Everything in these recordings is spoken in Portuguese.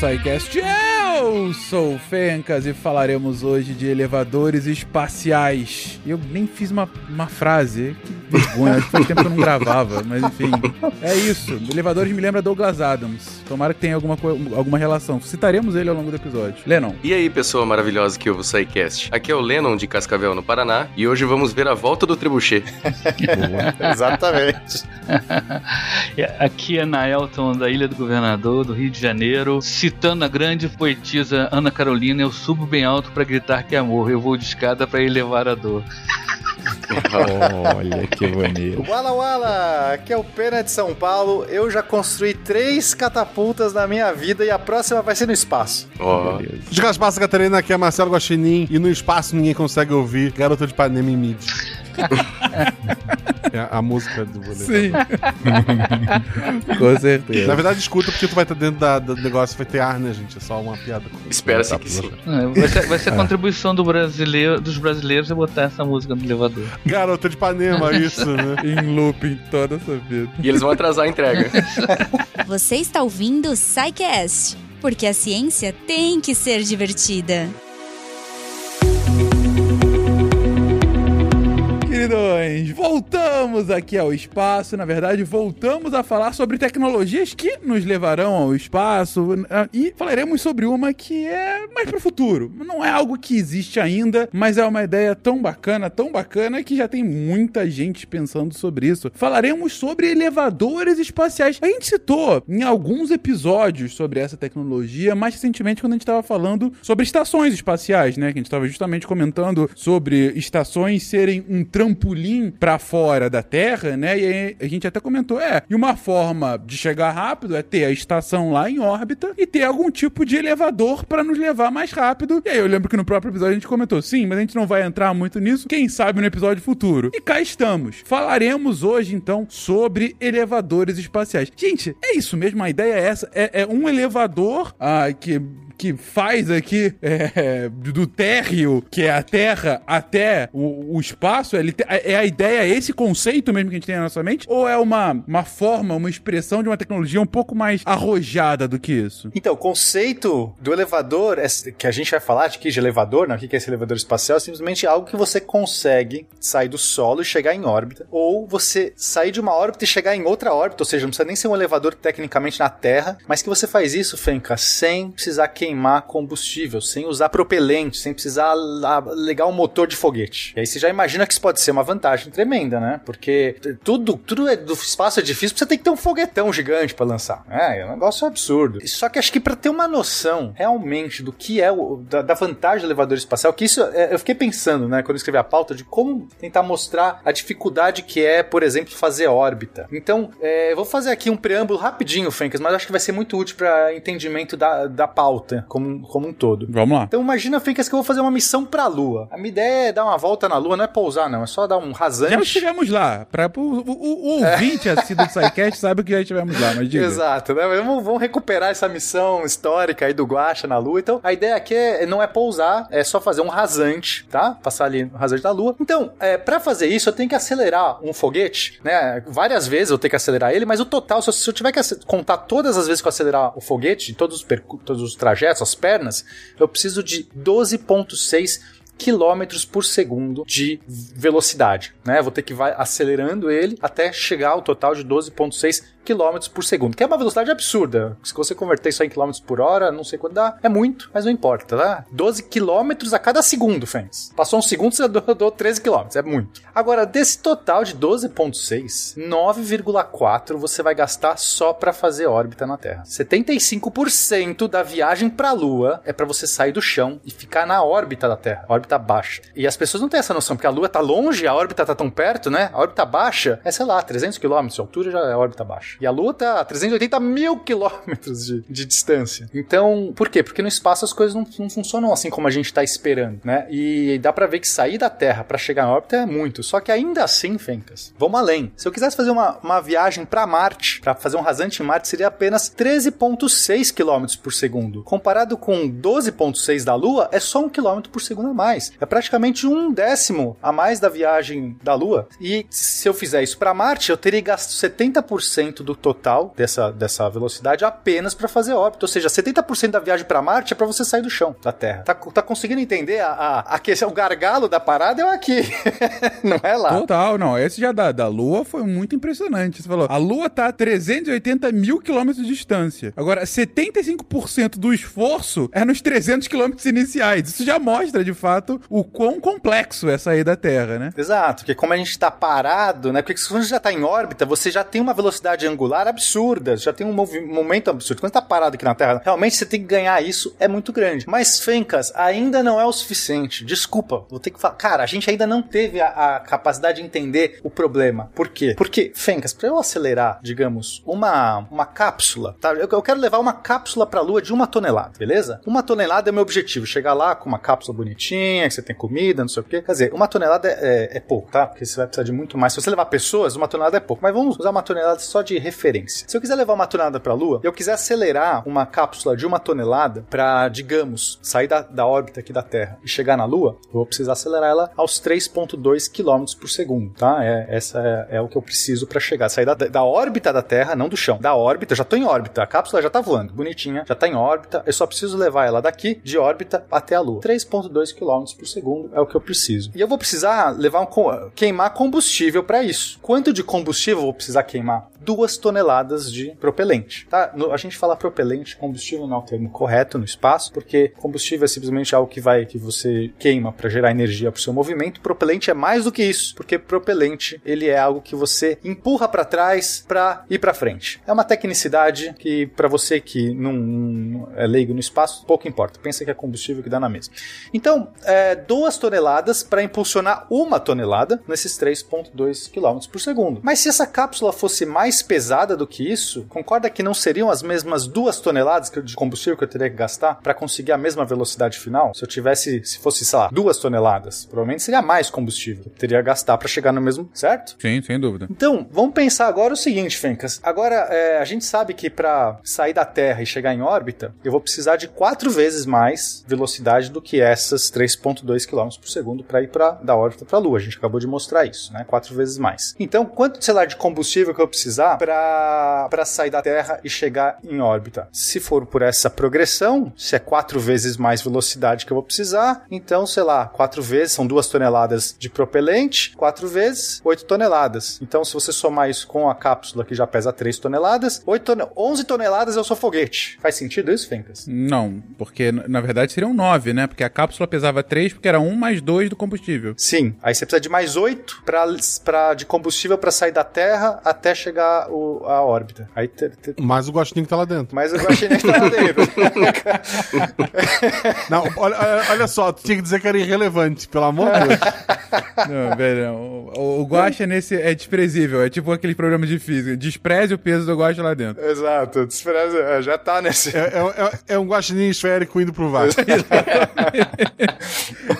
SciCast. Eu sou o Fencas e falaremos hoje de elevadores espaciais. Eu nem fiz uma, uma frase, que vergonha, acho que faz tempo que eu não gravava, mas enfim. É isso, elevadores me lembra Douglas Adams. Tomara que tenha alguma, alguma relação. Citaremos ele ao longo do episódio. Lennon. E aí, pessoa maravilhosa que ouve o SciCast. Aqui é o Lennon de Cascavel, no Paraná, e hoje vamos ver a volta do Trebuchet. Exatamente. Aqui é Naelton, da Ilha do Governador, do Rio de Janeiro, citando a grande poetisa Ana Carolina, eu subo bem alto para gritar que é amor, eu vou de escada para elevar a dor. Olha que bonito. Wala Wala, aqui é o Pena de São Paulo. Eu já construí três catapultas na minha vida e a próxima vai ser no espaço. Oh. De Gaspar Catarina, aqui é Marcelo Guaxinim e no espaço ninguém consegue ouvir Garota de Panema em mid. É a música do boleto. Sim. Com certeza. Na verdade, escuta porque tu vai estar dentro da, do negócio, vai ter ar, né, gente? É só uma piada. Espera-se que sim. É, vai ser, vai ser a contribuição do brasileiro, dos brasileiros é botar essa música no elevador. Garota de Panema, isso, né? em looping toda essa vida. E eles vão atrasar a entrega. Você está ouvindo o SciCast, porque a ciência tem que ser divertida. Queridões, voltamos aqui ao espaço. Na verdade, voltamos a falar sobre tecnologias que nos levarão ao espaço ah, e falaremos sobre uma que é mais para o futuro. Não é algo que existe ainda, mas é uma ideia tão bacana, tão bacana que já tem muita gente pensando sobre isso. Falaremos sobre elevadores espaciais. A gente citou em alguns episódios sobre essa tecnologia, mais recentemente quando a gente estava falando sobre estações espaciais, né? Que a gente estava justamente comentando sobre estações serem um trampolim trampolim para fora da Terra, né? E a gente até comentou, é, e uma forma de chegar rápido é ter a estação lá em órbita e ter algum tipo de elevador para nos levar mais rápido. E aí eu lembro que no próprio episódio a gente comentou, sim, mas a gente não vai entrar muito nisso, quem sabe no episódio futuro. E cá estamos. Falaremos hoje então sobre elevadores espaciais. Gente, é isso mesmo, a ideia é essa, é, é um elevador ah, que que faz aqui é, do térreo, que é a Terra, até o, o espaço, ele te, é a ideia, é esse conceito mesmo que a gente tem na nossa mente? Ou é uma, uma forma, uma expressão de uma tecnologia um pouco mais arrojada do que isso? Então, o conceito do elevador, é, que a gente vai falar que de elevador, não, o que é esse elevador espacial, é simplesmente algo que você consegue sair do solo e chegar em órbita, ou você sair de uma órbita e chegar em outra órbita, ou seja, não precisa nem ser um elevador tecnicamente na Terra, mas que você faz isso, Fenka, sem precisar queimar queimar combustível, sem usar propelente, sem precisar ligar um motor de foguete. E aí você já imagina que isso pode ser uma vantagem tremenda, né? Porque tudo, tudo é do espaço é difícil, você tem que ter um foguetão gigante para lançar. É, é um negócio absurdo. Só que acho que para ter uma noção realmente do que é o, da, da vantagem do elevador espacial, que isso é, eu fiquei pensando, né, quando eu escrevi a pauta, de como tentar mostrar a dificuldade que é, por exemplo, fazer órbita. Então, é, eu vou fazer aqui um preâmbulo rapidinho, Fencas, mas acho que vai ser muito útil para entendimento da, da pauta como, como um todo. Vamos lá. Então imagina, Fencas, que eu vou fazer uma missão pra Lua. A minha ideia é dar uma volta na Lua, não é pousar, não. É só dar um rasante. Já estivemos lá. Pra, o, o, o ouvinte é. assíduo do SciCast sabe que já estivemos lá, mas diga. Exato, né? Vamos, vamos recuperar essa missão histórica aí do Guacha na Lua. Então, a ideia aqui é, não é pousar, é só fazer um rasante, tá? Passar ali no rasante da Lua. Então, é, pra fazer isso, eu tenho que acelerar um foguete, né? Várias vezes eu tenho que acelerar ele, mas o total, se eu, se eu tiver que contar todas as vezes que eu acelerar o foguete, todos os, todos os trajetos, as pernas, eu preciso de 12,6 quilômetros por segundo de velocidade, né? Vou ter que vai acelerando ele até chegar ao total de 12,6 km por segundo, que é uma velocidade absurda. Se você converter isso em quilômetros por hora, não sei quanto dá, é muito, mas não importa, tá? 12 km a cada segundo, fãs. Passou um segundo, você andou 13 km, é muito. Agora, desse total de 12.6, 9,4 você vai gastar só para fazer órbita na Terra. 75% da viagem para a Lua é para você sair do chão e ficar na órbita da Terra, órbita baixa. E as pessoas não têm essa noção, porque a Lua tá longe, a órbita tá tão perto, né? A órbita baixa é, sei lá, 300 km de altura já é órbita baixa. E a Lua tá a 380 mil quilômetros de, de distância. Então, por quê? Porque no espaço as coisas não, não funcionam assim como a gente tá esperando, né? E dá para ver que sair da Terra para chegar na órbita é muito. Só que ainda assim, Fencas, vamos além. Se eu quisesse fazer uma, uma viagem para Marte, para fazer um rasante em Marte, seria apenas 13,6 km por segundo. Comparado com 12,6 da Lua, é só um quilômetro por segundo a mais. É praticamente um décimo a mais da viagem da Lua. E se eu fizer isso para Marte, eu teria gasto 70% 70% do total dessa, dessa velocidade apenas para fazer órbita. Ou seja, 70% da viagem para Marte é para você sair do chão da Terra. Tá, tá conseguindo entender a, a, a questão, o gargalo da parada é aqui, não é lá. Total, não. Esse já da, da Lua foi muito impressionante. Você falou, a Lua tá a 380 mil quilômetros de distância. Agora, 75% do esforço é nos 300 quilômetros iniciais. Isso já mostra, de fato, o quão complexo é sair da Terra, né? Exato, porque como a gente tá parado, né? Porque quando você já tá em órbita, você já tem uma velocidade angular absurda, já tem um momento absurdo. Quando tá parado aqui na Terra, realmente você tem que ganhar isso, é muito grande. Mas, Fencas, ainda não é o suficiente. Desculpa, vou ter que falar. Cara, a gente ainda não teve a, a capacidade de entender o problema. Por quê? Porque, Fencas, pra eu acelerar, digamos, uma, uma cápsula, tá? Eu, eu quero levar uma cápsula pra Lua de uma tonelada, beleza? Uma tonelada é o meu objetivo. Chegar lá com uma cápsula bonitinha, que você tem comida, não sei o quê. Quer dizer, uma tonelada é, é, é pouco, tá? Porque você vai precisar de muito mais. Se você levar pessoas, uma tonelada é pouco. Mas vamos usar uma tonelada só de referência. Se eu quiser levar uma tonelada pra Lua, eu quiser acelerar uma cápsula de uma tonelada pra, digamos, sair da, da órbita aqui da Terra e chegar na Lua, eu vou precisar acelerar ela aos 3.2 km por segundo, tá? É, essa é, é o que eu preciso para chegar. Sair da, da órbita da Terra, não do chão. Da órbita, já tô em órbita. A cápsula já tá voando, bonitinha, já tá em órbita. Eu só preciso levar ela daqui, de órbita, até a Lua. 3.2 km por segundo é o que eu preciso. E eu vou precisar levar um, queimar combustível para isso. Quanto de combustível eu vou precisar queimar? Duas toneladas de propelente, tá? No, a gente fala propelente, combustível não é o termo correto no espaço, porque combustível é simplesmente algo que vai que você queima para gerar energia para o seu movimento. Propelente é mais do que isso, porque propelente ele é algo que você empurra para trás para ir para frente. É uma tecnicidade que para você que não, não, é leigo no espaço pouco importa. Pensa que é combustível que dá na mesma. Então, é, duas toneladas para impulsionar uma tonelada nesses 3,2 km por segundo. Mas se essa cápsula fosse mais pesada do que isso, concorda que não seriam as mesmas duas toneladas de combustível que eu teria que gastar para conseguir a mesma velocidade final? Se eu tivesse, se fosse, sei lá, duas toneladas, provavelmente seria mais combustível que eu teria que gastar para chegar no mesmo, certo? Sim, sem dúvida. Então, vamos pensar agora o seguinte, Fencas. Agora, é, a gente sabe que para sair da Terra e chegar em órbita, eu vou precisar de quatro vezes mais velocidade do que essas 3,2 km por segundo para ir pra, da órbita para a Lua. A gente acabou de mostrar isso, né? Quatro vezes mais. Então, quanto, sei lá, de combustível que eu precisar para sair da Terra e chegar em órbita? Se for por essa progressão, se é quatro vezes mais velocidade que eu vou precisar, então, sei lá, quatro vezes, são duas toneladas de propelente, quatro vezes, oito toneladas. Então, se você somar isso com a cápsula que já pesa 3 toneladas, 8 ton 11 toneladas é o seu foguete. Faz sentido isso, Fencas? Não, porque na verdade seriam 9, né? Porque a cápsula pesava 3 porque era 1 mais 2 do combustível. Sim, aí você precisa de mais 8 pra, pra, de combustível para sair da Terra até chegar o, a órbita. Aí te, te... Mais o guaxinim que tá lá dentro. Mais o guaxinim tá lá dentro. Não, olha, olha só, tu tinha que dizer que era irrelevante, pelo amor de Deus. Não, velho, o, o guaxa nesse é desprezível, é tipo aquele programa de física, despreze o peso do guaxa lá dentro. Exato, despreze, é, já tá nesse... É, é, é, é um guaxinim esférico indo pro Vasco.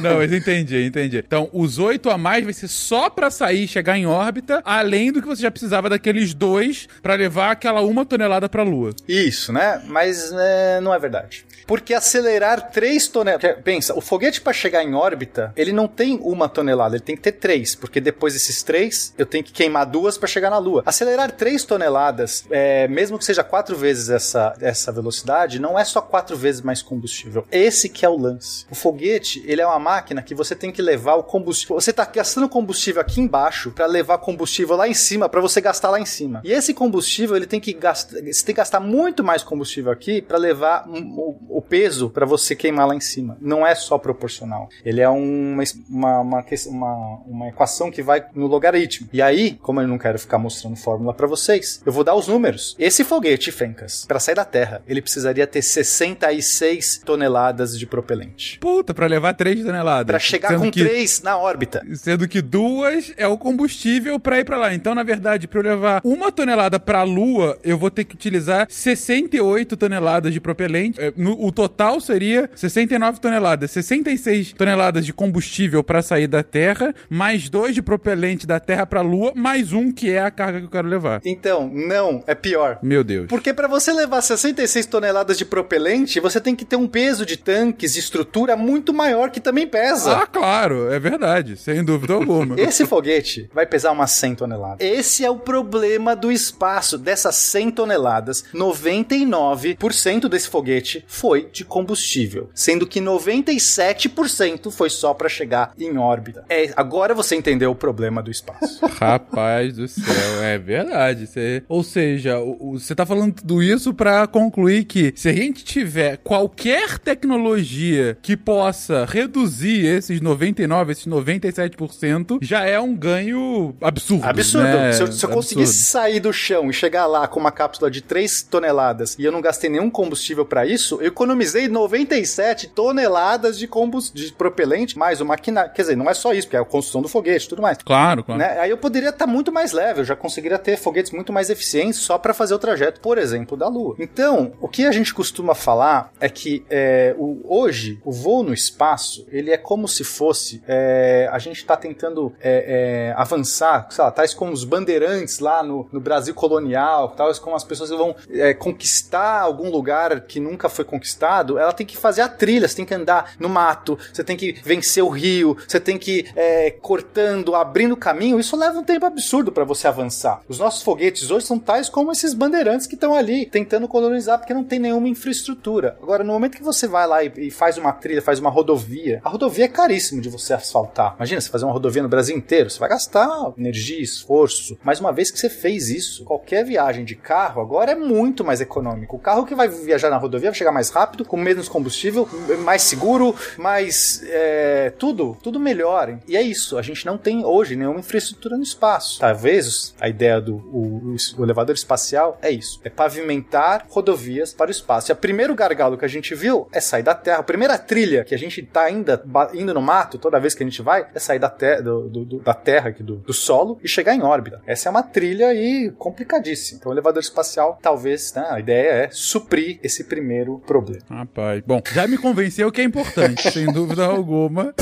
Não, mas entendi, entendi. Então, os oito a mais vai ser só pra sair e chegar em órbita, além do que você já precisava daqueles dois pra levar aquela uma tonelada pra Lua. Isso, né? Mas é, não é verdade. Porque acelerar 3 toneladas. Pensa, o foguete para chegar em órbita, ele não tem uma tonelada, ele tem que ter 3. Porque depois desses 3, eu tenho que queimar duas para chegar na Lua. Acelerar 3 toneladas, é, mesmo que seja 4 vezes essa, essa velocidade, não é só 4 vezes mais combustível. Esse que é o lance. O foguete, ele é uma máquina que você tem que levar o combustível. Você tá gastando combustível aqui embaixo para levar combustível lá em cima, para você gastar lá em cima. E esse combustível, ele tem que gastar, você tem que gastar muito mais combustível aqui para levar o, o peso para você queimar lá em cima. Não é só proporcional. Ele é uma, uma, uma, uma, uma equação que vai no logaritmo. E aí, como eu não quero ficar mostrando fórmula para vocês, eu vou dar os números. Esse foguete, Fencas, para sair da Terra, ele precisaria ter 66 toneladas de propelente. Puta, para levar 3 toneladas. Para chegar com que, 3 na órbita. Sendo que duas é o combustível para ir para lá. Então, na verdade, para eu levar uma tonelada para a Lua, eu vou ter que utilizar 68 toneladas de propelente. É, no, o total seria 69 toneladas, 66 toneladas de combustível para sair da Terra, mais dois de propelente da Terra para a Lua, mais um que é a carga que eu quero levar. Então, não, é pior. Meu Deus. Porque para você levar 66 toneladas de propelente, você tem que ter um peso de tanques, de estrutura muito maior que também pesa. Ah, claro, é verdade, sem dúvida alguma. Esse foguete vai pesar umas 100 toneladas. Esse é o problema do espaço. Dessas 100 toneladas, 99% desse foguete foi de combustível, sendo que 97% foi só para chegar em órbita. É, agora você entendeu o problema do espaço. Rapaz do céu, é verdade. Cê- ou seja, você tá falando tudo isso pra concluir que se a gente tiver qualquer tecnologia que possa reduzir esses 99, esses 97%, já é um ganho absurdo. Absurdo. né? Se eu, se eu conseguisse sair do chão e chegar lá com uma cápsula de 3 toneladas e eu não gastei nenhum combustível pra isso, eu economizei 97 toneladas de combustível, de propelente, mais o maquinário. Quer dizer, não é só isso, porque é a construção do foguete e tudo mais. Claro, claro. Né? Aí eu poderia estar muito mais leve, eu já conseguiria ter foguetes muito mais eficientes só para fazer o trajeto, por exemplo, da Lua. Então, o que a gente costuma falar é que é, o- hoje o voo no espaço ele é como se fosse é, a gente está tentando é, é, avançar, sei lá, tais como os bandeirantes lá no, no Brasil colonial, tais como as pessoas vão é, conquistar algum lugar que nunca foi conquistado, ela tem que fazer a trilha, você tem que andar no mato, você tem que vencer o rio, você tem que é, cortando, abrindo caminho. Isso leva um tempo absurdo para você avançar. Os nossos foguetes hoje são tais como esses bandeirantes que estão ali tentando colonizar porque não tem nenhuma infraestrutura. Agora, no momento que você vai lá e, e faz uma trilha, faz uma rodovia, a rodovia é caríssimo de você asfaltar. Imagina, você fazer uma rodovia no Brasil inteiro, você vai gastar energia, esforço. Mas uma vez que você fez isso, qualquer viagem de carro agora é muito mais econômico. O carro que vai viajar na rodovia vai chegar mais rápido, com menos combustível, mais seguro, mais é, tudo, tudo melhor. E é isso. A gente não tem hoje nenhuma infraestrutura no espaço. Talvez a ideia do o, o- elevador espacial é isso: é pavimentar rodovias para o espaço. E o primeiro gargalo que a gente viu é sair da Terra. A primeira trilha que a gente tá ainda indo no mato toda vez que a gente vai é sair da, te do- do- da Terra, aqui, do, do solo, e chegar em órbita. Essa é uma trilha aí complicadíssima. Então, o elevador espacial, talvez, né, a ideia é suprir esse primeiro problema. Rapaz, bom, já me convenceu que é importante, sem dúvida alguma.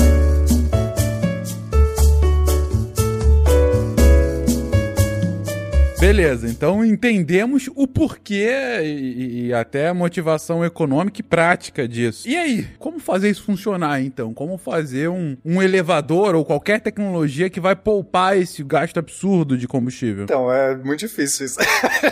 Beleza, então entendemos o porquê e, e até a motivação econômica e prática disso. E aí, como fazer isso funcionar então? Como fazer um, um elevador ou qualquer tecnologia que vai poupar esse gasto absurdo de combustível? Então, é muito difícil isso.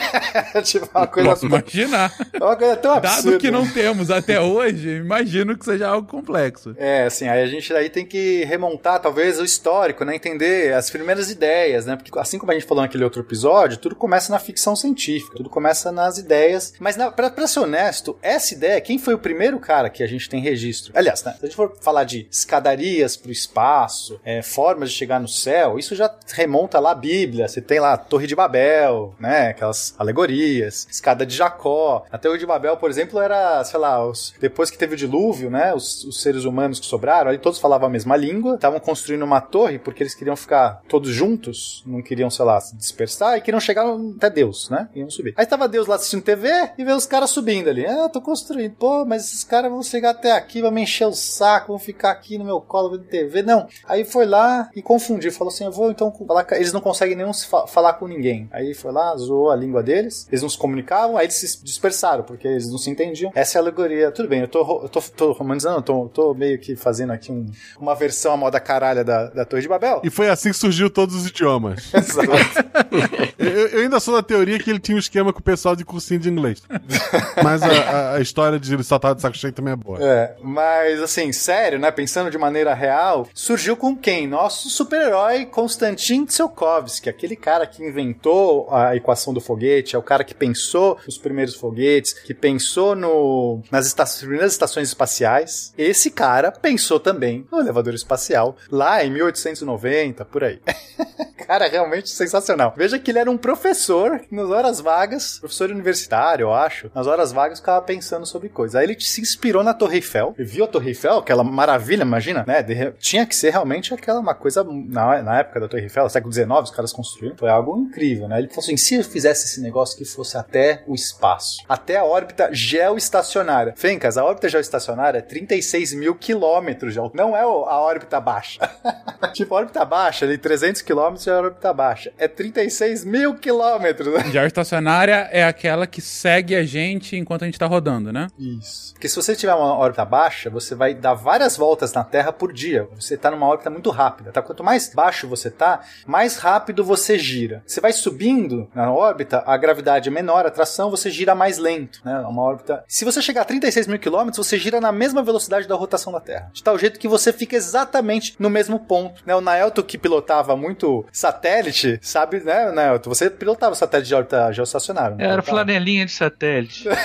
tipo, uma coisa, Posso imaginar. uma coisa tão absurda. Dado que não temos até hoje, imagino que seja algo complexo. É, assim, aí a gente aí tem que remontar talvez o histórico, né? Entender as primeiras ideias, né? Porque assim como a gente falou naquele outro episódio, tudo começa na ficção científica, tudo começa nas ideias. Mas na, pra, pra ser honesto, essa ideia, quem foi o primeiro cara que a gente tem registro? Aliás, né? Se a gente for falar de escadarias pro espaço, é, formas de chegar no céu, isso já remonta lá à Bíblia. Você tem lá a Torre de Babel, né? Aquelas alegorias, escada de Jacó. A Torre de Babel, por exemplo, era, sei lá, os- depois que teve o dilúvio, né? Os, os seres humanos que sobraram, ali todos falavam a mesma língua, estavam construindo uma torre porque eles queriam ficar todos juntos, não queriam, sei lá, se dispersar e queriam chegar até Deus, né? Iam subir. Aí tava Deus lá assistindo TV e vê os caras subindo ali. Ah, tô construindo. Pô, mas esses caras vão chegar até aqui, vão me encher o saco, vão ficar aqui no meu colo vendo TV. Não. Aí foi lá e confundiu. Falou assim: eu vou então falar. com- Eles não conseguem nenhum se fa- falar com ninguém. Aí foi lá, zoou a língua deles. Eles não se comunicavam, aí eles se dispersaram, porque eles não se entendiam. Essa é a alegoria. Tudo bem, eu tô, eu tô, tô romanizando, eu tô, tô meio que fazendo aqui um- uma versão à moda caralha da, da Torre de Babel. E foi assim que surgiu todos os idiomas. Exato. Eu, eu ainda sou da teoria que ele tinha um esquema com o pessoal de cursinho de inglês. Mas a, a- história de ele só tava de saco cheio também é boa. É, mas assim, sério, né? Pensando de maneira real, surgiu com quem? Nosso super-herói Konstantin Tsiolkovsky, aquele cara que inventou a equação do foguete, é o cara que pensou nos primeiros foguetes, que pensou no, nas esta- primeiras estações espaciais. Esse cara pensou também no elevador espacial, lá em 1890, por aí. cara, é realmente sensacional. Veja que ele era um professor nas horas vagas, professor universitário, eu acho. Nas horas vagas ficava pensando sobre coisas. Aí ele se inspirou na Torre Eiffel, ele viu a Torre Eiffel, aquela maravilha, imagina, né? De tinha que ser realmente aquela uma coisa na, na época da Torre Eiffel, século XIX, os caras construíram. Foi algo incrível, né? Ele falou assim: se eu fizesse esse negócio que fosse até o espaço, até a órbita geoestacionária. Fencas, a órbita geoestacionária é 36 mil quilômetros, não é a órbita baixa. tipo, a órbita baixa, ali 300 quilômetros é a órbita baixa. É 36 mil quilômetros. né? Geoestacionária é aquela que segue a gente enquanto a gente tá rodando, né? Isso. Porque se você tiver uma órbita baixa, você vai dar várias voltas na Terra por dia. Você tá numa órbita muito rápida, tá? Quanto mais baixo você tá, mais rápido você gira. Você vai subindo na órbita, a gravidade é menor, a tração, você gira mais lento, né? Uma órbita... Se você chegar a 36 mil quilômetros, você gira na mesma velocidade da rotação da Terra. De tal jeito que você fica exatamente no mesmo ponto, né? O Naelto que pilotava muito satélite, sabe, né, Naelto? Você pilotava satélite de órbita geoestacionária. não Era flanelinha de satélite.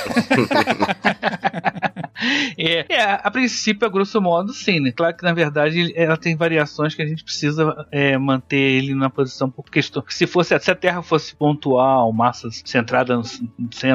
é, é, a princípio, a grosso modo, sim, né? Claro que na verdade ela tem variações que a gente precisa é, manter ele na posição por questão. Se fosse se a Terra fosse pontual, massa centrada, no- se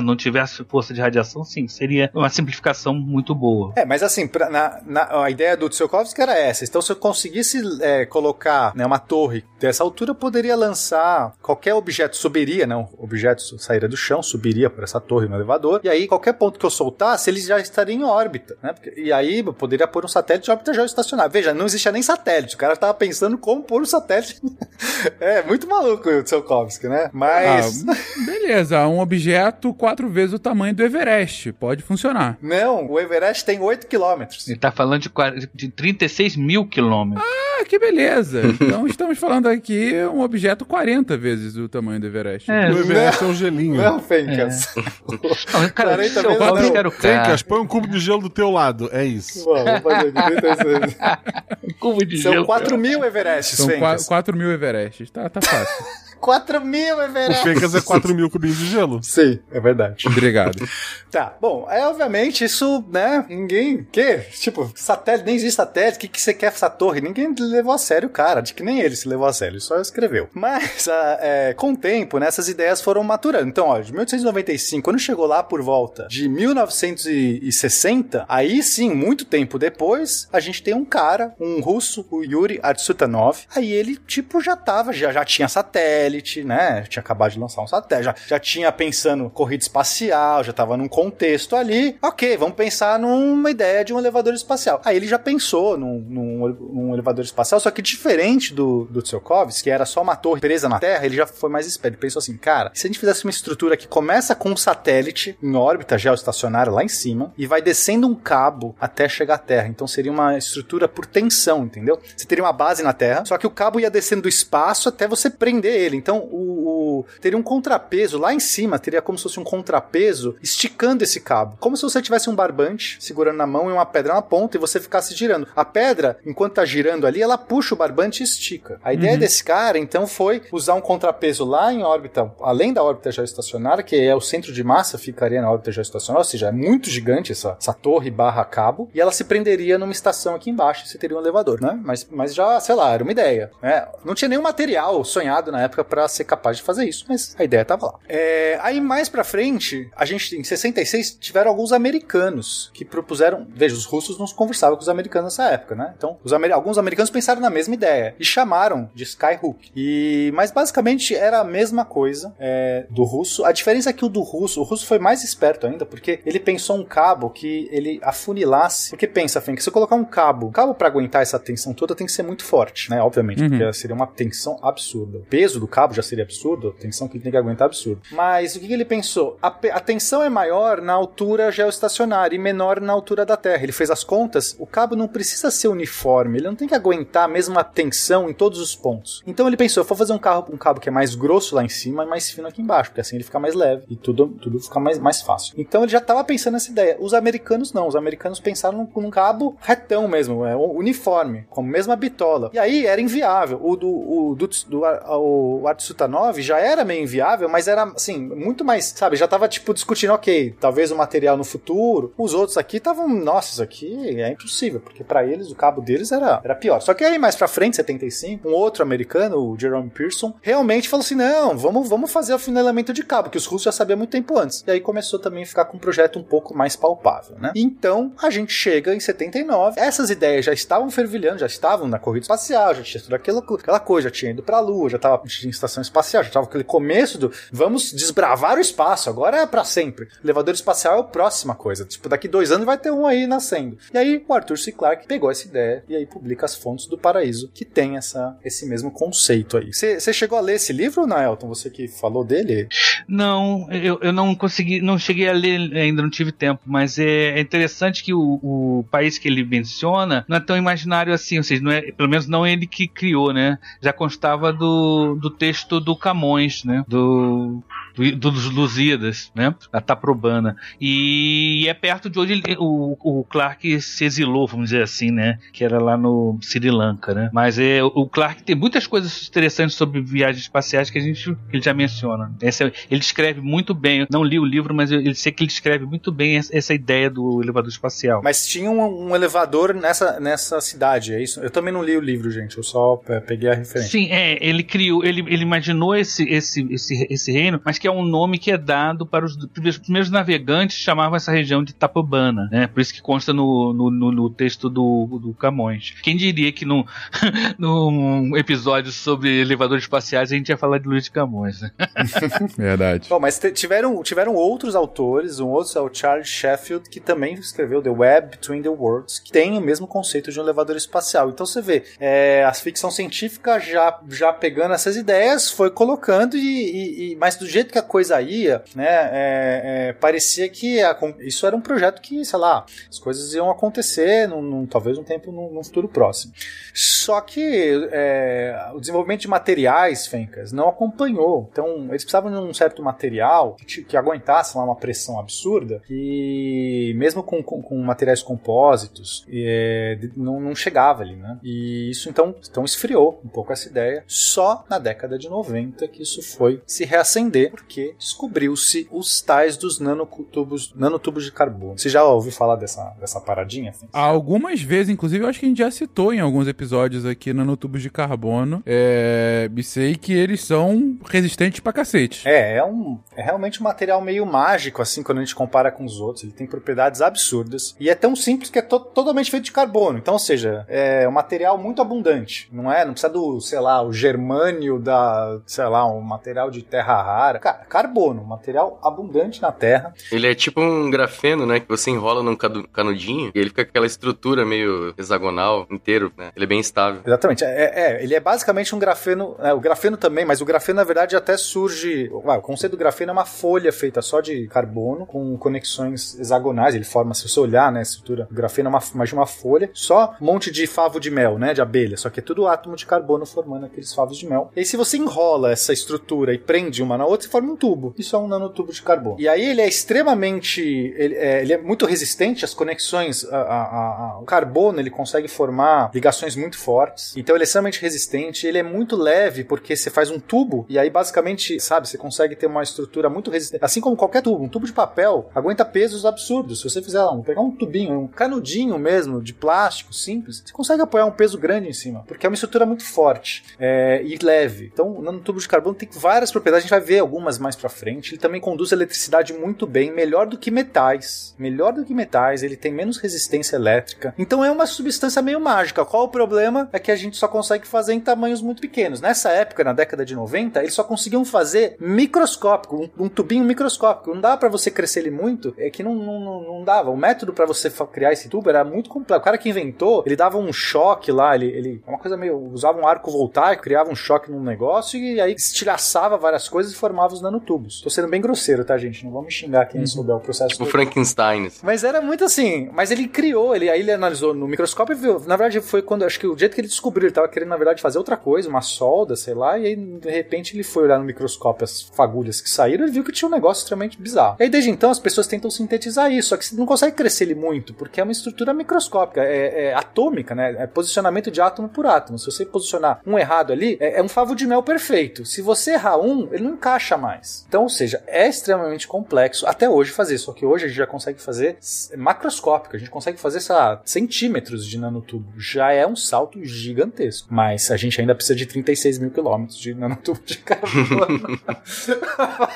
não tivesse força de radiação, sim, seria uma simplificação muito boa. É, mas assim, pra- na, na- a ideia do Tsiolkovsky era essa. Então, se eu conseguisse é, colocar né, uma torre dessa altura, eu poderia lançar qualquer objeto, subiria, né? Um objeto sairia do chão, subiria por essa torre no elevador, e aí qualquer ponto que eu soltasse, ele já estaria em órbita, né? Porque- e aí eu poderia pôr um satélite de órbita geoestacionária. Veja, não existia nem satélite, o cara tava pensando como pôr um satélite. é, muito maluco o Tsiolkovsky, né? Mas... Ah, beleza, um objeto quatro vezes o tamanho do Everest. Pode funcionar. Não, o Everest tem 8 quilômetros. Ele tá falando de, qua- de 36 mil quilômetros. Ah, que beleza. Então estamos falando aqui um objeto 40 vezes o tamanho do Everest. É, No Everest é um gelinho. Não, Fencas. Não, cara, 40 eu vezes gosto não. que era o cara. Fencas, põe um cubo de gelo do teu lado. É isso. Vamos fazer de 36. Cubo de São gelo. 4 mil Everestes, São Fencas. 4 mil Everestes. Tá, tá fácil. 4 mil O Everestes. Fencas é 4 mil cubinhos de gelo. Sim, é verdade. Obrigado. Tá, bom, é obviamente isso, né? Ninguém. Que? Tipo, satélite, nem existe satélite. O que, que você quer essa torre? Ninguém levou a sério o cara. De que nem ele se levou a sério, ele só escreveu. Mas, ah, é, com o tempo, né, essas ideias foram maturando. Então, ó, de 1895, quando chegou lá por volta de 1960, aí sim, muito tempo depois, a gente tem um cara, um russo, o Yuri Artsutanov. Aí ele, tipo, já tava, já, já tinha satélite, né? Tinha acabado de lançar um satélite, já, já tinha pensando corrida espacial, já tava num contexto ali. Ok, vamos pensar numa ideia de um elevador espacial. Aí ele já pensou num, num, num elevador espacial, só que diferente do, do Tsiolkovsky, que era só uma torre presa na Terra, ele já foi mais esperto. Ele pensou assim, cara, se a gente fizesse uma estrutura que começa com um satélite em órbita geoestacionária lá em cima e vai descendo um cabo até chegar à Terra. Então seria uma estrutura por tensão, entendeu? Você teria uma base na Terra, só que o cabo ia descendo do espaço até você prender ele. Então o, o- teria um contrapeso lá em cima, teria como se fosse um contrapeso esticando esse cabo. Como se você tivesse um barbante segurando na mão e uma pedra na ponta e você ficasse girando. A pedra, enquanto tá girando ali, ela puxa o barbante e estica. A ideia desse cara, então, foi usar um contrapeso lá em órbita, além da órbita geoestacionária, que é o centro de massa, ficaria na órbita geoestacionária, ou seja, é muito gigante essa, essa torre barra cabo, e ela se prenderia numa estação aqui embaixo, você teria um elevador, né? Mas, mas já, sei lá, era uma ideia. né? Não tinha nenhum material sonhado na época para ser capaz de fazer isso, mas a ideia tava lá. É, aí mais pra frente, a gente em 66 tiveram alguns americanos que propuseram, veja, os russos não conversavam com os americanos nessa época, né? Então, amer- alguns americanos pensaram na mesma ideia e chamaram de Skyhook. E mas basicamente era a mesma coisa é, do russo. A diferença é que o do russo, o russo foi mais esperto ainda, porque ele pensou um cabo que ele afunilasse. Porque pensa, que se eu colocar um cabo, um cabo para aguentar essa tensão toda tem que ser muito forte, né? Obviamente, Uhum. porque seria uma tensão absurda. O peso do cabo já seria absurdo, a tensão que ele tem que aguentar é absurdo. Mas o que, ele pensou? A, a tensão é maior na altura geoestacionária e menor na altura da Terra. Ele fez as contas, o cabo não precisa ser uniforme, ele não tem que aguentar a mesma tensão em todos os pontos. Então ele pensou, vou fazer um, carro, um cabo que é mais grosso lá em cima e mais fino aqui embaixo, porque assim ele fica mais leve e tudo, tudo fica mais, mais fácil. Então ele já estava pensando nessa ideia. Os americanos não, os americanos pensaram num, num cabo retão mesmo, é, uniforme, com a mesma bitola. E aí era inviável. O do, o, do, do, o, o Artsutanov já era meio inviável, mas era assim, muito mais, sabe, já tava tipo discutindo, ok, talvez o material no futuro. Os outros aqui estavam, nossa, isso aqui é impossível, porque para eles o cabo deles era, era pior. Só que aí mais pra frente, 75, um outro americano, o Jerome Pearson, realmente falou assim: não, vamos, vamos fazer o afunilamento de cabo, que os russos já sabiam muito tempo antes. E aí começou também a ficar com um projeto um pouco mais palpável, né? Então a gente chega em 79, essas ideias já estavam fervilhando, já estavam na corrida espacial, já tinha tudo aquilo, aquela coisa, já tinha ido pra Lua, já tava estação espacial. Já tava aquele começo do vamos desbravar o espaço, agora é pra sempre. elevador espacial é a próxima coisa. Tipo, daqui dois anos vai ter um aí nascendo. E aí o Arthur C. Clarke pegou essa ideia e aí publica as fontes do paraíso, que tem essa, esse mesmo conceito aí. Você chegou a ler esse livro, Naelton? Você que falou dele? Não, eu, eu não consegui, não cheguei a ler ainda, não tive tempo, mas é, é interessante que o, o país que ele menciona não é tão imaginário assim, ou seja, é, pelo menos não ele que criou, né? Já constava do, do texto do Camões, né? Do do, dos Lusíadas, né? A Taprobana. E é perto de onde ele, o, o Clark se exilou, vamos dizer assim, né? Que era lá no Sri Lanka, né? Mas é, o Clark tem muitas coisas interessantes sobre viagens espaciais que a gente que ele já menciona. Essa, ele escreve muito bem. Eu não li o livro, mas eu, eu sei que ele escreve muito bem essa, essa ideia do elevador espacial. Mas tinha um, um, elevador nessa, nessa cidade, é isso? Eu também não li o livro, gente. Eu só é, peguei a referência. Sim, é. Ele criou, ele, ele imaginou esse, esse, esse, esse reino, mas que que é um nome que é dado para os primeiros, primeiros navegantes chamavam essa região de Tapobana, né? Por isso que consta no, no, no, no texto do, do Camões. Quem diria que num, num episódio sobre elevadores espaciais a gente ia falar de Luiz de Camões, né? Verdade. Bom, mas tiveram, tiveram outros autores, um outro é o Charles Sheffield, que também escreveu The Web Between the Worlds, que tem o mesmo conceito de um elevador espacial. Então você vê, é, a ficção científica já, já pegando essas ideias, foi colocando e, e, e mas do jeito que coisa ia, né, é, é, parecia que a, isso era um projeto que, sei lá, as coisas iam acontecer num, num talvez um tempo num, futuro próximo. Só que é, o desenvolvimento de materiais, Fencas, não acompanhou. Então, eles precisavam de um certo material que, que aguentasse lá uma pressão absurda e mesmo com, com, com materiais compósitos, é, não, não, chegava ali, né? E isso então, então esfriou um pouco essa ideia. Só na década de 90 que isso foi se reacender, porque descobriu-se os tais dos nanotubos, nanotubos de carbono. Você já ouviu falar dessa, dessa paradinha? Algumas vezes, inclusive, eu acho que a gente já citou em alguns episódios aqui nanotubos de carbono. É, sei que eles são resistentes pra cacete. É, é, um, é realmente um material meio mágico, assim, quando a gente compara com os outros. Ele tem propriedades absurdas. E é tão simples que é to totalmente feito de carbono. Então, ou seja, é um material muito abundante. Não é? Não precisa do, sei lá, o germânio da, sei lá, um material de terra rara. Cara, carbono, material abundante na Terra. Ele é tipo um grafeno, né? Que você enrola num canudinho e ele fica com aquela estrutura meio hexagonal inteiro, né? Ele é bem estável. Exatamente. É, é ele é basicamente um grafeno. É, o grafeno também, mas o grafeno, na verdade, até surge. o conceito do grafeno é uma folha feita só de carbono, com conexões hexagonais. Ele forma, se você olhar, né? A estrutura. O grafeno é uma, mais de uma folha, só um monte de favo de mel, né? De abelha. Só que é tudo átomo de carbono formando aqueles favos de mel. E aí, se você enrola essa estrutura e prende uma na outra, você forma um tubo. Isso é um nanotubo de carbono. E aí ele é extremamente. Ele é, ele é muito resistente às conexões. A, a, a, o carbono ele consegue formar ligações muito fortes. Então ele é extremamente resistente. Ele é muito leve porque você faz um tubo e aí basicamente, sabe, você consegue ter uma estrutura muito resistente. Assim como qualquer tubo. Um tubo de papel aguenta pesos absurdos. Se você fizer um, pegar um tubinho, um canudinho mesmo de plástico simples, você consegue apoiar um peso grande em cima. Porque é uma estrutura muito forte é, e leve. Então o nanotubo de carbono tem várias propriedades. A gente vai ver algumas mais para frente. Ele também conduz eletricidade muito bem, melhor do que metais. Melhor do que metais, ele tem menos resistência elétrica. Então é uma substância meio mágica. Qual o problema? É que a gente só consegue fazer em tamanhos muito pequenos. Nessa época, na década de 90, eles só conseguiam fazer microscópico, um, um tubinho microscópico. Não dava para você crescer ele muito, é que não, não, não dava. O método para você criar esse tubo era muito complexo. O cara que inventou, ele dava um choque lá, ele, ele uma coisa meio usava um arco voltaico, criava um choque num negócio e aí estilhaçava várias coisas e formava os nanotubos tubos. Tô sendo bem grosseiro, tá, gente? Não vamos xingar quem uhum. souber o processo. Tipo Frankenstein. Mas era muito assim. Mas ele criou, ele, aí ele analisou no microscópio e viu. Na verdade, foi quando. Acho que o jeito que ele descobriu, ele tava querendo, na verdade, fazer outra coisa, uma solda, sei lá. E aí, de repente, ele foi olhar no microscópio as fagulhas que saíram e viu que tinha um negócio extremamente bizarro. E aí, desde então, as pessoas tentam sintetizar isso. Só que você não consegue crescer ele muito, porque é uma estrutura microscópica, é, é atômica, né? É posicionamento de átomo por átomo. Se você posicionar um errado ali, é, é um favo de mel perfeito. Se você errar um, ele não encaixa mais. Então, ou seja, é extremamente complexo até hoje fazer, só que hoje a gente já consegue fazer macroscópico, a gente consegue fazer, sei lá, centímetros de nanotubo. Já é um salto gigantesco. Mas a gente ainda precisa de 36 mil quilômetros de nanotubo de carbono.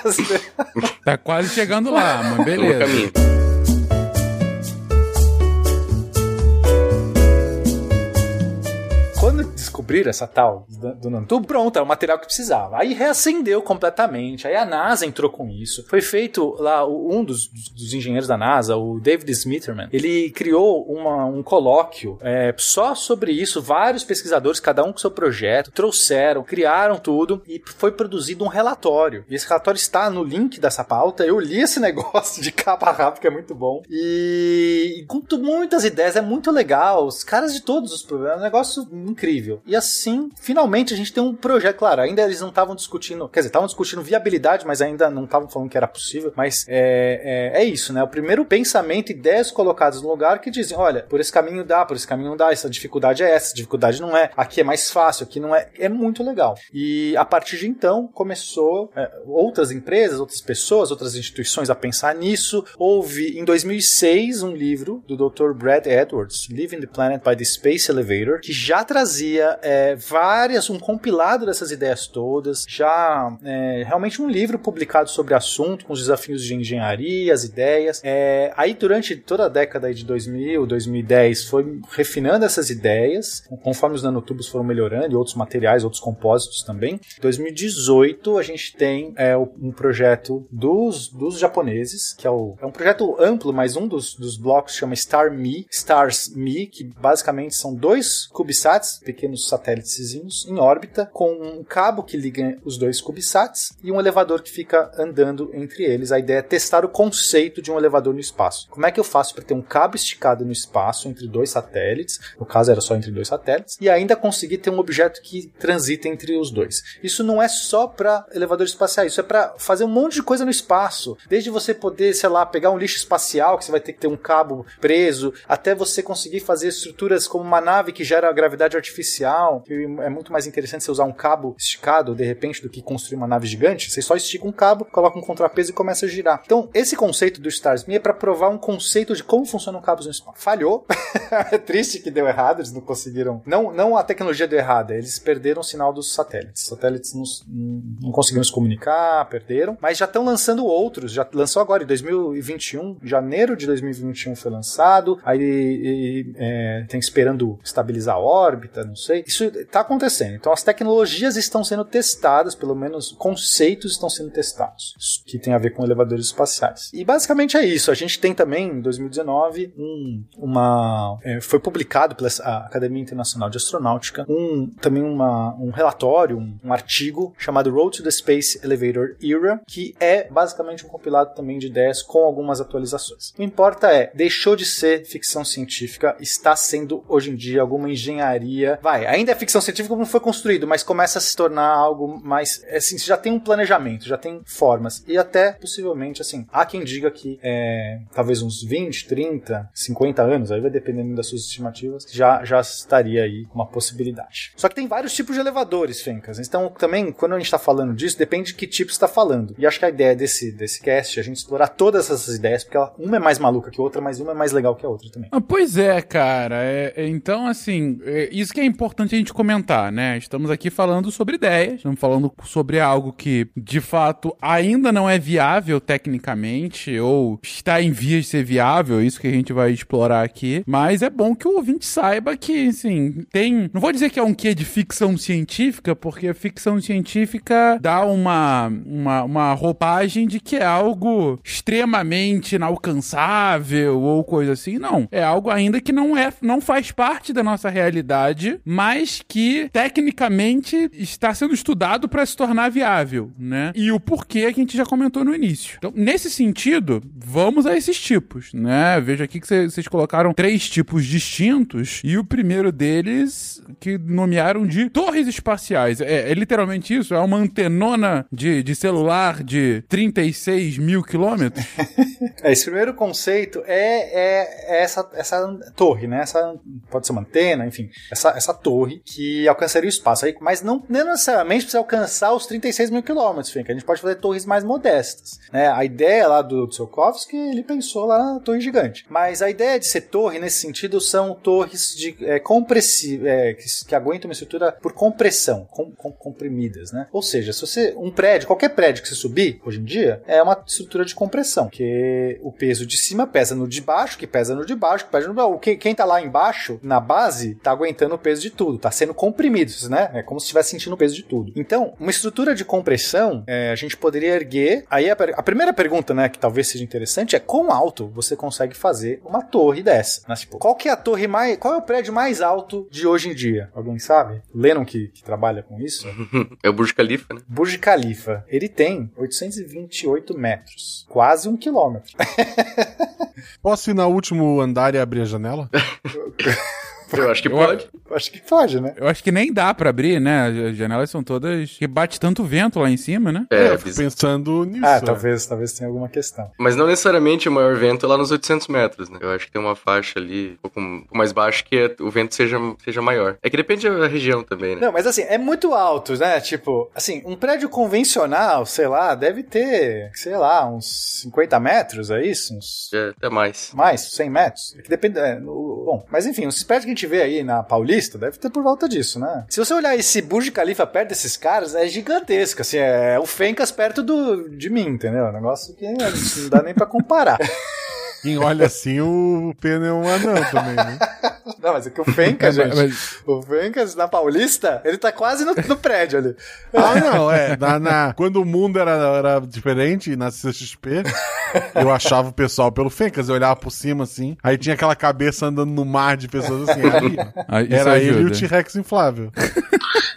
tá quase chegando lá, mas beleza. Descobriram essa tal do, nanotubo, pronto, era o material que precisava. Aí reacendeu completamente. Aí a NASA entrou com isso. Foi feito lá, um dos, dos engenheiros da NASA, o David Smitherman, ele criou uma- um colóquio é, só sobre isso. Vários pesquisadores, cada um com seu projeto, trouxeram, criaram tudo e foi produzido um relatório. E esse relatório está no link dessa pauta. Eu li esse negócio de capa a rabo, que é muito bom. E, e com muitas ideias, é muito legal. Os caras de todos os problemas, é um negócio incrível. E assim, finalmente a gente tem um projeto. Claro, ainda eles não estavam discutindo, quer dizer, estavam discutindo viabilidade, mas ainda não estavam falando que era possível. Mas é, é, é isso, né? O primeiro pensamento, ideias colocadas no lugar que dizem: olha, por esse caminho dá, por esse caminho não dá, essa dificuldade é essa, essa dificuldade não é, aqui é mais fácil, aqui não é. É muito legal. E a partir de então começou é, outras empresas, outras pessoas, outras instituições a pensar nisso. Houve em 2006 um livro do Dr. Brad Edwards, Living the Planet by the Space Elevator, que já trazia é, várias, um compilado dessas ideias todas, já é, realmente um livro publicado sobre o assunto, com os desafios de engenharia, as ideias. É, aí durante toda a década de 2000, 2010, foi refinando essas ideias, conforme os nanotubos foram melhorando e outros materiais, outros compósitos também. Em 2018 a gente tem é, um projeto dos, dos japoneses, que é, o, é um projeto amplo, mas um dos, dos blocos chama Star Me, Stars Me, que basicamente são dois CubeSats, pequenos satélites em órbita, com um cabo que liga os dois CubeSats e um elevador que fica andando entre eles. A ideia é testar o conceito de um elevador no espaço. Como é que eu faço para ter um cabo esticado no espaço entre dois satélites? No caso era só entre dois satélites e ainda conseguir ter um objeto que transita entre os dois. Isso não é só para elevadores espaciais, isso é para fazer um monte de coisa no espaço. Desde você poder, sei lá, pegar um lixo espacial que você vai ter que ter um cabo preso, até você conseguir fazer estruturas como uma nave que gera gravidade artificial, que é muito mais interessante você usar um cabo esticado de repente do que construir uma nave gigante. Você só estica um cabo, coloca um contrapeso e começa a girar. Então, esse conceito do Stars Me é para provar um conceito de como funcionam cabos no espaço. Falhou. é triste que deu errado, eles não conseguiram. Não, não a tecnologia deu errada, eles perderam o sinal dos satélites. Os satélites não, não conseguiram se comunicar, perderam, mas já estão lançando outros. Já lançou agora em 2021, janeiro de 2021 foi lançado. Aí e, é, tem esperando estabilizar a órbita, não sei. Isso está acontecendo. Então as tecnologias estão sendo testadas, pelo menos conceitos estão sendo testados, que tem a ver com elevadores espaciais. E basicamente é isso. A gente tem também em 2019 um, uma é, foi publicado pela Academia Internacional de Astronáutica um também uma, um relatório, um, um artigo chamado Road to the Space Elevator Era, que é basicamente um compilado também de ideias com algumas atualizações. O que importa é, deixou de ser ficção científica, está sendo hoje em dia alguma engenharia. Vai, ainda é ficção científica como foi construído, mas começa a se tornar algo mais. Assim, já tem um planejamento, já tem formas. E até, possivelmente, assim, há quem diga que é, talvez uns 20, 30, 50 anos, aí vai dependendo das suas estimativas, já, já estaria aí uma possibilidade. Só que tem vários tipos de elevadores, Fencas. Então, também, quando a gente está falando disso, depende de que tipo está falando. E acho que a ideia desse, desse cast é a gente explorar todas essas ideias, porque ela, uma é mais maluca que outra, mas uma é mais legal que a outra também. Ah, Pois é, cara. É- é- então, assim, é, isso que é importante a gente comentar, né? Estamos aqui falando sobre ideias, estamos falando sobre algo que, de fato, ainda não é viável tecnicamente, ou está em vias de ser viável, isso que a gente vai explorar aqui. Mas é bom que o ouvinte saiba que, assim, tem. Não vou dizer que é um quê de ficção científica, porque a ficção científica dá uma, uma, uma roupagem de que é algo extremamente inalcançável ou coisa assim. Não. É algo ainda que não é, não faz parte da nossa realidade, mas que tecnicamente está sendo estudado para se tornar viável, né? E o porquê que a gente já comentou no início. Então, nesse sentido, vamos a esses tipos, né? Veja aqui que cê- vocês colocaram três tipos distintos e o primeiro deles que nomearam de torres espaciais. É, é literalmente isso? É uma antenona de, de celular de 36 mil quilômetros? É, esse primeiro conceito é, é, é essa, essa torre, né? Essa, pode ser uma antena, enfim, essa, essa torre que alcançaria o espaço. Aí, mas não, não necessariamente precisa alcançar os 36 mil quilômetros. A gente pode fazer torres mais modestas. Né? A ideia lá do Tsiolkovsky, ele pensou lá na torre gigante. Mas a ideia de ser torre, nesse sentido, são torres de é, é, que, que aguentam uma estrutura por compressão, com, com- comprimidas, né? Ou seja, se você um prédio, qualquer prédio que você subir hoje em dia, é uma estrutura de compressão, que o peso de cima pesa no de baixo, que pesa no de baixo, que pesa no o que- quem tá lá embaixo, na base, tá aguentando peso de tudo, tá sendo comprimido, né? É como se estivesse sentindo o peso de tudo. Então, uma estrutura de compressão, é, a gente poderia erguer. Aí a, a primeira pergunta, né, que talvez seja interessante é quão alto você consegue fazer uma torre dessa? Né? Tipo, qual que é a torre mais. Qual é o prédio mais alto de hoje em dia? Alguém sabe? Lennon que, que trabalha com isso? É o Burj Khalifa, né? Burj Khalifa, ele tem 828 metros, quase um quilômetro. Posso ir no último andar e abrir a janela? Eu acho que Eu- pode. Acho que pode, né? Eu acho que nem dá pra abrir, né? As janelas são todas. que bate tanto vento lá em cima, né? É, eu fico biz- pensando nisso. Ah, é. talvez, talvez tenha alguma questão. mas não necessariamente o maior vento é lá nos 800 metros, né? Eu acho que tem uma faixa ali um pouco, um pouco mais baixa que é- o vento seja, seja maior. É que depende da região também, né? Não, mas assim, é muito alto, né? Tipo, assim, um prédio convencional, sei lá, deve ter, sei lá, uns 50 metros, é isso? Uns É, até mais. mais, 100 metros. É que depende. é, no- bom, mas enfim, os prédios que a gente vê aí na Paulista deve ter por volta disso, né? Se você olhar esse Burj Khalifa perto desses caras, é gigantesco. Assim, é o Fencas perto do, de mim, entendeu? É um negócio que não dá nem pra comparar. Quem olha assim, o pena é um anão também, né? Não, mas é que o Fencas, gente. mas- O Fencas na Paulista, ele tá quase no, no prédio ali. Ah, não, é. Na, na- quando o mundo era, era diferente, na CXP, eu achava o pessoal pelo Fencas. Eu olhava por cima assim, aí tinha aquela cabeça andando no mar de pessoas assim. Aí, era ele e o ajuda. T-Rex inflável.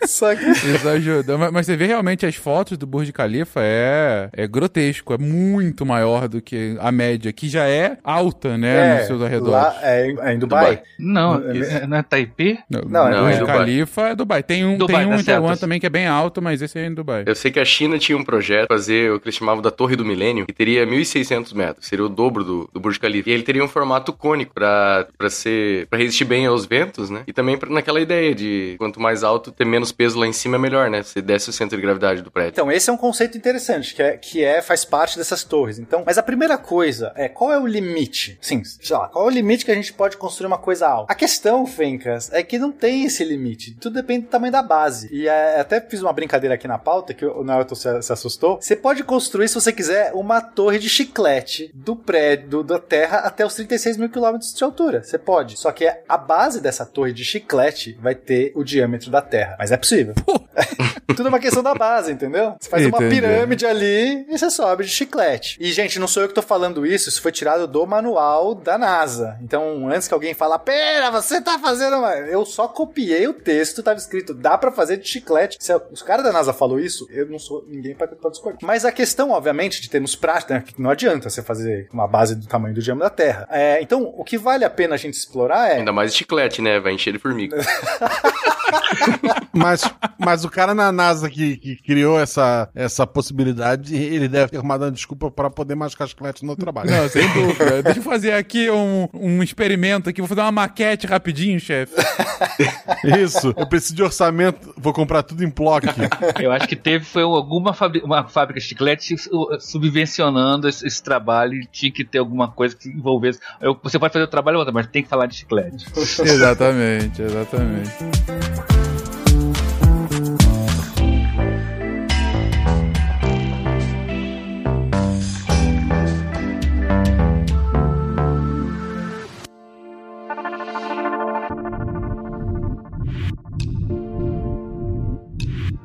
Só que. Isso ajuda. Mas, mas você vê realmente as fotos do Burj Khalifa é, é grotesco, é muito maior do que a média, que já é alta, né, nos seus arredores. Lá, é, em- é em Dubai. Dubai. Não, Isso. é- não é Taipei? Não, Não, o é Burj Dubai. Khalifa é Dubai. Tem um, Dubai, tem um tá em Taiwan também que é bem alto, mas esse é em Dubai. Eu sei que a China tinha um projeto fazer o que eles chamavam da Torre do Milênio, que teria 1.600 metros, seria o dobro do, do Burj Khalifa. E ele teria um formato cônico pra, pra ser para resistir bem aos ventos, né? E também pra, naquela ideia de quanto mais alto, ter menos peso lá em cima é melhor, né? Se desce o centro de gravidade do prédio. Então, esse é um conceito interessante, que é, que é faz parte dessas torres. Então, mas a primeira coisa é qual é o limite? Sim, sei lá, qual é o limite que a gente pode construir uma coisa alta? A questão, Fencas, é que não tem esse limite. Tudo depende do tamanho da base. E é, até fiz uma brincadeira aqui na pauta, que o Naruto se, se assustou. Você pode construir, se você quiser, uma torre de chiclete do prédio, do- da Terra até os 36 mil quilômetros de altura. Você pode. Só que a base dessa torre de chiclete vai ter o diâmetro da Terra. Mas é possível. Tudo é uma questão da base, entendeu? Você faz uma Entendi. pirâmide ali e você sobe de chiclete. E, gente, não sou eu que tô falando isso, isso foi tirado do manual da NASA. Então, antes que alguém fale, pera, você tá fazendo uma... Eu só copiei o texto, tava escrito, dá pra fazer de chiclete. Se os caras da NASA falou isso, eu não sou ninguém pra, pra discordar. Mas a questão, obviamente, de termos prática, né, que não adianta você fazer uma base do tamanho do diâmetro da Terra. É, então, o que vale a pena a gente explorar é... Ainda mais chiclete, né? Vai encher de formiga. Mas, mas o cara na NASA que, que criou essa, essa possibilidade, ele deve ter arrumado uma desculpa para poder mascar chiclete no trabalho. Não, sem dúvida. Deixa eu fazer aqui um, um experimento aqui. Vou fazer uma maquete rapidinho, chefe. Isso, eu preciso de orçamento, vou comprar tudo em bloco. Eu acho que teve foi alguma uma fábrica de chiclete su- subvencionando esse, esse trabalho e tinha que ter alguma coisa que envolvesse. Eu- você pode fazer o trabalho, mas tem que falar de chiclete. exatamente, exatamente.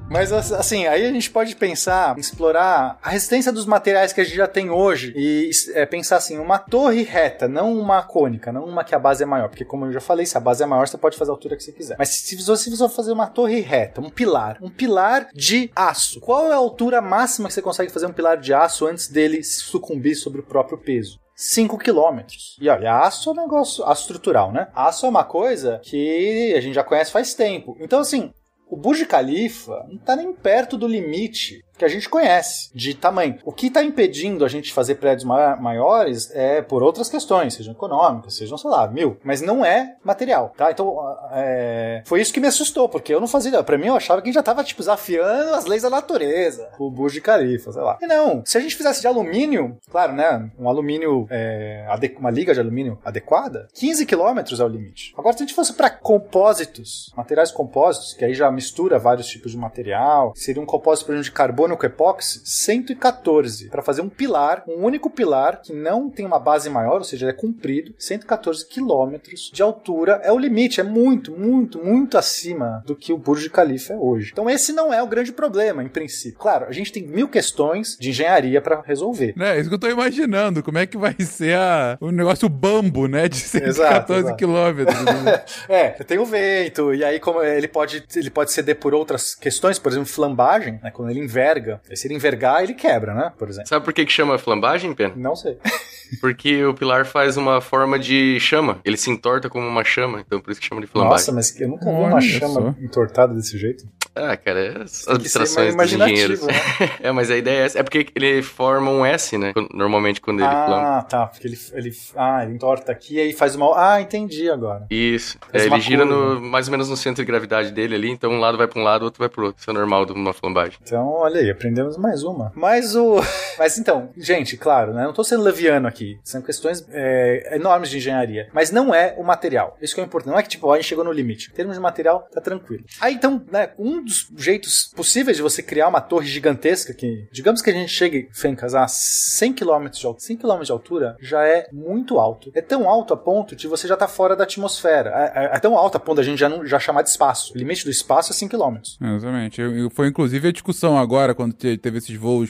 Mas assim, aí a gente pode pensar, explorar a resistência dos materiais que a gente já tem hoje e é, pensar assim, uma torre reta, não uma cônica, não uma que a base é maior, porque como eu já falei, se a base é maior, você pode fazer a altura que você quiser. Mas se você for fazer uma torre reta, um pilar, um pilar de aço, qual é a altura máxima que você consegue fazer um pilar de aço antes dele sucumbir sobre o próprio peso? 5 quilômetros. E olha, aço é um negócio, aço estrutural, né? Aço é uma coisa que a gente já conhece faz tempo. Então, assim, o Burj Khalifa não está nem perto do limite que a gente conhece de tamanho. O que está impedindo a gente de fazer prédios ma maiores é por outras questões, sejam econômicas, sejam, sei lá, mil. Mas não é material, tá? Então, é... foi isso que me assustou, porque eu não fazia. Para mim, eu achava que já estava tipo, desafiando as leis da natureza, o Burj Khalifa, sei lá. E não, se a gente fizesse de alumínio, claro, né? Um alumínio, é, uma liga de alumínio adequada, 15 quilômetros é o limite. Agora, se a gente fosse para compósitos, materiais compósitos, que aí já mistura vários tipos de material, seria um compósito, por exemplo, de carbono cônico epóxi 114 para fazer um pilar, um único pilar que não tem uma base maior, ou seja, ele é comprido, 114 quilômetros de altura é o limite, é muito, muito, muito acima do que o Burj Khalifa é hoje. Então esse não é o grande problema, em princípio. Claro, a gente tem mil questões de engenharia para resolver. É, isso que eu tô imaginando. Como é que vai ser a, o negócio bambo, né? De 114 Exato, exato. quilômetros. né? É, tem o vento, e aí como ele pode, ele pode ceder por outras questões, por exemplo, flambagem, né? Quando ele enverga. Se ele envergar, ele quebra, né? Por exemplo. Sabe por que, que chama flambagem, Pena? Não sei. Porque o pilar faz uma forma de chama. Ele se entorta como uma chama, então por isso que chama de flambagem. Nossa, mas eu nunca vi uma chama só. entortada desse jeito. Ah, cara, é as abstrações dos engenheiros. né? é, mas a ideia é essa. É porque ele forma um S, né? Normalmente quando ele flamba. Ah, tá. Porque ele, ele, ah, ele entorta aqui e aí faz uma. Ah, entendi agora. Isso. É, ele gira curva. no, mais ou menos no centro de gravidade dele ali, então um lado vai pra um lado, o outro vai pro outro. Isso é normal de uma flambagem. Então, olha aí, aprendemos mais uma. Mas o. Mas então, gente, claro, né? Não tô sendo leviano aqui. São questões é, enormes de engenharia. Mas não é o material. Isso que é importante. Não é que, tipo, ó, a gente chegou no limite. Em termos de material, tá tranquilo. Aí, então, né, um dos jeitos possíveis de você criar uma torre gigantesca, que, digamos que a gente chegue, Fencas, a 100 km de altura. 100 km de altura já é muito alto. É tão alto a ponto de você já tá fora da atmosfera. É, é- é tão alto a ponto da gente já, não, já chamar de espaço. O limite do espaço é 100 km. Exatamente. Eu- eu- foi inclusive a discussão agora, quando te- teve esses voos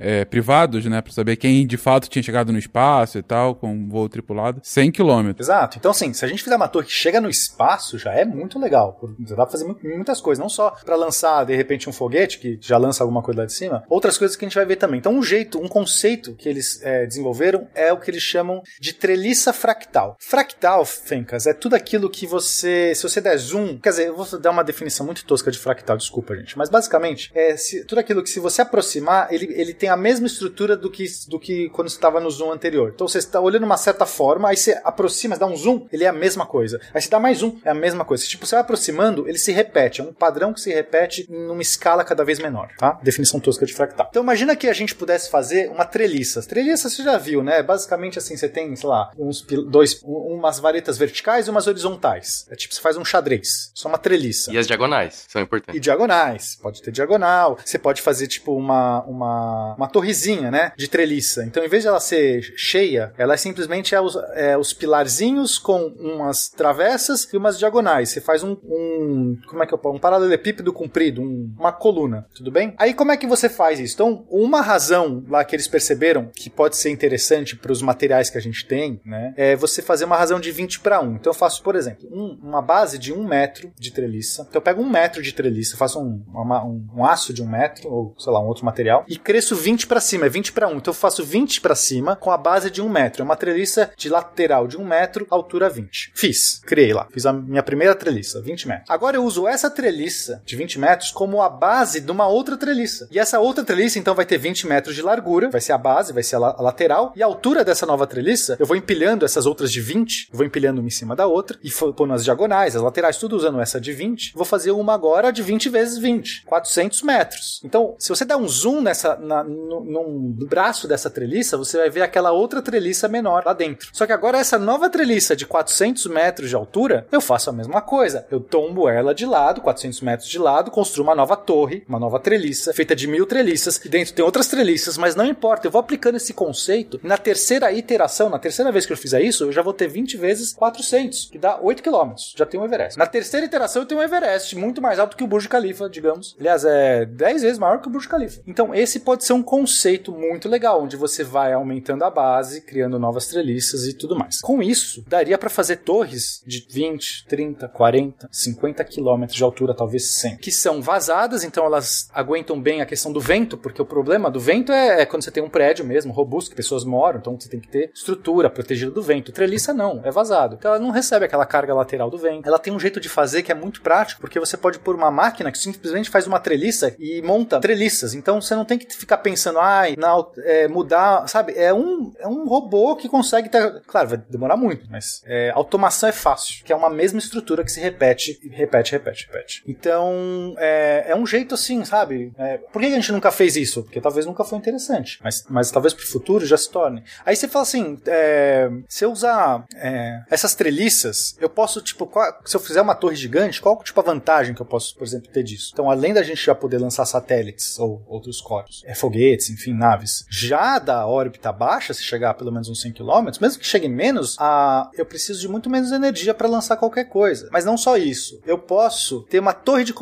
é, privados, né? Pra saber quem de fato tinha chegado no espaço e tal, com um voo tripulado. 100 quilômetros. Exato. Então, assim, se a gente fizer uma torre que chega no espaço, já é muito legal. Dá pra fazer mu- muitas coisas. Não só pra lançar, de repente, um foguete, que já lança alguma coisa lá de cima, outras coisas que a gente vai ver também. Então, um jeito, um conceito que eles é, desenvolveram é o que eles chamam de treliça fractal. Fractal, Fencas, é tudo aquilo que você. Se você der zoom. Quer dizer, eu vou dar uma definição muito tosca de fractal, desculpa, gente. Mas basicamente, é se- tudo aquilo que se você aproximar, ele, ele tem a mesma estrutura do que, do que quando você estava no zoom anterior. Então você está olhando uma certa forma, aí você aproxima, dá um zoom, ele é a mesma coisa. Aí você dá mais um, é a mesma coisa. Tipo, você vai aproximando, ele se repete. É um padrão que se repete numa escala cada vez menor, tá? Definição tosca de fractal. Então imagina que a gente pudesse fazer uma treliça. Treliça você já viu, né? Basicamente assim, você tem, sei lá, uns dois, um- umas varetas verticais e umas horizontais. É tipo, você faz um xadrez. Só uma treliça E as diagonais são e importantes. diagonais. Pode ter diagonal. Você pode fazer, tipo, uma, uma, uma torrezinha, né? De treliça. Então, em vez de ela ser cheia, ela é simplesmente é os, é os pilarzinhos com umas travessas e umas diagonais. Você faz um. um como é que eu falo? Um paralelepípedo comprido, um- uma coluna. Tudo bem? Aí, como é que você faz isso? Então, uma razão lá que eles perceberam que pode ser interessante para os materiais que a gente tem, né? É você fazer uma razão de 20 para 1. Então, eu faço, por exemplo, um- uma base de um metro de treliça. Então, eu pego um metro de treliça, faço um, uma- um, um aço de um metro, ou sei lá, um outro material, e cresço 20 para cima, é 20 para 1. Então, eu faço 20 para cima com a base de um metro. É uma treliça de lateral de um metro, altura 20. Fiz, criei lá. Fiz a minha primeira treliça, 20 metros. Agora eu uso essa treliça de 20 metros como a base de uma outra treliça. E essa outra treliça, então, vai ter 20 metros de largura, vai ser a base, vai ser a, la- a lateral, e a altura dessa nova treliça, eu vou empilhando essas outras de 20, eu vou empilhando uma em cima da outra, e pondo as diagonais, as laterais, tudo usando essa de 20. Vou fazer uma agora de 20 vezes 20, 400 metros. Então, se você der um zoom nessa, na, no, num braço dessa treliça, você vai ver aquela outra treliça menor lá dentro. Só que agora essa nova treliça de 400 metros de altura, eu faço a mesma coisa. Eu tombo ela de lado, 400 metros de lado, construo uma nova torre, uma nova treliça, feita de mil treliças, e dentro tem outras treliças, mas não importa, eu vou aplicando esse conceito, e na terceira iteração, na terceira vez que eu fizer isso, eu já vou ter 20 vezes 400, que dá 8 km. Já tem um Everest. Na terceira iteração eu tenho um Everest, muito mais alto que o Burj Khalifa, digamos. Aliás, é 10 vezes maior que o Burj Khalifa. Então, esse pode ser um conceito muito legal, onde você vai aumentando a base, criando novas treliças e tudo mais. Com isso, daria para fazer torres de 20, 30, 40, 50 quilômetros de altura, talvez 100, que são vazadas, então elas aguentam bem a questão do vento, porque o problema do vento é, é quando você tem um prédio mesmo, robusto, que pessoas moram, então você tem que ter estrutura protegida do vento. Treliça não, é vazado. Então ela não recebe aquela carga lateral do vento. Ela tem um jeito de fazer que é muito prático, porque você pode pôr uma máquina que simplesmente faz uma treliça e monta treliças. Então você não tem que ficar pensando, ai, não, é, mudar, sabe? É um, é um robô que consegue ter. Claro, vai demorar muito, mas é, automação é fácil, que é uma mesma estrutura que se repete, repete, repete, repete. Então, Então, é, é um jeito assim, sabe? É, por que a gente nunca fez isso? Porque talvez nunca foi interessante, mas, mas talvez pro futuro já se torne. Aí você fala assim: é, se eu usar é, essas treliças, eu posso, tipo, qual- se eu fizer uma torre gigante, qual tipo a vantagem que eu posso, por exemplo, ter disso? Então, além da gente já poder lançar satélites ou outros corpos, é, foguetes, enfim, naves, já da órbita baixa, se chegar a pelo menos uns 100 km, mesmo que chegue menos, a, eu preciso de muito menos energia para lançar qualquer coisa. Mas não só isso, eu posso ter uma torre de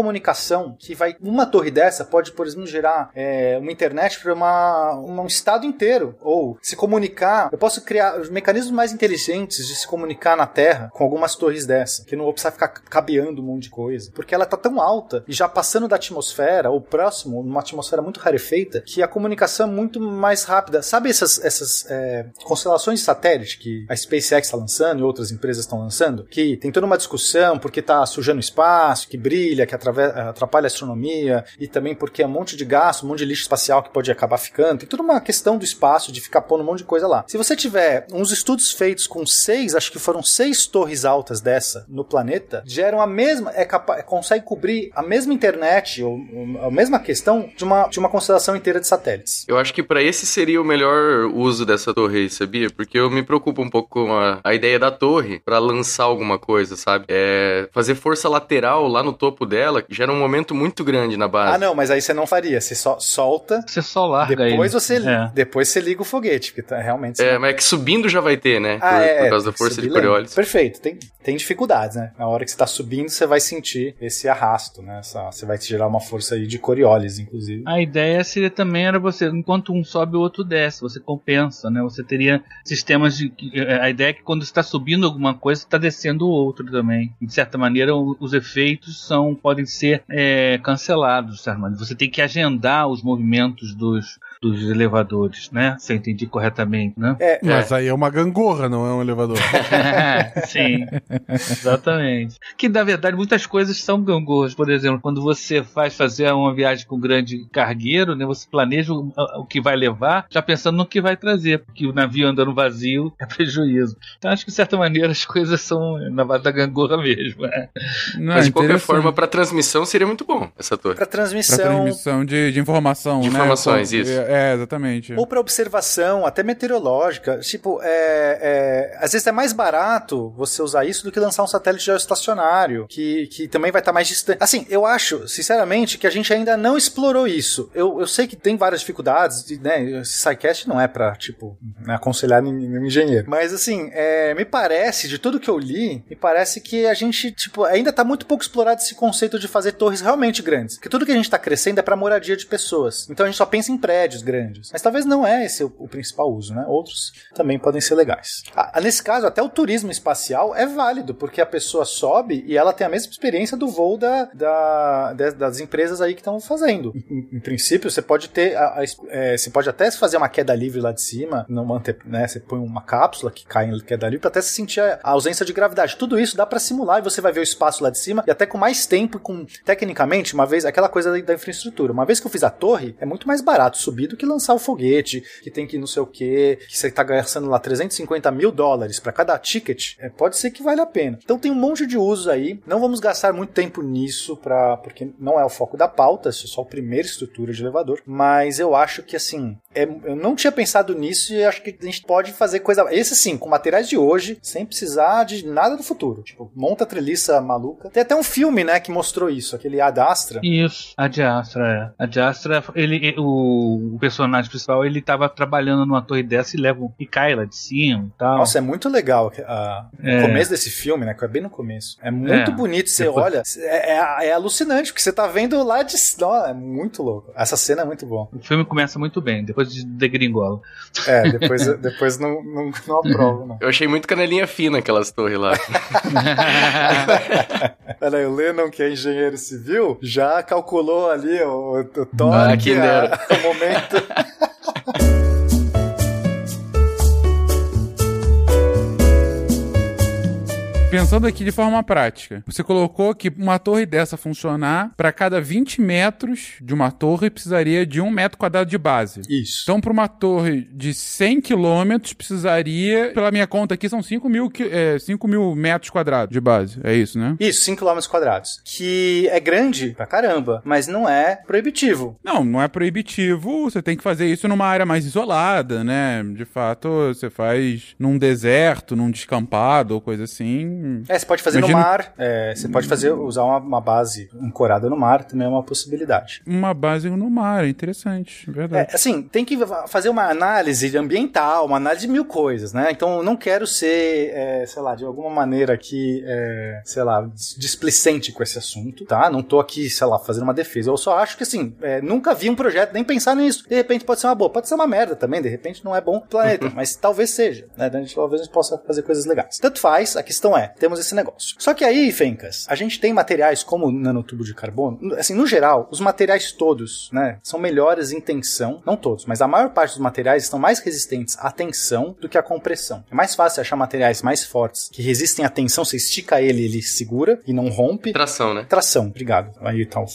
que vai. Uma torre dessa pode, por exemplo, gerar é, uma internet para uma, um estado inteiro. Ou se comunicar. Eu posso criar os mecanismos mais inteligentes de se comunicar na Terra com algumas torres dessa. Que não vou precisar ficar cabeando um monte de coisa. Porque ela tá tão alta e já passando da atmosfera, ou próximo, numa atmosfera muito rarefeita, que a comunicação é muito mais rápida. Sabe essas, essas é, constelações de satélite que a SpaceX está lançando e outras empresas estão lançando? Que tem toda uma discussão porque tá sujando o espaço, que brilha, que atrave- atrapalha a astronomia, e também porque é um monte de gasto, um monte de lixo espacial que pode acabar ficando. Tem toda uma questão do espaço, de ficar pondo um monte de coisa lá. Se você tiver uns estudos feitos com seis, acho que foram seis torres altas dessa no planeta, geram a mesma, é capaz, consegue cobrir a mesma internet, ou, a mesma questão de uma, de uma constelação inteira de satélites. Eu acho que pra esse seria o melhor uso dessa torre sabia? Porque eu me preocupo um pouco com a, a ideia da torre pra lançar alguma coisa, sabe? É fazer força lateral lá no topo dela que gera um momento muito grande na base. Ah, não, mas aí você não faria. Você só solta, Você só larga depois ele. você, É. depois você liga o foguete, porque tá, realmente... você É, mas é que subindo já vai ter, né? Ah, por, é, por causa da força de lento. Coriolis. Perfeito, tem, tem dificuldades, né? Na hora que você tá subindo, você vai sentir esse arrasto, né? Essa, você vai gerar uma força aí de Coriolis, inclusive. A ideia seria também era você, enquanto um sobe, o outro desce, você compensa, né? Você teria sistemas de. A ideia é que quando está subindo alguma coisa, está descendo o outro também. De certa maneira, os efeitos são podem ser é, cancelados, maneira. Você tem que agendar os movimentos dos, dos elevadores, né? Se eu entendi corretamente, né? É, Mas aí é uma gangorra, não é um elevador. Sim, exatamente. Que na verdade muitas coisas são gangorras. Por exemplo, quando você vai fazer uma viagem com um grande cargueiro, né, você planeja o, o que vai levar, já pensando no que vai trazer, porque o navio andando vazio é prejuízo. Então acho que de certa maneira as coisas são na base da gangorra mesmo. né? Não, Mas de qualquer forma, pra transmissão seria muito bom essa torre. pra Pra transmissão. transmissão de, de informação, De né? informações, isso. É, exatamente. Ou para observação, até meteorológica. Tipo, é, é, às vezes é mais barato você usar isso do que lançar um satélite geoestacionário, que, que também vai estar mais distante. Assim, eu acho, sinceramente, que a gente ainda não explorou isso. Eu, eu sei que tem várias dificuldades, né? Esse SciCast não é pra, tipo, né, aconselhar nenhum nenhum engenheiro. Mas, assim, é, me parece, de tudo que eu li, me parece que a gente, tipo, ainda tá muito pouco explorado esse conceito de fazer torres realmente grandes. Porque tudo que a gente tá crescendo é pra moradia de pessoas. Então a gente só pensa em prédios grandes. Mas talvez não é esse o, o principal uso, né? Outros também podem ser legais. Ah, nesse caso, até o turismo espacial é válido, porque a pessoa sobe e ela tem a mesma experiência do voo da, da- da- das empresas aí que estão fazendo. Em, em princípio, você pode ter. a- a é, você pode até fazer uma queda livre lá de cima, não manter, né? Você põe uma cápsula que cai em queda livre, até se sentir a, a ausência de gravidade. Tudo isso dá pra simular e você vai ver o espaço lá de cima e até com mais tempo com. Tecnicamente, uma vez, aquela coisa da, da infraestrutura. Uma vez que eu fiz a torre, é muito mais barato subir do que lançar o foguete, que tem que não sei o que, que você tá gastando lá 350 mil dólares pra cada ticket. É, pode ser que vale a pena. Então tem um monte de usos aí. Não vamos gastar muito tempo nisso, pra, porque não é o foco da pauta, isso é só a primeira estrutura de elevador. Mas eu acho que assim, é- eu não tinha pensado nisso e acho que a gente pode fazer coisa. Esse sim, com materiais de hoje, sem precisar de nada do futuro. Tipo, monta a treliça maluca. Tem até um filme, né, que mostrou isso, aquele Ad Astra. Isso, a Diastra, é. A Diastra, ele, e- o, o personagem principal, ele tava trabalhando numa torre dessa e leva um- e cai lá de cima e tal. Nossa, é muito legal É. o começo desse filme, né? Que é bem no começo. É muito É. bonito. Você Depois- olha, é, é- é alucinante, porque você tá vendo lá de. Não, é muito louco. Essa cena é muito boa. O filme começa muito bem, depois de degringola. É, depois, depois não, não, não aprovo, não. Eu achei muito canelinha fina aquelas torres lá. Olha aí, o Lennon, que é engenheiro civil, já calculou ali o, o Ah, a- o momento. that. Pensando aqui de forma prática, você colocou que uma torre dessa funcionar, para cada 20 metros de uma torre precisaria de um metro quadrado de base. Isso. Então, para uma torre de 100 quilômetros, precisaria, pela minha conta aqui, são 5 mil, é, 5 mil metros quadrados de base. É isso, né? Isso, 5 km quadrados. Que é grande pra caramba, mas não é proibitivo. Não, não é proibitivo. Você tem que fazer isso numa área mais isolada, né? De fato, você faz num deserto, num descampado ou coisa assim. É, você pode fazer no mar, é, você pode fazer, usar uma, uma base ancorada no mar, também é uma possibilidade. Uma base no mar, é interessante, é verdade. É, assim, tem que fazer uma análise ambiental, uma análise de mil coisas, né? Então, eu não quero ser, é, sei lá, de alguma maneira aqui, é, sei lá, dis- displicente com esse assunto, tá? Não tô aqui, sei lá, fazendo uma defesa. Eu só acho que, assim, é, nunca vi um projeto nem pensar nisso. De repente pode ser uma boa, pode ser uma merda também, de repente não é bom pro planeta, mas talvez seja, né? Talvez a gente possa fazer coisas legais. Tanto faz, a questão é, temos esse negócio. Só que aí, Fencas, a gente tem materiais como o nanotubo de carbono, assim, no geral, os materiais todos, né, são melhores em tensão, não todos, mas a maior parte dos materiais estão mais resistentes à tensão do que à compressão. É mais fácil achar materiais mais fortes que resistem à tensão, você estica ele, ele segura e não rompe. Tração, né? Tração, obrigado. Aí tá, o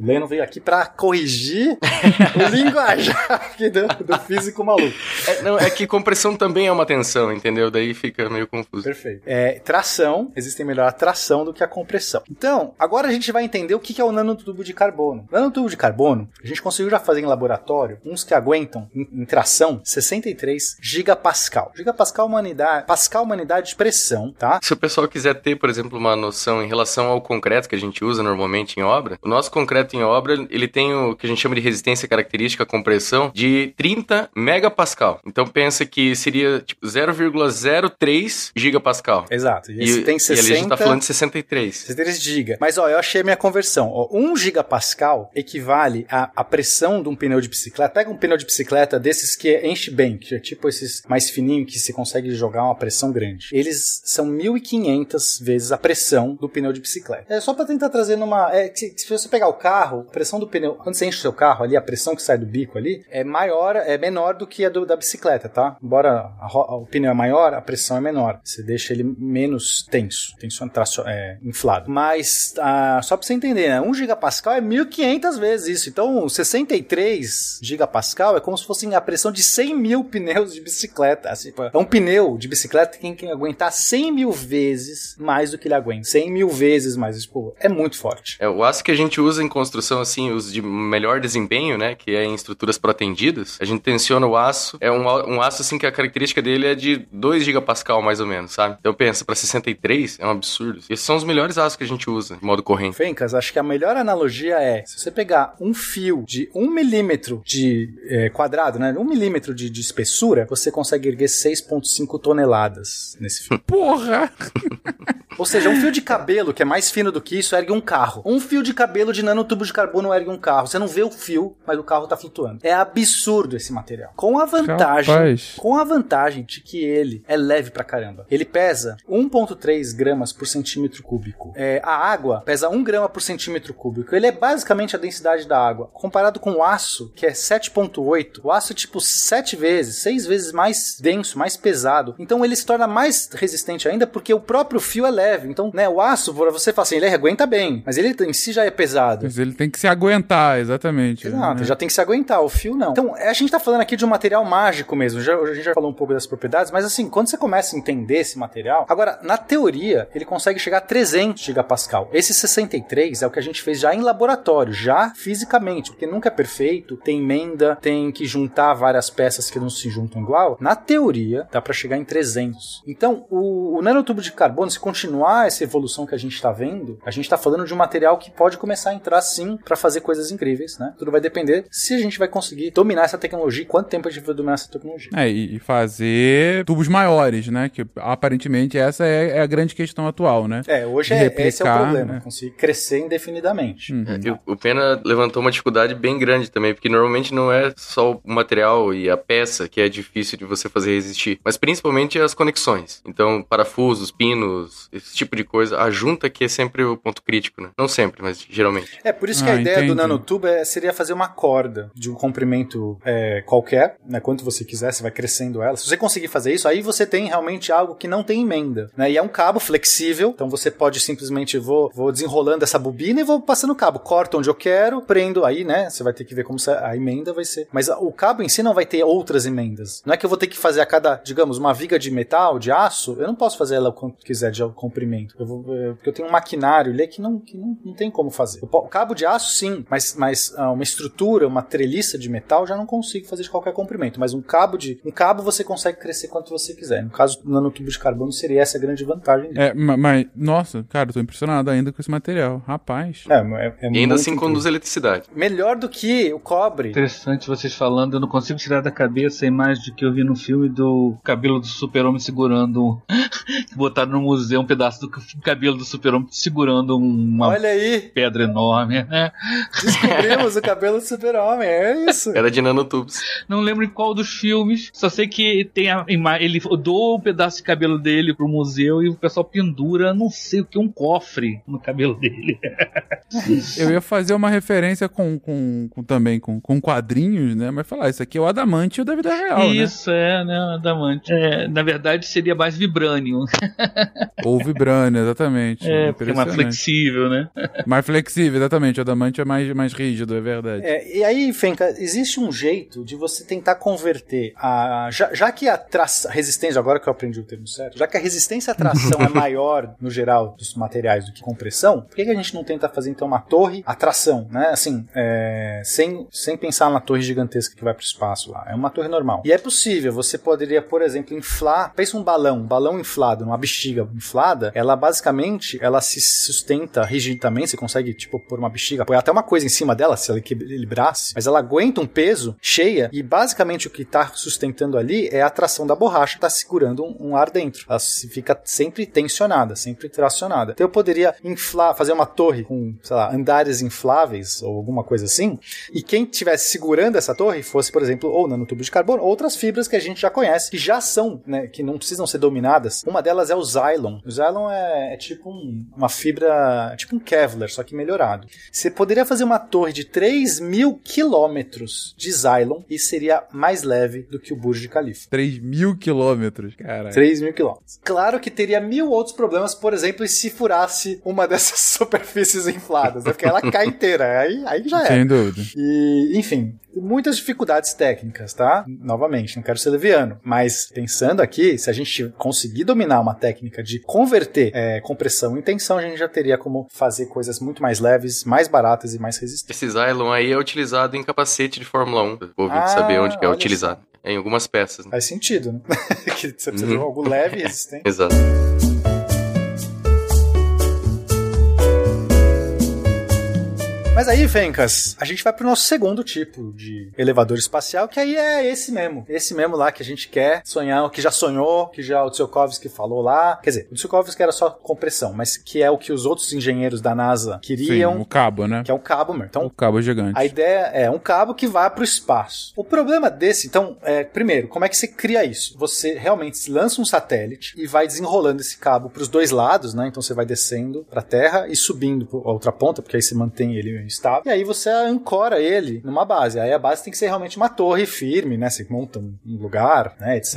Leno veio aqui pra corrigir o linguajar do, do físico maluco. É, não, é que compressão também é uma tensão, entendeu? Daí fica meio confuso. Perfeito. É, tração, existem melhor a tração do que a compressão. Então, agora a gente vai entender o que é o nanotubo de carbono. O nanotubo de carbono, a gente conseguiu já fazer em laboratório uns que aguentam em, em tração 63 gigapascal. Gigapascal é uma unidade, pascal é uma unidade de pressão, tá? Se o pessoal quiser ter, por exemplo, uma noção em relação ao concreto que a gente usa normalmente em obra, o nosso concreto em obra, ele tem o que a gente chama de resistência característica à compressão de 30 megapascal. Então pensa que seria tipo 0,03 gigapascal. Exato. E esse E, tem e ali a gente 60 tá falando de 63. 63 GB. Mas ó, eu achei a minha conversão. Ó, 1 gigapascal equivale à, à pressão de um pneu de bicicleta. Pega um pneu de bicicleta desses que enche bem, que é tipo esses mais fininhos que se consegue jogar uma pressão grande. Eles são 1500 vezes a pressão do pneu de bicicleta. É só pra tentar trazer numa. É, se, se você pegar o carro, a pressão do pneu. Quando você enche o seu carro ali, a pressão que sai do bico ali é maior, é menor do que a do- da bicicleta, tá? Embora a ro- o pneu é maior, a pressão é menor. Você deixa ele menos tenso, tenso é, inflado. Mas ah, só pra você entender, né? 1 gigapascal é 1500 vezes isso. Então, 63 gigapascal é como se fosse a pressão de 100 mil pneus de bicicleta. Assim, é um pneu de bicicleta que tem que aguentar 100 mil vezes mais do que ele aguenta. 100 mil vezes mais. Pô, é muito forte. É, o aço que a gente usa em construção, assim, os de melhor desempenho, né? Que é em estruturas protendidas. A gente tensiona o aço. É um, um aço, assim, que a característica dele é de 2 gigapascal, mais ou menos, sabe? Então pensa, pra 63 é um absurdo. Esses são os melhores aços que a gente usa, de modo corrente. Fencas, acho que a melhor analogia é se você pegar um fio de um milímetro de eh, quadrado, né? Um milímetro de, de espessura, você consegue erguer 6,5 toneladas nesse fio. Porra! Ou seja, um fio de cabelo que é mais fino do que isso ergue um carro. Um fio de cabelo de nanotubo de carbono ergue um carro. Você não vê o fio, mas o carro tá flutuando. É absurdo esse material. Com a vantagem, Capaz. com a vantagem de que ele é leve pra caramba. Ele pesa 1.3 gramas por centímetro cúbico. É, a água pesa 1 grama por centímetro cúbico. Ele é basicamente a densidade da água. Comparado com o aço, que é 7.8, o aço é tipo 7 vezes, 6 vezes mais denso, mais pesado. Então ele se torna mais resistente ainda porque o próprio fio é leve. Então, né, o aço, você fala assim, ele aguenta bem, mas ele em si já é pesado. Mas ele tem que se aguentar, exatamente. Exato, né? já tem que se aguentar, o fio não. Então, a gente tá falando aqui de um material mágico mesmo, já, a gente já falou um pouco das propriedades, mas assim, quando você começa a entender esse material, agora, na teoria, ele consegue chegar a 300 gigapascal. Esse 63 é o que a gente fez já em laboratório, já fisicamente, porque nunca é perfeito, tem emenda, tem que juntar várias peças que não se juntam igual. Na teoria, dá para chegar em 300. Então, o, o nanotubo de carbono, se continuar essa evolução que a gente tá vendo, a gente tá falando de um material que pode começar a entrar sim para fazer coisas incríveis, né? Tudo vai depender se a gente vai conseguir dominar essa tecnologia e quanto tempo a gente vai dominar essa tecnologia. É, e fazer tubos maiores, né? Que aparentemente essa é, é a grande questão atual, né? É, hoje é, esse é o replicar, problema, né? conseguir crescer indefinidamente. Uhum. É, e o- o Pena levantou uma dificuldade bem grande também, porque normalmente não é só o material e a peça que é difícil de você fazer resistir, mas principalmente as conexões. Então, parafusos, pinos, esse tipo de coisa, a junta que é sempre o ponto crítico, né? Não sempre, mas geralmente. É, por isso que Ah, a ideia entendi. do nanotube é- seria fazer uma corda de um comprimento é, qualquer, né? Quanto você quiser, você vai crescendo ela. Se você conseguir fazer isso, aí você tem realmente algo que não tem emenda, né? E é um cabo flexível, então você pode simplesmente vou, vou desenrolando essa bobina e vou passando o cabo. Corto onde eu quero, prendo aí, né? Você vai ter que ver como a emenda vai ser. Mas o cabo em si não vai ter outras emendas. Não é que eu vou ter que fazer a cada, digamos, uma viga de metal, de aço, eu não posso fazer ela quanto quiser de comprimento. Eu vou, porque eu tenho um maquinário ali que não, que não, não tem como fazer. O cabo de aço, sim, mas, mas ah, uma estrutura, uma treliça de metal, já não consigo fazer de qualquer comprimento. Mas um cabo de. Um cabo você consegue crescer quanto você quiser. No caso do nanotubo de carbono, seria essa grande vantagem. É, ma- mas, nossa, cara, eu tô impressionado ainda com esse material. Rapaz. É, é, é E ainda assim incrível. conduz eletricidade. Melhor do que o cobre. Interessante vocês falando, eu não consigo tirar da cabeça a imagem que eu vi no filme do cabelo do super-homem segurando. botaram no museu um pedaço do cabelo do super-homem segurando uma Olha aí, pedra enorme, né? descobrimos o cabelo do super-homem. É isso. Era de nanotubos. Não lembro em qual dos filmes, só sei que tem a imagem. Ele doa um pedaço de cabelo dele pro museu e o pessoal pendura, não sei o que, um cofre no cabelo dele. Eu ia fazer uma referência com, com, com- também com, com quadrinhos, né? Mas falar, isso aqui é o Adamante da vida real, né? Isso, é, né? Adamante. É, na verdade, seria mais vibrânio. Ou Vibrânio, exatamente. É, porque é mais flexível, né? Mais flexível, exatamente. O Adamante é mais, mais rígido, é verdade. É, e aí, Fenka, existe um jeito de você tentar converter a. Já, já que a traça- resistência, agora que eu aprendi o termo certo, já que a resistência à tração é maior, no geral, dos materiais do que compressão, por que, que a gente não tenta fazer então uma torre à tração, né? Assim, é, sem, sem pensar na torre gigantesca que vai para o espaço lá. É uma torre normal. E é possível, você poderia, por exemplo, inflar. Pensa um balão, um balão inflado, uma bexiga inflada, ela basicamente ela se sustenta rigidamente. Você consegue, tipo, pôr uma bexiga, apoiar até uma coisa em cima dela, se ela equilibrasse, mas ela aguenta um peso cheia e basicamente o que está sustentando ali é a tração da borracha, está segurando um, um ar dentro. Ela fica sempre tensionada, sempre tracionada. Então eu poderia inflar, fazer uma torre com, sei lá, andares infláveis ou alguma coisa assim, e quem estivesse segurando essa torre fosse, por exemplo, ou nanotubo de carbono, ou outras fibras que a gente já conhece, que já são, né, que não precisam ser dominadas. Uma delas é o Xylon. O Xylon é, é tipo um- uma fibra, tipo um Kevlar, só que melhorado. Você poderia fazer uma torre de 3 mil quilômetros de Xylon e seria mais leve do que o Burj Khalifa. 3 mil quilômetros, cara. 3 mil quilômetros. Claro que teria mil outros problemas, por exemplo, se furasse uma dessas superfícies infladas, né? porque ela cai inteira, aí, aí já é. Sem dúvida. E, enfim, muitas dificuldades técnicas, tá? Novamente, não quero ser leviano, mas pensando aqui, se a gente conseguir dominar uma técnica de converter é, compressão em tensão, a gente já teria como fazer coisas muito mais leves, mais baratas e mais resistentes. Esse Xylon aí é utilizado em capacete de Fórmula 1. Vou Ah, saber onde que é olha utilizado. Em algumas peças. Né? Faz sentido, né? que você precisa de Uhum. algo leve e resistente. Exato. Mas aí, Fencas, a gente vai pro nosso segundo tipo de elevador espacial, que aí é esse mesmo. Esse mesmo lá que a gente quer sonhar, que já sonhou, que já o Tsiolkovsky falou lá. Quer dizer, o Tsiolkovsky era só compressão, mas que é o que os outros engenheiros da NASA Sim, queriam, o cabo, né? que é o cabo, meu. Então, O cabo gigante. a ideia é um cabo que vai para o espaço. O problema desse, então, é, primeiro, como é que você cria isso? Você realmente lança um satélite e vai desenrolando esse cabo para os dois lados, né? Então você vai descendo para a Terra e subindo para a outra ponta, porque aí você mantém ele estável. E aí você ancora ele numa base. Aí a base tem que ser realmente uma torre firme, né? Você monta um lugar, né? Etc.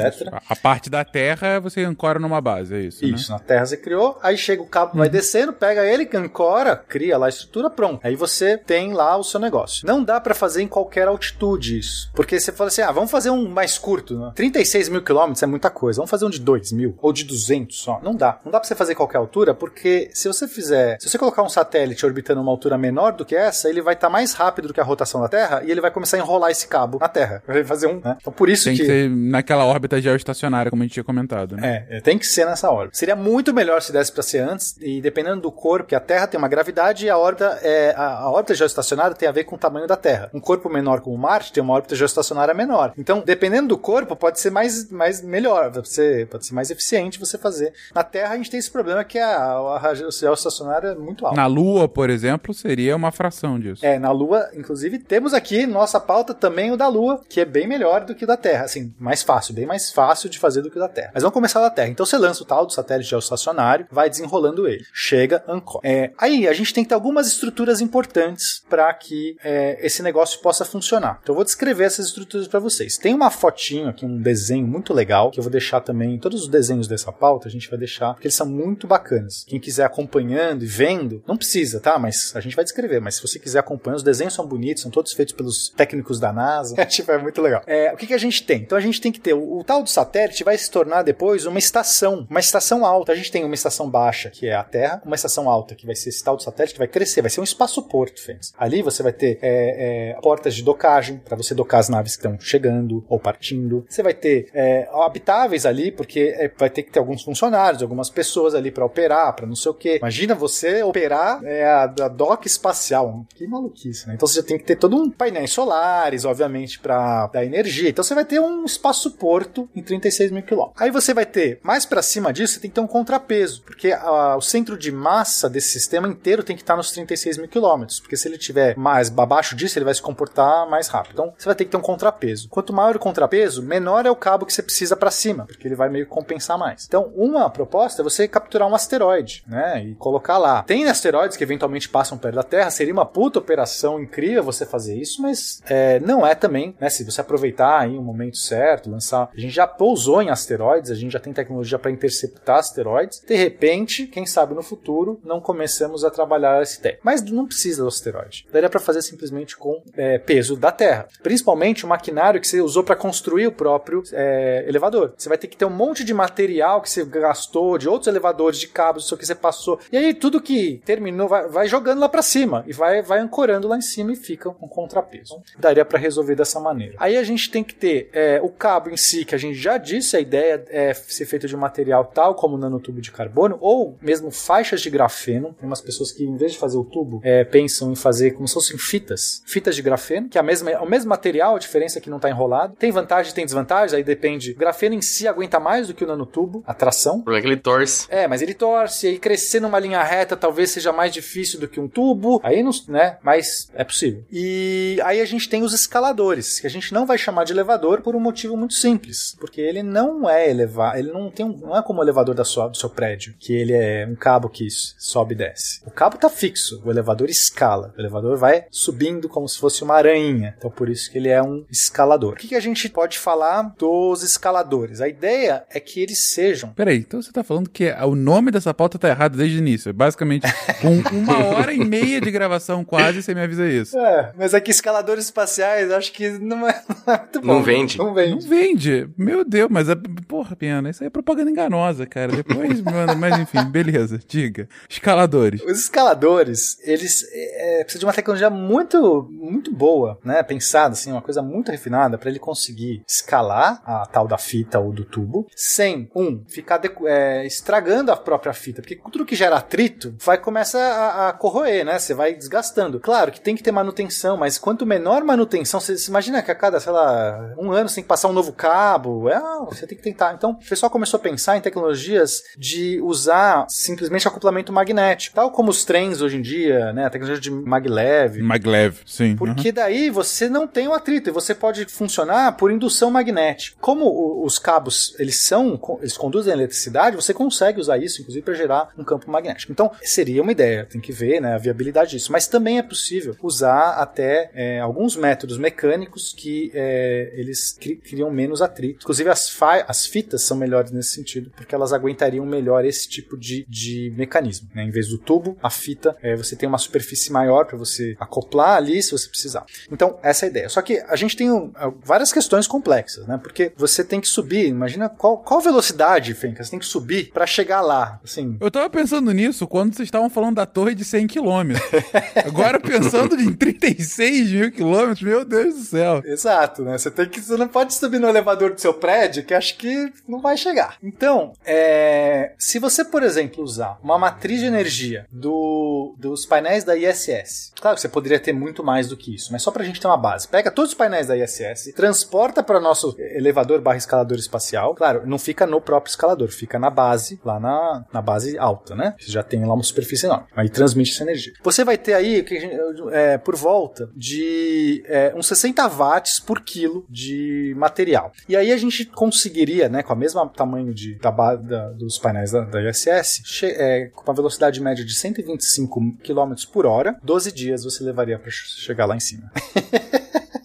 A- parte da terra você ancora numa base, é isso, Isso, na Terra você criou, aí chega o cabo, vai descendo, pega ele, ancora, cria lá a estrutura, pronto. Aí você tem lá o seu negócio. Não dá pra fazer em qualquer altitude isso. Porque você fala assim, ah, vamos fazer um mais curto, né? 36 mil quilômetros é muita coisa, vamos fazer um de 2 mil, ou de 200 só. Não dá. Não dá pra você fazer em qualquer altura, porque se você fizer, se você colocar um satélite orbitando uma altura menor do que essa, ele vai estar mais rápido do que a rotação da Terra, e ele vai começar a enrolar esse cabo na Terra. Vai fazer um, né? Então por isso Tem que... que ser naquela órbita geoestacionária, como a gente tinha comentado, né? É, é, tem que ser nessa órbita. Seria muito melhor se desse pra ser antes, e dependendo do corpo, que a Terra tem uma gravidade e a órbita, é, a, a órbita geoestacionária tem a ver com o tamanho da Terra. Um corpo menor como Marte tem uma órbita geoestacionária menor. Então, dependendo do corpo, pode ser mais, mais melhor, pode ser, pode ser mais eficiente você fazer. Na Terra, a gente tem esse problema que a, a, a geoestacionária é muito alta. Na Lua, por exemplo, seria uma fração disso. É, na Lua, inclusive, temos aqui nossa pauta também o da Lua, que é bem melhor do que o da Terra. Assim, mais fácil, bem mais fácil de fazer do que o da Terra. Mas vamos começar da Terra. Então você lança o tal do satélite geoestacionário, vai desenrolando ele. Chega, ancora. É, aí a gente tem que ter algumas estruturas importantes para que é, esse negócio possa funcionar. Então eu vou descrever essas estruturas para vocês. Tem uma fotinho aqui, um desenho muito legal, que eu vou deixar também, todos os desenhos dessa pauta, a gente vai deixar, porque eles são muito bacanas. Quem quiser acompanhando e vendo, não precisa, tá? Mas a gente vai descrever. Mas se você quiser acompanhar, os desenhos são bonitos, são todos feitos pelos técnicos da NASA. É, tipo, é muito legal. É, o que, que a gente tem? Então a gente tem que ter o, o tal do satélite vai se tornar depois uma estação, uma estação alta. A gente tem uma estação baixa, que é a Terra, uma estação alta, que vai ser esse tal do satélite, que vai crescer, vai ser um espaço-porto, Fênix. Ali você vai ter é, é, portas de docagem, para você docar as naves que estão chegando ou partindo. Você vai ter é, habitáveis ali, porque é, vai ter que ter alguns funcionários, algumas pessoas ali para operar, para não sei o que. Imagina você operar é, a, a dock espacial. Que maluquice, né? Então você já tem que ter todo um painéis solares, obviamente, para dar energia. Então você vai ter um espaço-porto em 36 mil quilômetros. Aí você vai ter, mais para cima disso, você tem que ter um contrapeso, porque a, o centro de massa desse sistema inteiro tem que estar nos 36 mil quilômetros, porque se ele tiver mais abaixo disso, ele vai se comportar mais rápido. Então você vai ter que ter um contrapeso. Quanto maior o contrapeso, menor é o cabo que você precisa para cima, porque ele vai meio que compensar mais. Então, uma proposta é você capturar um asteroide, né, e colocar lá. Tem asteroides que eventualmente passam perto da Terra, seria uma puta operação incrível você fazer isso, mas é, não é também, né, se você aproveitar aí um momento certo, lançar. A gente já pousou em asteroides, a gente já tem tecnologia para interceptar asteroides. De repente, quem sabe no futuro, não começamos a trabalhar esse tech. Mas não precisa do asteroide. Daria para fazer simplesmente com é, peso da Terra. Principalmente o maquinário que você usou para construir o próprio é, elevador. Você vai ter que ter um monte de material que você gastou, de outros elevadores, de cabos, isso que você passou. E aí tudo que terminou vai, vai jogando lá para cima e vai, vai ancorando lá em cima e fica com um contrapeso. Daria para resolver dessa maneira. Aí a gente tem que ter é, o cabo em si, que a gente já disse, a ideia é ser feito de um material tal como nanotubo de carbono, ou mesmo faixas de grafeno. Tem umas pessoas que, em vez de fazer o tubo, é, pensam em fazer como se fossem fitas. Fitas de grafeno, que é, a mesma, é o mesmo material, a diferença é que não está enrolado. Tem vantagem, tem desvantagem, aí depende. O grafeno em si aguenta mais do que o nanotubo, a tração. Problema é que ele torce. É, mas ele torce, e crescer numa linha reta talvez seja mais difícil do que um tubo. Aí não, né? Mas é possível. E aí a gente tem os escaladores, que a gente não vai chamar de elevador por um motivo muito simples, porque ele não é elevar, ele não tem um, não é como o elevador da sua, do seu prédio, que ele é um cabo que sobe e desce. O cabo tá fixo, o elevador escala. O elevador vai subindo como se fosse uma aranha. Então por isso que ele é um escalador. O que, que a gente pode falar dos escaladores? A ideia é que eles sejam. Peraí, então você tá falando que o nome dessa pauta tá errado desde o início. É basicamente com uma hora e meia de gravação quase, você me avisa isso. É, mas aqui escaladores espaciais, acho que não é, não é muito bom. Não vende. Não vende. Não vende. Meu Deus, mas é. Porra, Piana, isso aí é propaganda enganosa, cara. Depois, mano, mas enfim, beleza, diga. Escaladores. Os escaladores, eles é, precisam de uma tecnologia muito, muito boa, né? Pensada, assim, uma coisa muito refinada para ele conseguir escalar a tal da fita ou do tubo, sem, um, ficar de, é, estragando a própria fita, porque tudo que gera atrito vai começar a, a, corroer, né? Você vai desgastando. Claro que tem que ter manutenção, mas quanto menor manutenção, você, imagina que a cada, sei lá, um ano você tem que passar um novo cabo, é, você tem que tentar. Então, o pessoal começou a pensar em tecnologias de usar simplesmente acoplamento magnético, tal como os trens hoje em dia, né? A tecnologia de maglev. Maglev, sim. Porque uhum. daí você não tem o atrito e você pode funcionar por indução magnética. Como os cabos, eles são, eles conduzem a eletricidade, você consegue usar isso, inclusive, para gerar um campo magnético. Então, seria uma ideia, tem que ver, né, a viabilidade disso. Mas também é possível usar até é, alguns métodos mecânicos que é, eles cri criam menos atrito. Inclusive, as, as fitas são melhores nesse sentido, porque elas aguentariam melhor esse tipo de, de mecanismo. Né? Em vez do tubo, a fita, é, você tem uma superfície maior para você acoplar ali se você precisar. Então, essa é a ideia. Só que a gente tem um, várias questões complexas, né? Porque você tem que subir, imagina qual, qual velocidade, Fenka, você tem que subir para chegar lá, assim. Eu tava pensando nisso quando vocês estavam falando da torre de 100 km. Agora pensando em 36 mil quilômetros, meu Deus do céu. Exato, né? Você tem que, você não pode subir no elevador do seu prédio, que acho que não vai chegar. Então, é, se você, por exemplo, usar uma matriz de energia do, dos painéis da ISS, claro que você poderia ter muito mais do que isso, mas só pra gente ter uma base. Pega todos os painéis da ISS, transporta para nosso elevador barra escalador espacial. Claro, não fica no próprio escalador, fica na base, lá na, na base alta, né? Você já tem lá uma superfície enorme. Aí transmite essa energia. Você vai ter aí que a gente- é, por volta de é, uns 60 watts por quilo de material. E aí a gente conseguiria, né, com a mesma tamanho de, da, da- dos painéis da, da ISS, é, com uma velocidade média de 125 km por hora, 12 dias você levaria para chegar lá em cima.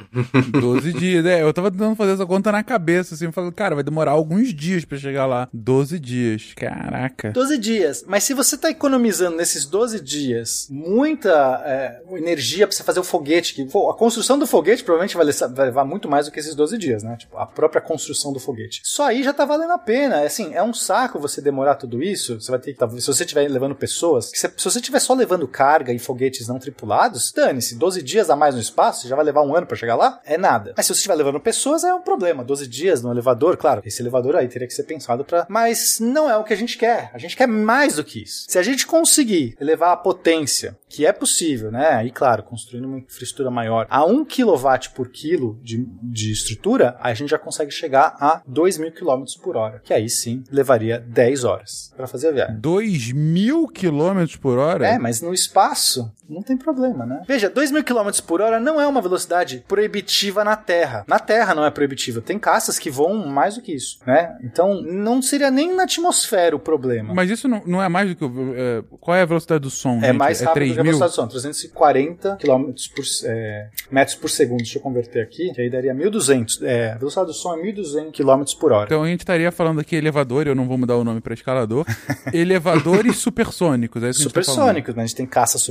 12 dias. É, eu tava tentando fazer essa conta na cabeça, assim, falando, cara, vai demorar alguns dias pra chegar lá. 12 dias. Caraca. 12 dias. Mas se você está economizando nesses 12 dias muita é, energia para você fazer o foguete, que a construção do foguete provavelmente vai, le- vai levar muito mais do que esses 12 dias, né? Tipo, a própria construção do foguete. Só aí já tá valendo a pena. É Assim, é um saco você demorar tudo isso. Você vai ter que, se você estiver levando pessoas, se, se você estiver só levando carga e foguetes não tripulados, dane-se. 12 dias a mais no espaço, já vai levar um ano para chegar lá? É nada. Mas se você estiver levando pessoas, é um problema. 12 dias no elevador, claro, esse elevador aí teria que ser pensado para. Mas não é o que a gente quer. A gente quer mais do que isso. Se a gente conseguir elevar a potência, que é possível, né? Aí, claro, construindo uma infraestrutura maior, a 1 kW por quilo de, de estrutura, a gente já consegue chegar a 2 mil km por hora. Que aí sim levaria 10 horas para fazer a viagem. 2 mil quilômetros por hora? É, mas no espaço não tem problema, né? Veja, 2 mil km por hora não é uma velocidade proibitiva na Terra. Na Terra não é proibitiva. Tem caças que voam mais do que isso, né? Então não seria nem na atmosfera o problema. Mas isso não, não é mais do que. é, qual é a velocidade do som? É gente? mais rápido 3 do que a velocidade do som, 340 km por, é, metros por segundo. Deixa eu converter aqui, que aí daria 1200. É, a velocidade do som é 1200 km por hora. Então a gente estaria falando aqui elevador, eu não vou mudar o nome pra escalador. Elevadores supersônicos, é isso que a gente tá. Supersônicos, né? A gente tem caças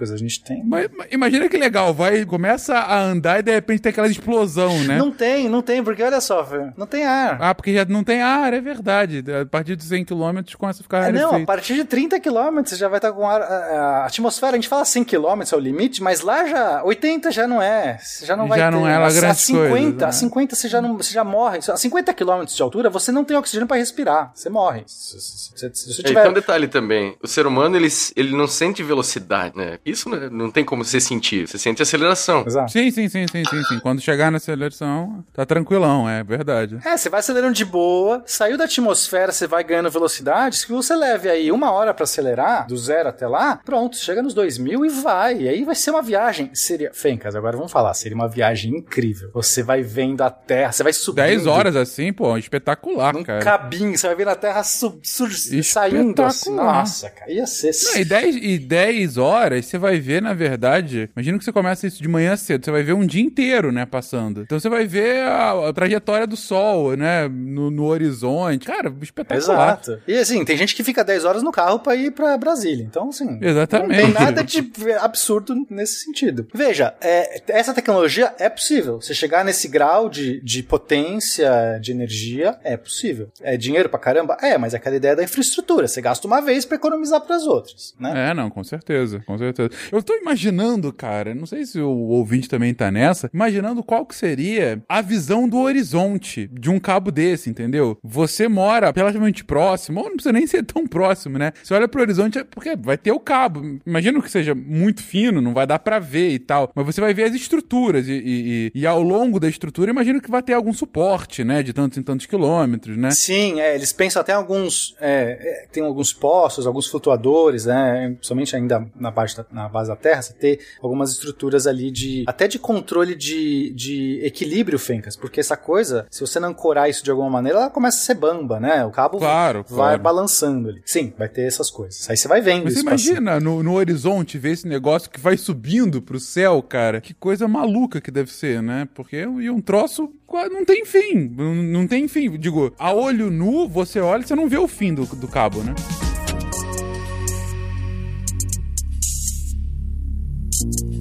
a gente tem. Mas, imagina que legal, vai, começa a andar e de repente tem aquela explosão, né? Não tem, não tem, porque olha só, não tem ar. Ah, porque já não tem ar, é verdade. A partir de 100 km começa a ficar É, não, a partir de 30 km você já vai estar com ar. A, a atmosfera, a gente fala 100 km é o limite, mas lá já. 80 já não é. Você já não vai Já ter. não é lá a, grande a 50, coisa, né? a 50 você já, não, você já morre. A 50 km de altura você não tem oxigênio para respirar. Você morre. Se, se- se- se É, tiver. Tem um detalhe também. O ser humano, ele, ele não sente velocidade, né? Isso não, não tem como você sentir. Você sente aceleração. Exato. Sim, sim, sim, sim, sim, sim. Quando chegar na aceleração, tá tranquilão, é verdade. É, você vai acelerando de boa, saiu da atmosfera, você vai ganhando velocidade. Se você leve aí uma hora pra acelerar, do zero até lá, pronto, chega nos 2000 e vai. E aí vai ser uma viagem. Seria. Fencas, agora vamos falar. Seria uma viagem incrível. Você vai vendo a Terra, você vai subindo. 10 horas assim, pô, espetacular, Num cara. cabinho, você vai ver a Terra sub, sur- saindo assim. Nossa, cara, ia ser. Não, e 10, e 10 horas, você vai ver, na verdade, imagina que você começa isso de manhã cedo, você vai ver um dia inteiro, né, passando. Então você vai ver a, a trajetória do sol, né, no, no horizonte. Cara, espetacular. Exato. E assim, tem gente que fica 10 horas no carro pra ir pra Brasília. Então, assim. Exatamente. Não tem nada de absurdo nesse sentido. Veja, é, essa tecnologia é possível. Você chegar nesse grau de, de potência de energia, é possível. É dinheiro pra caramba? É, mas é aquela ideia da infraestrutura. Você gasta uma vez pra economizar pras outras, né? É, não, com certeza, com certeza. Eu tô imaginando, cara, não sei se o ouvinte também tá nessa, imaginando qual que seria a visão do horizonte de um cabo desse, entendeu? Você mora relativamente próximo, ou não precisa nem ser tão próximo, né? Você olha pro horizonte, é porque vai ter o cabo. Imagino que seja muito fino, não vai dar pra ver e tal, mas você vai ver as estruturas e, e, e- e ao longo da estrutura, imagino que vai ter algum suporte, né, de tantos em tantos quilômetros, né? Sim, é, eles pensam até alguns. é, é, tem alguns postos, alguns flutuadores, né? Somente ainda na base na base da Terra, você ter algumas estruturas ali de. até de controle de, de equilíbrio, Fencas. Porque essa coisa, se você não ancorar isso de alguma maneira, ela começa a ser bamba, né? O cabo Claro, vai claro. balançando ali. Sim, vai ter essas coisas. Aí você vai vendo Mas você isso. passando. imagina no, no horizonte ver esse negócio que vai subindo pro céu, cara. Que coisa maluca que deve ser, né? Porque e um troço não tem fim. Não, não tem fim. Digo, a olho nu, você olha e você não vê o fim do, do cabo, né? Thank you.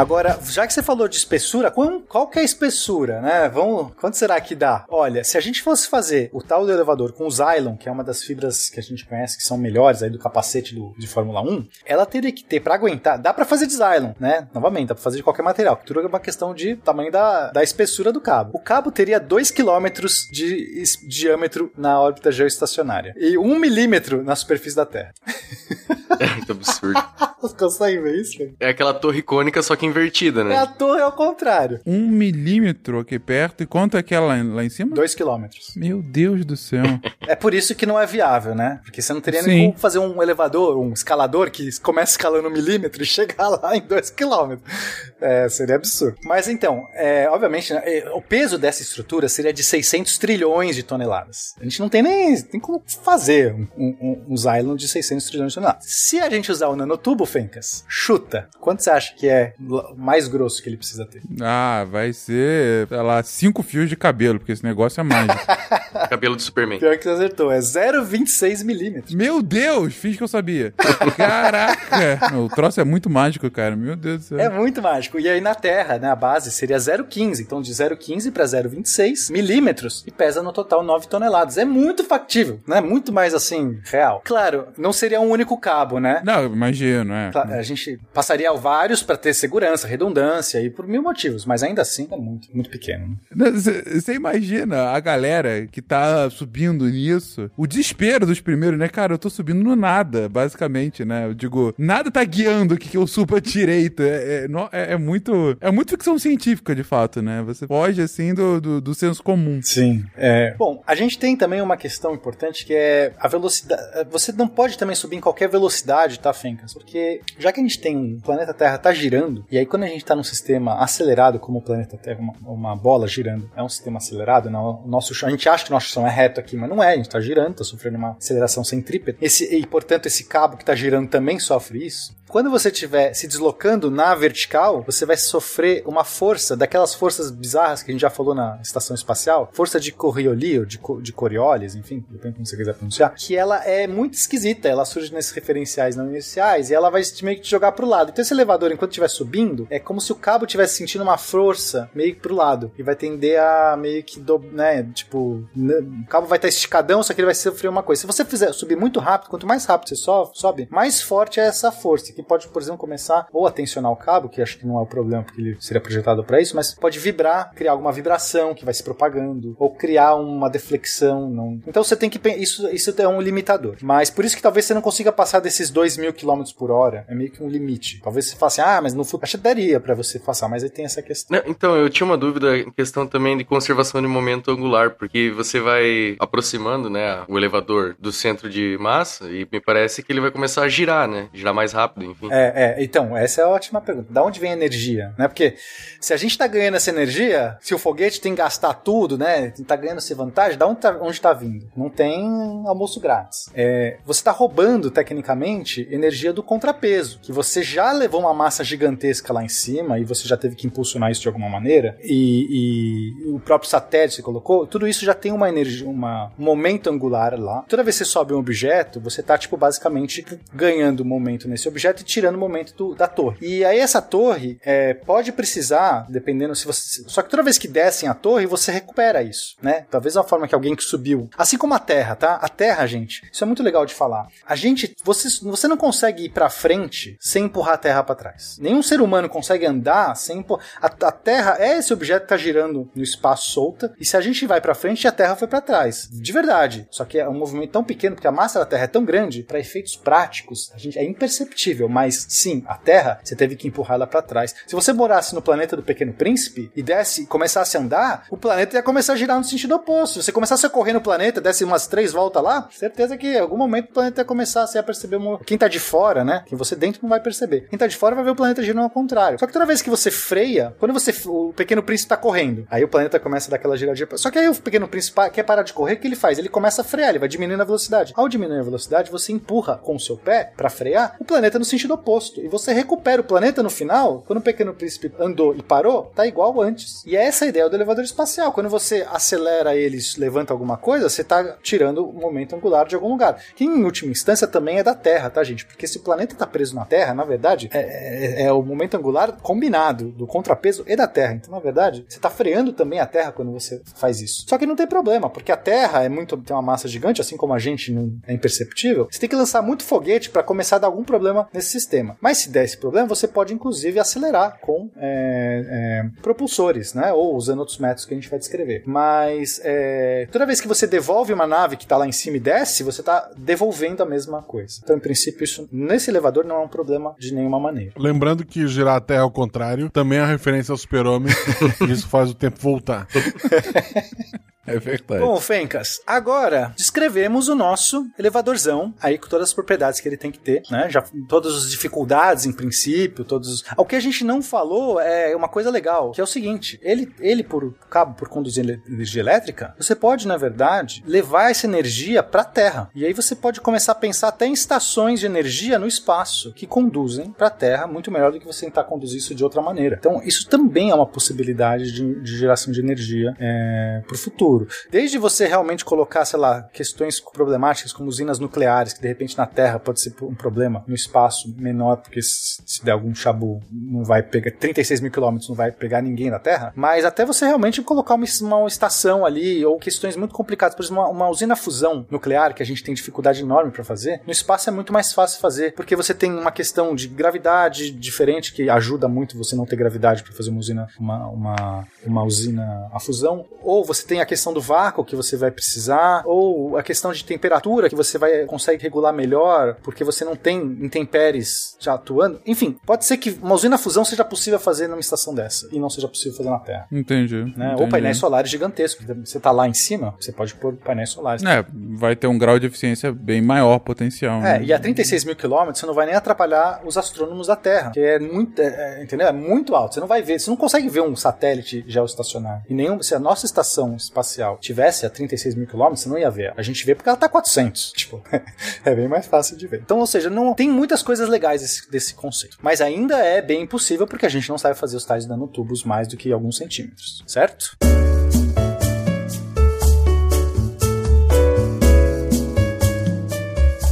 Agora, já que você falou de espessura, qual, qual que é a espessura, né? Vamos, quanto será que dá? Olha, se a gente fosse fazer o tal do elevador com o Zylon, que é uma das fibras que a gente conhece que são melhores aí do capacete do, de Fórmula 1, ela teria que ter para aguentar, dá para fazer de Zylon, né? Novamente, dá pra fazer de qualquer material. Tudo é uma questão de tamanho da, da espessura do cabo. O cabo teria 2 km de diâmetro na órbita geoestacionária e 1 milímetro na superfície da Terra. É muito absurdo. Vocês conseguem ver isso? velho? É aquela torre icônica, só que invertida, É né? a torre ao contrário. Um milímetro aqui perto. E quanto é aquela lá, lá em cima? 2 quilômetros. Meu Deus do céu. É por isso que não é viável, né? Porque você não teria Sim. nem como fazer um elevador, um escalador que começa escalando um milímetro e chegar lá em dois quilômetros. É, seria absurdo. Mas então, é, obviamente, né, é, o peso dessa estrutura seria de 600 trilhões de toneladas. A gente não tem nem tem como fazer um, um, um Xylon de 600 trilhões de toneladas. Se a gente usar o nanotubo, Fencas, chuta. Quanto você acha que é mais grosso que ele precisa ter? Ah, vai ser, sei lá, cinco fios de cabelo, porque esse negócio é mágico. Cabelo do Superman. Pior que você acertou, é 0,26 milímetros. Meu Deus, fiz que eu sabia. Caraca! O troço é muito mágico, cara. Meu Deus do céu. É muito mágico. E aí na Terra, né, a base seria 0,15. Então de 0,15 para 0,26 milímetros e pesa no total 9 toneladas. É muito factível, né? Muito mais assim, real. Claro, não seria um único cabo, né? Não, imagino, é. A gente passaria vários para ter segurança, redundância e por mil motivos, mas ainda assim é muito, muito pequeno. né? Você imagina a galera que tá subindo nisso, o desespero dos primeiros, né? Cara, eu tô subindo no nada, basicamente, né? Eu digo, nada tá guiando o que, que eu subo à direita. É, é, é- é muito. É muito ficção científica, de fato, né? Você foge, assim, do, do, do senso comum. Sim. É. Bom, a gente tem também uma questão importante que é a velocidade. Você não pode também subir em qualquer velocidade, tá, Fencas? Porque já que a gente tem um planeta Terra tá girando, e aí quando a gente tá num sistema acelerado, como o planeta Terra, uma, uma bola girando, é um sistema acelerado, não, o nosso chão, a gente acha que o nosso chão é reto aqui, mas não é, a gente tá girando, tá sofrendo uma aceleração centrípeta. Esse, e, portanto, esse cabo que tá girando também sofre isso. Quando você estiver se deslocando na vertical, você vai sofrer uma força, daquelas forças bizarras que a gente já falou na estação espacial, força de Coriolis, de, de Coriolis, enfim, depende como você quiser pronunciar, que ela é muito esquisita, ela surge nesses referenciais não iniciais e ela vai meio que te jogar pro lado. Então esse elevador, enquanto estiver subindo, é como se o cabo estivesse sentindo uma força meio que pro lado e vai tender a meio que, do, né, tipo, o cabo vai estar esticadão, só que ele vai sofrer uma coisa. Se você fizer subir muito rápido, quanto mais rápido você so- sobe, mais forte é essa força, que pode, por exemplo, começar ou a tensionar o cabo, que acho que não é o problema, porque ele seria projetado para isso, mas pode vibrar, criar alguma vibração que vai se propagando, ou criar uma deflexão. Não... Então você tem que isso isso é um limitador. Mas por isso que talvez você não consiga passar desses 2 mil km por hora. É meio que um limite. Talvez você faça assim, ah, mas no futuro. Acho que daria para você passar, mas aí tem essa questão. Não, então, eu tinha uma dúvida em questão também de conservação de momento angular, porque você vai aproximando, né, o elevador do centro de massa e me parece que ele vai começar a girar, né? Girar mais rápido, enfim. É, é, então, essa é a ótima pergunta. Da onde vem a energia? Né? Porque se a gente tá ganhando essa energia, se o foguete tem que gastar tudo, né? Tá ganhando essa vantagem, da onde tá, tá vindo? Não tem almoço grátis. É, você tá roubando, tecnicamente, energia do contrapeso, que você já levou uma massa gigantesca lá em cima e você já teve que impulsionar isso de alguma maneira, e, e o próprio satélite você colocou, tudo isso já tem uma energia, um momento angular lá. Toda vez que você sobe um objeto, você tá, tipo, basicamente ganhando momento nesse objeto tirando o momento do- da torre. E aí essa torre é, pode precisar, dependendo se você. Só que toda vez que descem a torre, você recupera isso, né? Talvez uma forma que alguém que subiu. Assim como a Terra, tá? A Terra, gente, isso é muito legal de falar. A gente. Você, você não consegue ir pra frente sem empurrar a Terra pra trás. Nenhum ser humano consegue andar sem empurrar. A, a Terra é esse objeto que tá girando no espaço solta. E se a gente vai pra frente, a Terra foi pra trás. De verdade. Só que é um movimento tão pequeno, porque a massa da Terra é tão grande, para efeitos práticos, a gente é imperceptível. Mas sim, a Terra, você teve que empurrar ela pra trás. Se você morasse no planeta do Pequeno Príncipe e desse, começasse a andar, o planeta ia começar a girar no sentido oposto. Se você começasse a correr no planeta, desse umas três voltas lá, certeza que em algum momento o planeta ia começar a perceber. Uma... Quem tá de fora, né? Quem você dentro não vai perceber. Quem tá de fora vai ver o planeta girando ao contrário. Só que toda vez que você freia, quando você o Pequeno Príncipe tá correndo, aí o planeta começa a dar aquela giradinha. Só que aí o Pequeno Príncipe quer parar de correr, o que ele faz? Ele começa a frear, ele vai diminuindo a velocidade. Ao diminuir a velocidade, você empurra com o seu pé pra frear o planeta no sentido sentido oposto. E você recupera o planeta no final, quando o Pequeno Príncipe andou e parou, tá igual antes. E essa é a ideia do elevador espacial. Quando você acelera eles, levanta alguma coisa, você tá tirando o momento angular de algum lugar. Que em última instância também é da Terra, tá, gente? Porque se o planeta tá preso na Terra, na verdade, é, é, é o momento angular combinado do contrapeso e da Terra. Então, na verdade, você tá freando também a Terra quando você faz isso. Só que não tem problema, porque a Terra é muito tem uma massa gigante, assim como a gente não é imperceptível. Você tem que lançar muito foguete para começar a dar algum problema nesse sistema. Mas se der esse problema, você pode inclusive acelerar com é, é, propulsores, né? Ou usando outros métodos que a gente vai descrever. Mas é, toda vez que você devolve uma nave que está lá em cima e desce, você está devolvendo a mesma coisa. Então, em princípio, isso nesse elevador não é um problema de nenhuma maneira. Lembrando que girar a Terra ao contrário também é referência ao super-homem, isso faz o tempo voltar. É verdade. Bom, Fencas, agora descrevemos o nosso elevadorzão, aí com todas as propriedades que ele tem que ter, né? Já todas as dificuldades em princípio, todos. O que a gente não falou é uma coisa legal, que é o seguinte: ele, ele por cabo, por conduzir energia elétrica, você pode, na verdade, levar essa energia para a Terra. E aí você pode começar a pensar até em estações de energia no espaço que conduzem para a Terra muito melhor do que você tentar conduzir isso de outra maneira. Então, isso também é uma possibilidade de, de geração de energia é, para o futuro futuro. Desde você realmente colocar, sei lá, questões problemáticas como usinas nucleares, que de repente na Terra pode ser um problema, no espaço menor, porque se der algum chabu, não vai pegar 36 mil quilômetros, não vai pegar ninguém na Terra, mas até você realmente colocar uma, uma estação ali, ou questões muito complicadas, por exemplo, uma, uma usina fusão nuclear, que a gente tem dificuldade enorme para fazer, no espaço é muito mais fácil fazer, porque você tem uma questão de gravidade diferente, que ajuda muito você não ter gravidade para fazer uma usina, uma, uma, uma usina a fusão, ou você tem a questão questão do vácuo que você vai precisar, ou a questão de temperatura que você vai consegue regular melhor, porque você não tem intempéries já atuando. Enfim, pode ser que uma usina fusão seja possível fazer numa estação dessa e não seja possível fazer na Terra. Entendi. Né? entendi. Ou painéis solares gigantescos. Você tá lá em cima, você pode pôr painéis solares. É, vai ter um grau de eficiência bem maior potencial. É, né? e a 36 mil quilômetros você não vai nem atrapalhar os astrônomos da Terra, que é muito, é, é, entendeu? É muito alto. Você não vai ver, você não consegue ver um satélite geoestacionário. E nenhum, se a nossa estação espacial espacial tivesse a 36 mil quilômetros, você não ia ver. A gente vê porque ela tá a 400. Tipo, é bem mais fácil de ver. Então, ou seja, não tem muitas coisas legais desse, desse conceito. Mas ainda é bem impossível porque a gente não sabe fazer os tais nanotubos mais do que alguns centímetros, certo?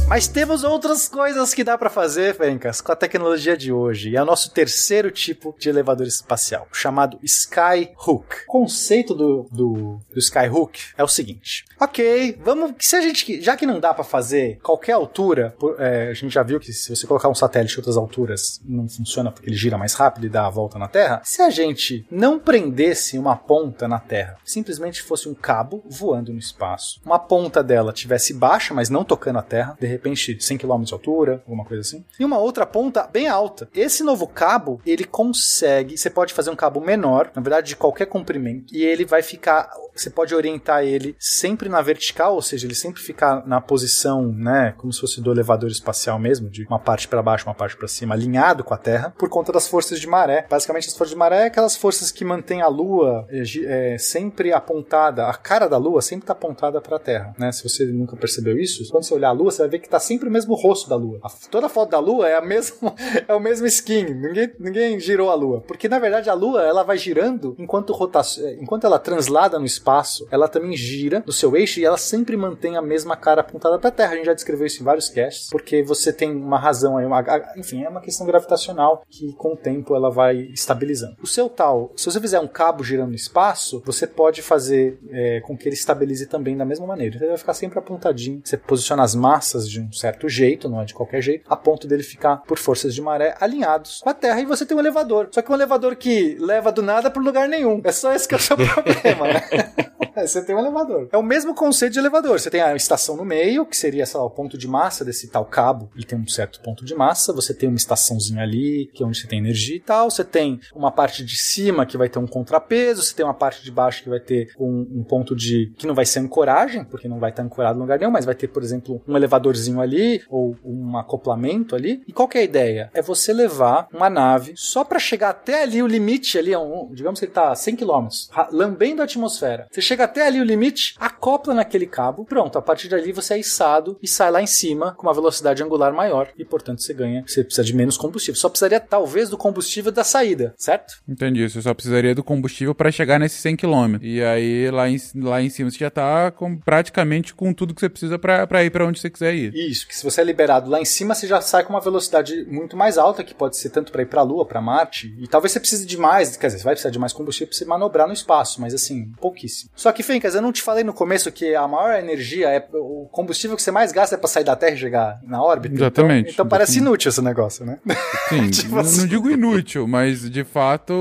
Mas temos outras coisas que dá para fazer, Fencas, com a tecnologia de hoje. E é o nosso terceiro tipo de elevador espacial, chamado Skyhook. O conceito do, do, do Skyhook é o seguinte: ok, vamos. Se a gente. Já que não dá para fazer qualquer altura, por, é, a gente já viu que se você colocar um satélite em outras alturas, não funciona porque ele gira mais rápido e dá a volta na Terra. Se a gente não prendesse uma ponta na Terra, simplesmente fosse um cabo voando no espaço, uma ponta dela tivesse baixa, mas não tocando a Terra, de repente 100 km de altura, alguma coisa assim, e uma outra ponta bem alta. Esse novo cabo, ele consegue, você pode fazer um cabo menor, na verdade de qualquer comprimento, e ele vai ficar, você pode orientar ele sempre na vertical, ou seja, ele sempre ficar na posição, né, como se fosse do elevador espacial mesmo, de uma parte para baixo, uma parte para cima, alinhado com a Terra, por conta das forças de maré. Basicamente, as forças de maré é aquelas forças que mantêm a Lua é, é, sempre apontada, a cara da Lua sempre está apontada para a Terra, né? Se você nunca percebeu isso, quando você olhar a Lua, você vai ver que está sempre o mesmo rosto da Lua. A, toda foto da Lua é a mesma, é o mesmo skin. Ninguém, ninguém girou a Lua, porque na verdade a Lua ela vai girando enquanto rotação, enquanto ela translada no espaço, ela também gira no seu eixo e ela sempre mantém a mesma cara apontada para a Terra. A gente já descreveu isso em vários casts, porque você tem uma razão aí, uma, enfim, é uma questão gravitacional que com o tempo ela vai estabilizando. O seu tal, se você fizer um cabo girando no espaço, você pode fazer é, com que ele estabilize também da mesma maneira. Então ele vai ficar sempre apontadinho. Você posiciona as massas de um certo jeito, não é de qualquer jeito, a ponto dele ficar por forças de maré alinhados com a Terra e você tem um elevador. Só que um elevador que leva do nada para lugar nenhum. É só esse que é o seu problema, né? você tem um elevador. É o mesmo conceito de elevador. Você tem a estação no meio, que seria lá, o ponto de massa desse tal cabo, e tem um certo ponto de massa. Você tem uma estaçãozinha ali, que é onde você tem energia e tal. Você tem uma parte de cima que vai ter um contrapeso. Você tem uma parte de baixo que vai ter um, um ponto de. que não vai ser ancoragem, porque não vai estar ancorado em lugar nenhum, mas vai ter, por exemplo, um elevadorzinho motorzinho ali, ou um acoplamento ali. E qual que é a ideia? É você levar uma nave só para chegar até ali o limite ali, é um, digamos que ele tá a 100 km, lambendo a atmosfera. Você chega até ali o limite, acopla naquele cabo, pronto, a partir dali você é içado e sai lá em cima com uma velocidade angular maior e, portanto, você ganha, você precisa de menos combustível. Só precisaria talvez do combustível da saída, certo? Entendi, você só precisaria do combustível para chegar nesses 100 km. E aí lá em, lá em cima você já tá com, praticamente com tudo que você precisa para ir para onde você quiser ir. Isso, que se você é liberado lá em cima, você já sai com uma velocidade muito mais alta, que pode ser tanto para ir para a Lua, para Marte, e talvez você precise de mais, quer dizer, você vai precisar de mais combustível para você manobrar no espaço, mas assim, pouquíssimo. Só que, Fencas, eu não te falei no começo que a maior energia é o combustível que você mais gasta é para sair da Terra e chegar na órbita. Exatamente. Então, então parece inútil esse negócio, né? Sim, tipo não, assim. não digo inútil, mas de fato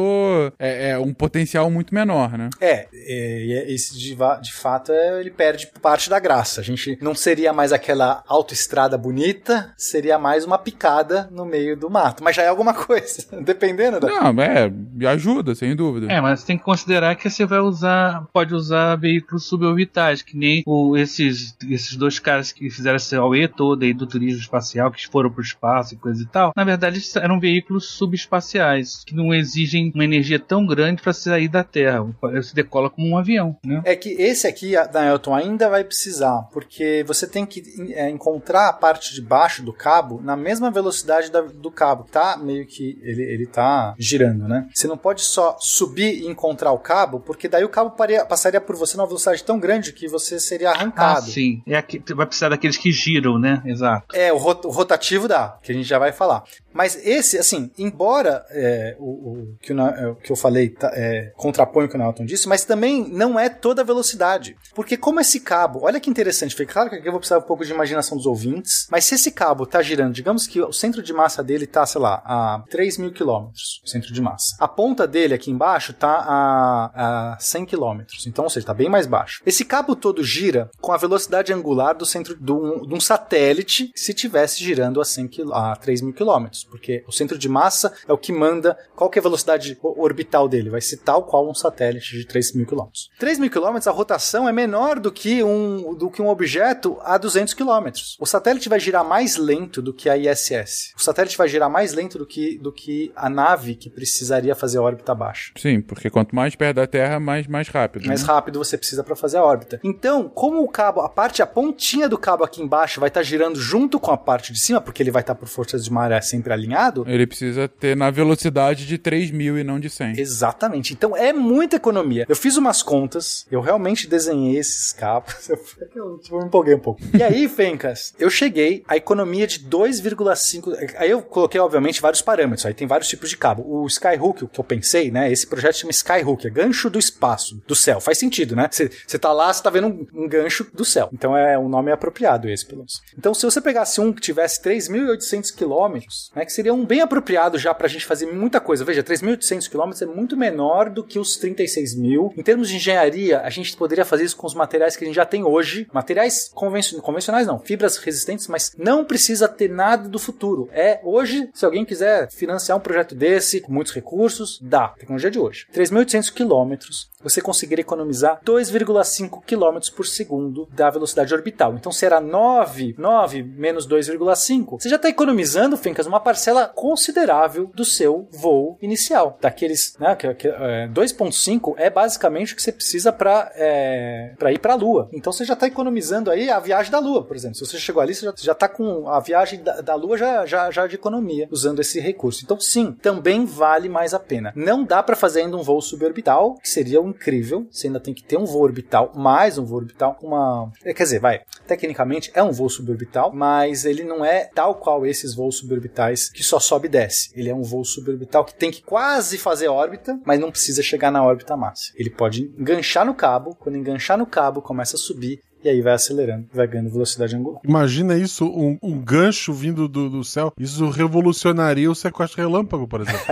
é, é, um potencial muito menor, né? É, é esse de, de fato é, ele perde parte da graça. A gente não seria mais aquela autoestrada bonita, seria mais uma picada no meio do mato. Mas já é alguma coisa, dependendo da. Não, é, ajuda, sem dúvida. É, mas tem que considerar que você vai usar, pode usar veículos suborbitais, que nem o, esses, esses dois caras que fizeram essa AUE toda aí do turismo espacial, que foram pro espaço e coisa e tal. Na verdade, eram veículos subespaciais, que não exigem uma energia tão grande para sair da Terra. Você decola como um avião, né? É que esse aqui da Elton ainda vai precisar, porque você tem que é, encontrar a parte de baixo do cabo na mesma velocidade da, do cabo. Tá meio que ele, ele tá girando, né? Você não pode só subir e encontrar o cabo, porque daí o cabo paria, passaria por você numa velocidade tão grande que você seria arrancado. Ah, sim. É aqui, vai precisar daqueles que giram, né? Exato. É, o, rotativo dá, que a gente já vai falar. Mas esse, assim, embora é, o, o, que o, é, o, que eu falei tá, é, contrapõe o que o Nelton disse, mas também não é toda a velocidade. Porque como esse cabo, olha que interessante, foi claro que aqui eu vou precisar um pouco de imaginação dos ouvintes, mas se esse cabo está girando, digamos que o centro de massa dele está, sei lá, a 3 mil quilômetros, centro de massa. A ponta dele aqui embaixo está a, a 100 quilômetros, então, ou seja, está bem mais baixo. Esse cabo todo gira com a velocidade angular do centro de um, de um satélite se tivesse girando a, 100 a 3 mil quilômetros porque o centro de massa é o que manda qual que é a velocidade orbital dele, vai ser tal qual um satélite de 3 mil quilômetros. 3 mil quilômetros, a rotação é menor do que, um, do que um objeto a 200 quilômetros. O satélite vai girar mais lento do que a ISS. O satélite vai girar mais lento do que, do que a nave que precisaria fazer a órbita baixa. Sim, porque quanto mais perto da Terra, mais, mais rápido. Mais né? rápido você precisa para fazer a órbita. Então, como o cabo, a parte, a pontinha do cabo aqui embaixo vai estar tá girando junto com a parte de cima, porque ele vai estar tá por forças de maré sempre alinhado. Ele precisa ter na velocidade de 3 mil e não de 100. Exatamente. Então é muita economia. Eu fiz umas contas, eu realmente desenhei esses cabos. Eu, tipo, eu me empolguei um pouco. E aí, Fencas, eu cheguei à economia de 2,5. Aí eu coloquei, obviamente, vários parâmetros. Aí tem vários tipos de cabo. O Skyhook, o que eu pensei, né? Esse projeto chama Skyhook, é gancho do espaço, do céu. Faz sentido, né? Você tá lá, você tá vendo um, um, gancho do céu. Então é um nome apropriado esse, pelo menos. Então, se você pegasse um que tivesse 3.800 quilômetros, né? Que seria um bem apropriado já pra gente fazer muita coisa. Veja, 3.800 quilômetros é muito menor do que os 36 mil. Em termos de engenharia, a gente poderia fazer isso com os materiais que a gente já tem hoje. Materiais convencionais não, fibras resistentes, mas não precisa ter nada do futuro. É hoje, se alguém quiser financiar um projeto desse, com muitos recursos, dá. Tecnologia de hoje. 3.800 quilômetros, você conseguiria economizar 2,5 km por segundo da velocidade orbital. Então será 9, 9 menos 2,5. Você já está economizando, Fencas, uma parcela considerável do seu voo inicial. Daqueles, né, que, que, é, 2,5 é basicamente o que você precisa para é, ir para a Lua. Então você já está economizando aí a viagem da Lua, por exemplo. Se você chegou ali, você já está com a viagem da, da Lua já, já, já de economia usando esse recurso. Então sim, também vale mais a pena. Não dá para fazer ainda um voo suborbital, que seria incrível. Você ainda tem que ter um voo orbital, mais um voo orbital, uma. É, quer dizer, vai. Tecnicamente é um voo suborbital, mas ele não é tal qual esses voos suborbitais que só sobe e desce. Ele é um voo suborbital que tem que quase fazer órbita, mas não precisa chegar na órbita máxima. Ele pode enganchar no cabo, quando enganchar no cabo, começa a subir e aí vai acelerando, vai ganhando velocidade angular. Imagina isso, um, um gancho vindo do, do, céu. Isso revolucionaria o sequestro relâmpago, por exemplo.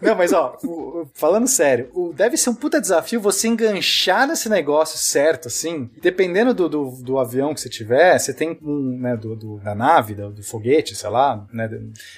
Não, mas ó, falando sério, deve ser um puta desafio você enganchar nesse negócio certo, assim. Dependendo do, do, do avião que você tiver, você tem um, né, do, do da nave, do, do, foguete, sei lá. Né,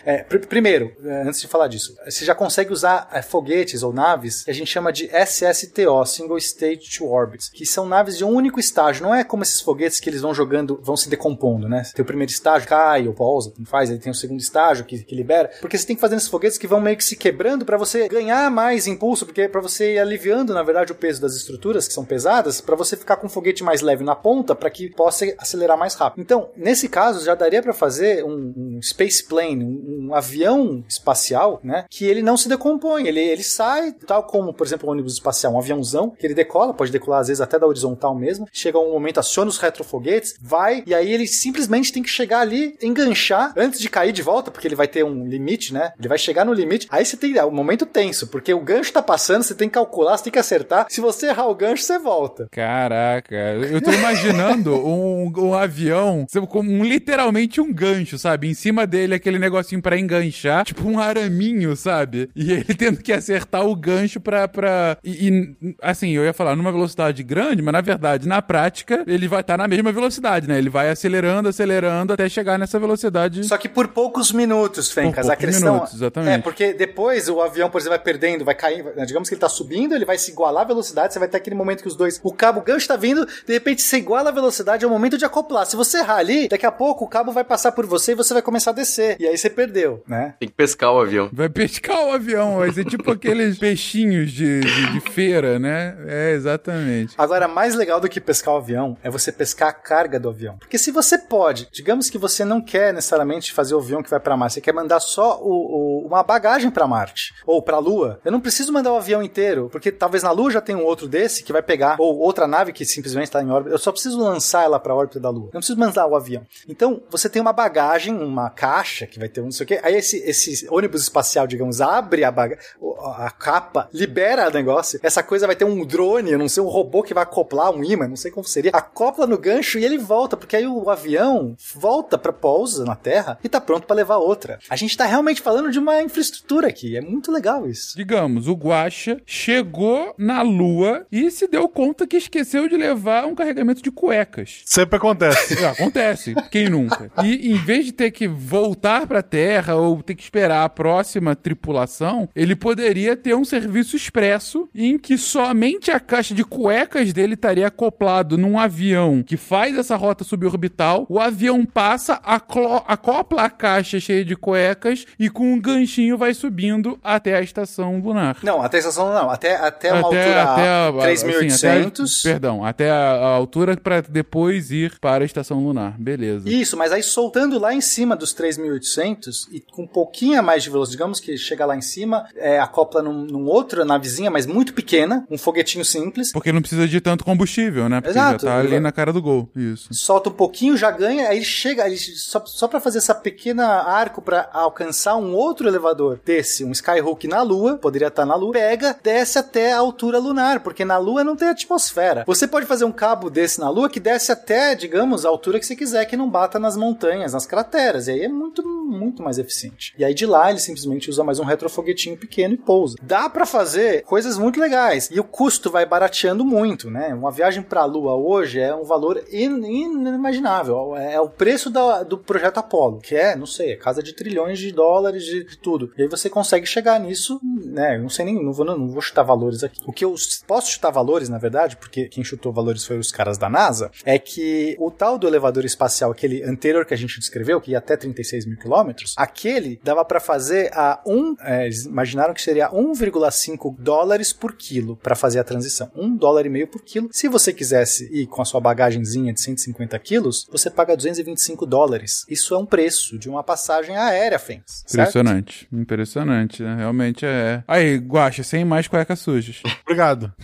é, pr primeiro, é, antes de falar disso, você já consegue usar é, foguetes ou naves que a gente chama de SSTO, Single Stage to Orbit, que são naves de um único único estágio. Não é como esses foguetes que eles vão jogando, vão se decompondo, né? Tem o primeiro estágio, cai ou pousa, faz, aí tem o segundo estágio que, que libera. Porque você tem que fazer esses foguetes que vão meio que se quebrando para você ganhar mais impulso, porque é para você ir aliviando, na verdade, o peso das estruturas que são pesadas, para você ficar com um foguete mais leve na ponta, para que possa acelerar mais rápido. Então, nesse caso, já daria para fazer um, um, space plane, um, um, avião espacial, né? Que ele não se decompõe, ele, ele sai, tal como, por exemplo, um ônibus espacial, um aviãozão, que ele decola, pode decolar às vezes até da horizontal mesmo, chega um momento, aciona os retrofoguetes, vai, e aí ele simplesmente tem que chegar ali, enganchar, antes de cair de volta, porque ele vai ter um limite, né? Ele vai chegar no limite, aí você tem o um momento tenso, porque o gancho tá passando, você tem que calcular, você tem que acertar, se você errar o gancho, você volta. Caraca, eu tô imaginando um, um avião, como literalmente um gancho, sabe? Em cima dele aquele negocinho para enganchar, tipo um araminho, sabe? E ele tendo que acertar o gancho pra. pra... E, e assim, eu ia falar numa velocidade grande, mas na verdade, na prática, ele vai estar tá na mesma velocidade, né? Ele vai acelerando, acelerando até chegar nessa velocidade. Só que por poucos minutos, Fencas. Por a questão. Minutos, exatamente. É, porque depois o avião, por exemplo, vai perdendo, vai cair. Digamos que ele tá subindo, ele vai se igualar a velocidade, você vai ter aquele momento que os dois. O cabo, o gancho tá vindo, de repente você iguala a velocidade, é o momento de acoplar. Se você errar ali, daqui a pouco o cabo vai passar por você e você vai começar a descer. E aí você perdeu, né? Tem que pescar o avião. Vai pescar o avião, vai ser tipo aqueles peixinhos de, de, de, feira, né? É, exatamente. Agora, mais legal do que pescar o avião é você pescar a carga do avião. Porque se você pode, digamos que você não quer necessariamente fazer o avião que vai para Marte, você quer mandar só o, o, uma bagagem para Marte ou para a Lua, eu não preciso mandar o avião inteiro, porque talvez na Lua já tenha um outro desse que vai pegar, ou outra nave que simplesmente está em órbita. Eu só preciso lançar ela para a órbita da Lua. Eu não preciso mandar o avião. Então, você tem uma bagagem, uma caixa que vai ter um não sei o quê. Aí esse, esse ônibus espacial, digamos, abre a, baga a capa, libera o negócio. Essa coisa vai ter um drone, eu não sei, um robô que vai acoplar um imã, não sei como seria. Acopla no gancho e ele volta, porque aí o avião volta para pousa na Terra e tá pronto para levar outra. A gente tá realmente falando de uma infraestrutura aqui. É muito legal isso. Digamos, o Guacha chegou na Lua e se deu conta que esqueceu de levar um carregamento de cuecas. Sempre acontece. É, acontece. Quem nunca? E em vez de ter que voltar pra Terra ou ter que esperar a próxima tripulação, ele poderia ter um serviço expresso em que somente a caixa de cuecas dele estaria acoplado num avião que faz essa rota suborbital. O avião passa, acopla a caixa cheia de cuecas e com um ganchinho vai subindo até a estação lunar. Não, até a estação não, até, até uma até, altura até a, 3.800. Assim, perdão, até a, a altura para depois ir para a estação lunar. Beleza. Isso, mas aí soltando lá em cima dos 3.800 e com um pouquinho a mais de velocidade, digamos que chega lá em cima, é, acopla num, num outra navezinha, mas muito pequena, um foguetinho simples. Porque não precisa de tanto combustível, né? Porque Exato. já tá ali na cara do gol. Isso. Solta um pouquinho, já ganha, aí chega, aí só, só para fazer essa pequena arco para alcançar um outro elevador desse, um Skyhook na Lua, poderia estar tá na Lua, pega, desce até a altura lunar, porque na Lua não tem atmosfera. Você pode fazer um cabo desse na Lua que desce até, digamos, a altura que você quiser, que não bata nas montanhas, nas crateras. E aí é muito, muito mais eficiente. E aí de lá ele simplesmente usa mais um retrofoguetinho pequeno e pousa. Dá para fazer coisas muito legais. E o custo vai barateando muito, né? Uma viagem para a Lua hoje é um valor inimaginável. É o preço da, do projeto Apollo, que é, não sei, é casa de trilhões de dólares de, de tudo. E aí você consegue chegar nisso, né? Eu não sei nem, não vou, não, vou chutar valores aqui. O que eu posso chutar valores, na verdade, porque quem chutou valores foi os caras da NASA, é que o tal do elevador espacial, aquele anterior que a gente descreveu, que ia até 36 mil quilômetros, aquele dava para fazer a um, é, eles imaginaram que seria 1,5 dólares por quilo para fazer a transição. Um dólar e meio por quilo. Se você quisesse ir com a sua bagagenzinha de 150 quilos, você paga 225 dólares. Isso é um preço de uma passagem aérea, Fens. Impressionante. Certo? Impressionante, né? Realmente é. Aí, Guacha, sem mais cuecas sujas. Obrigado.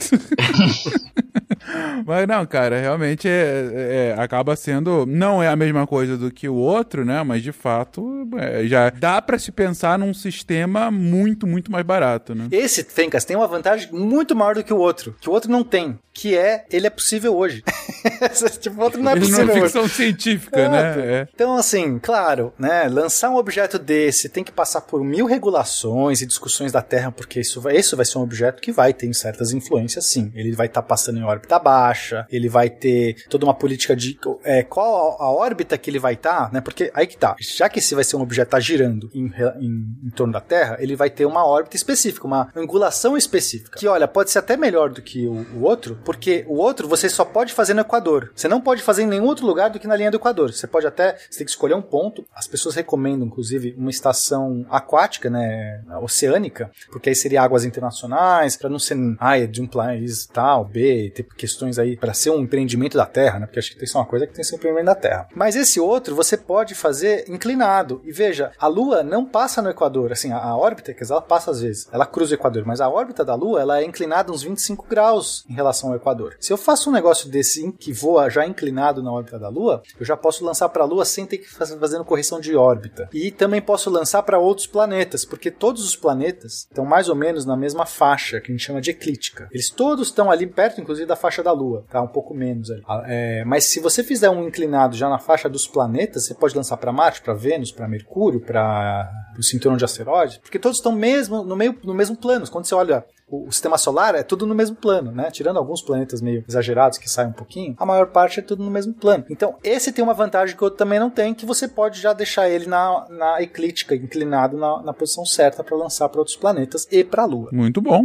Mas não, cara, realmente é, é, acaba sendo. Não é a mesma coisa do que o outro, né? Mas de fato, é, já dá para se pensar num sistema muito, muito mais barato, né? Esse, Fencas, tem uma vantagem muito maior do que o outro, que o outro não tem, que é ele é possível hoje. tipo, outro não é possível não é ficção hoje. científica, né? É. Então, assim, claro, né? Lançar um objeto desse tem que passar por mil regulações e discussões da Terra, porque isso vai, isso vai ser um objeto que vai ter certas influências, sim. Ele vai estar tá passando em órbita baixa, ele vai ter toda uma política de é, qual a, a órbita que ele vai estar, né? Porque aí que tá, já que esse vai ser um objeto tá girando em, em, em torno da Terra, ele vai ter uma órbita específica, uma angulação específica. Que olha, pode ser até melhor do que o, o outro, porque o outro você só pode fazer no Equador. Você não pode fazer em nenhum outro lugar do que na linha do Equador. Você pode até, você tem que escolher um ponto. As pessoas recomendam, inclusive, uma estação aquática, né, oceânica, porque aí seria águas internacionais, para não ser, ah, é de um país tal, B, ter questões aí para ser um empreendimento da Terra, né? Porque acho que isso é uma coisa que tem que ser um empreendimento da Terra. Mas esse outro você pode fazer inclinado. E veja, a Lua não passa no Equador, assim, a, a órbita, quer dizer, ela passa às vezes, ela cruza o Equador, mas a órbita da Lua, ela é inclinada uns 25 graus em relação ao Equador. Se eu faço um negócio desse que voa já inclinado na órbita da Lua, eu já posso lançar para a Lua sem ter que fazer fazendo correção de órbita. E também posso lançar para outros planetas, porque todos os planetas estão mais ou menos na mesma faixa, que a gente chama de eclíptica. Eles todos estão ali perto, inclusive, da faixa da Lua, tá? Um pouco menos ali. Ah, é, mas se você fizer um inclinado já na faixa dos planetas, você pode lançar para Marte, para Vênus, para Mercúrio, para o cinturão de asteroides, porque todos estão mesmo no, meio, no mesmo plano. Quando você olha o, o, sistema solar, é tudo no mesmo plano, né? Tirando alguns planetas meio exagerados que saem um pouquinho, a maior parte é tudo no mesmo plano. Então, esse tem uma vantagem que o outro também não tem, que você pode já deixar ele na, na eclíptica, inclinado na, na posição certa para lançar para outros planetas e para a Lua. Muito bom.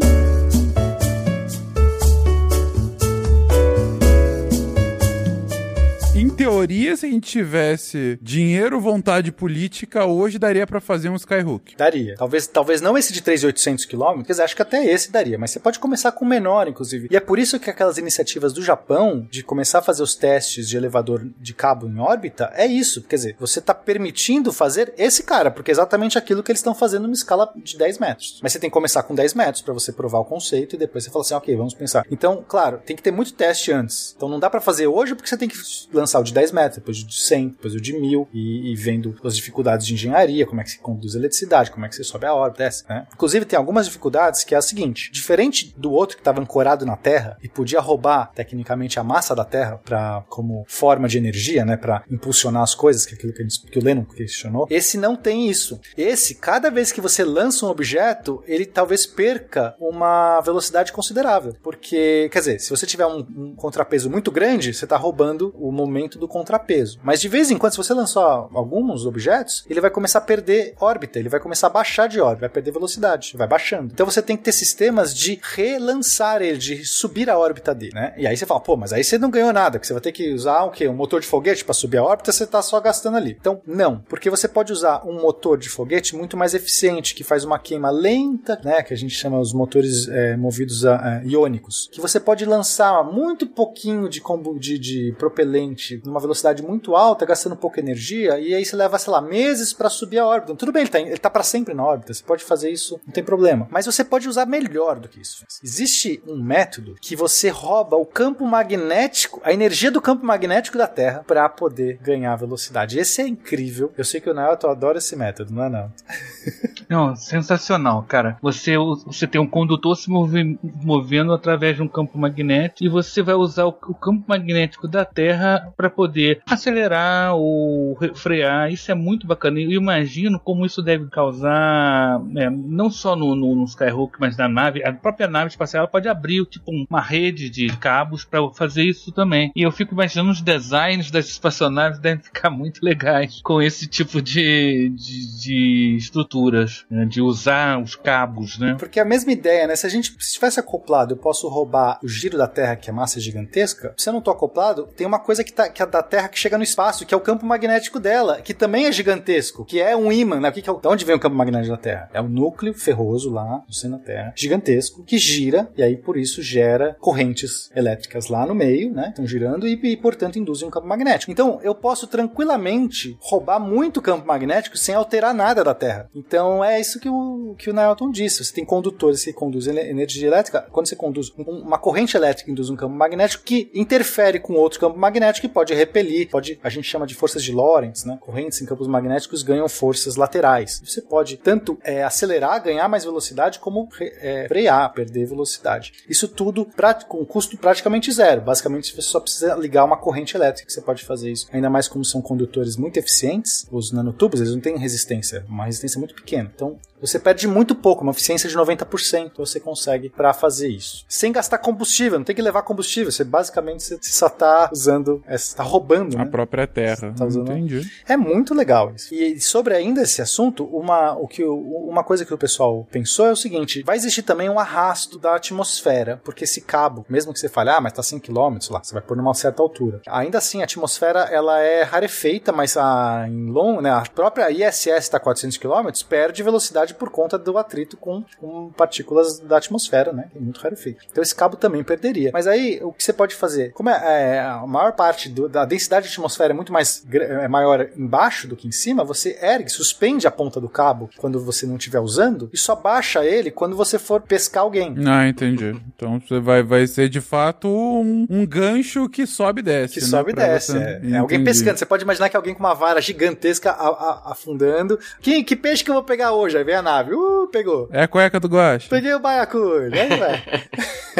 Teoria, se a gente tivesse dinheiro, vontade política, hoje daria para fazer um Skyhook. Daria. Talvez, talvez não esse de 3.800 km, acho que até esse daria, mas você pode começar com menor, inclusive. E é por isso que aquelas iniciativas do Japão de começar a fazer os testes de elevador de cabo em órbita é isso. Quer dizer, você está permitindo fazer esse cara, porque é exatamente aquilo que eles estão fazendo numa escala de 10 metros. Mas você tem que começar com 10 metros para você provar o conceito e depois você fala assim, ok, vamos pensar. Então, claro, tem que ter muito teste antes. Então não dá para fazer hoje porque você tem que lançar o de 10 metros, depois o de 100, depois o de 1000, e, e vendo as dificuldades de engenharia, como é que se conduz a eletricidade, como é que você sobe a órbita, desce, né? Inclusive, tem algumas dificuldades que é a seguinte: diferente do outro que estava ancorado na Terra e podia roubar tecnicamente a massa da Terra para como forma de energia, né, para impulsionar as coisas, que é aquilo que, gente, que o Lennon questionou. Esse não tem isso. Esse, cada vez que você lança um objeto, ele talvez perca uma velocidade considerável, porque, quer dizer, se você tiver um, um contrapeso muito grande, você está roubando o momento momento do contrapeso. Mas de vez em quando, se você lançar alguns objetos, ele vai começar a perder órbita, ele vai começar a baixar de órbita, vai perder velocidade, vai baixando. Então você tem que ter sistemas de relançar ele, de subir a órbita dele, né? E aí você fala, pô, mas aí você não ganhou nada, que você vai ter que usar o quê? Um motor de foguete para subir a órbita, você tá só gastando ali. Então, não, porque você pode usar um motor de foguete muito mais eficiente, que faz uma queima lenta, né? Que a gente chama os motores é, movidos a, a, iônicos, que você pode lançar muito pouquinho de, de, de propelente numa velocidade muito alta, gastando pouca energia, e aí você leva, sei lá, meses para subir a órbita. Tudo bem, ele tá, ele tá para sempre na órbita, você pode fazer isso, não tem problema. Mas você pode usar melhor do que isso. Existe um método que você rouba o campo magnético, a energia do campo magnético da Terra, para poder ganhar velocidade. Esse é incrível. Eu sei que o Naoto adora esse método, não é, não? Não, sensacional, cara. Você, você tem um condutor se movendo através de um campo magnético e você vai usar o, o campo magnético da Terra para poder acelerar ou frear. Isso é muito bacana. Eu imagino como isso deve causar, é, não só no, no, no, Skyhook, mas na nave. A própria nave espacial pode abrir tipo uma rede de cabos para fazer isso também. E eu fico imaginando os designs das espaçonaves devem ficar muito legais com esse tipo de, de, de estruturas, né? de usar os cabos, né? Porque é a mesma ideia, né? Se a gente se tivesse acoplado, eu posso roubar o giro da Terra, que a massa é gigantesca. Se eu não tô acoplado, tem uma coisa que tá que é da Terra que chega no espaço, que é o campo magnético dela, que também é gigantesco, que é um ímã, né? O que, que é. De onde vem o campo magnético da Terra? É o núcleo ferroso lá no centro da Terra, gigantesco, que gira, e aí por isso gera correntes elétricas lá no meio, né? Estão girando e, e, portanto, induzem um campo magnético. Então, eu posso tranquilamente roubar muito campo magnético sem alterar nada da Terra. Então, é isso que o, que o Newton disse. Você tem condutores que conduzem energia elétrica. Quando você conduz uma corrente elétrica induz um campo magnético que interfere com outro campo magnético que pode repelir, pode, a gente chama de forças de Lorentz, né? Correntes em campos magnéticos ganham forças laterais. Você pode tanto é, acelerar, ganhar mais velocidade, como é, frear, perder velocidade. Isso tudo com custo praticamente zero. Basicamente, você só precisa ligar uma corrente elétrica você pode fazer isso. Ainda mais como são condutores muito eficientes, os nanotubos, eles não têm resistência, uma resistência muito pequena. Então, você perde muito pouco, uma eficiência de 90% você consegue para fazer isso. Sem gastar combustível, não tem que levar combustível, você basicamente você só tá usando, está roubando, A né? própria terra. Tá usando- Entendi. É muito legal isso. E sobre ainda esse assunto, uma, o que, uma coisa que o pessoal pensou é o seguinte: vai existir também um arrasto da atmosfera, porque esse cabo, mesmo que você fale, ah, mas tá 100 km lá, você vai pôr numa certa altura. Ainda assim, a atmosfera ela é rarefeita, mas a, em long, né, a própria ISS está 400 km, perde velocidade por conta do atrito com, com partículas da atmosfera, né? É muito rarefeito. Então esse cabo também perderia. Mas aí, o que você pode fazer? Como é, é, a maior parte do- da densidade de atmosfera é muito mais é maior embaixo do que em cima, você ergue, suspende a ponta do cabo quando você não estiver usando e só baixa ele quando você for pescar alguém. Ah, entendi. Então você vai, vai ser de fato um, um gancho que sobe e desce. Que né, sobe e pra desce. você- É, É alguém pescando. Você pode imaginar que alguém com uma vara gigantesca a- a- afundando. Que, que peixe que eu vou pegar hoje? Aí vem a nave. Uh, pegou. É a cueca do Gosta. Peguei o baiacu. Vai.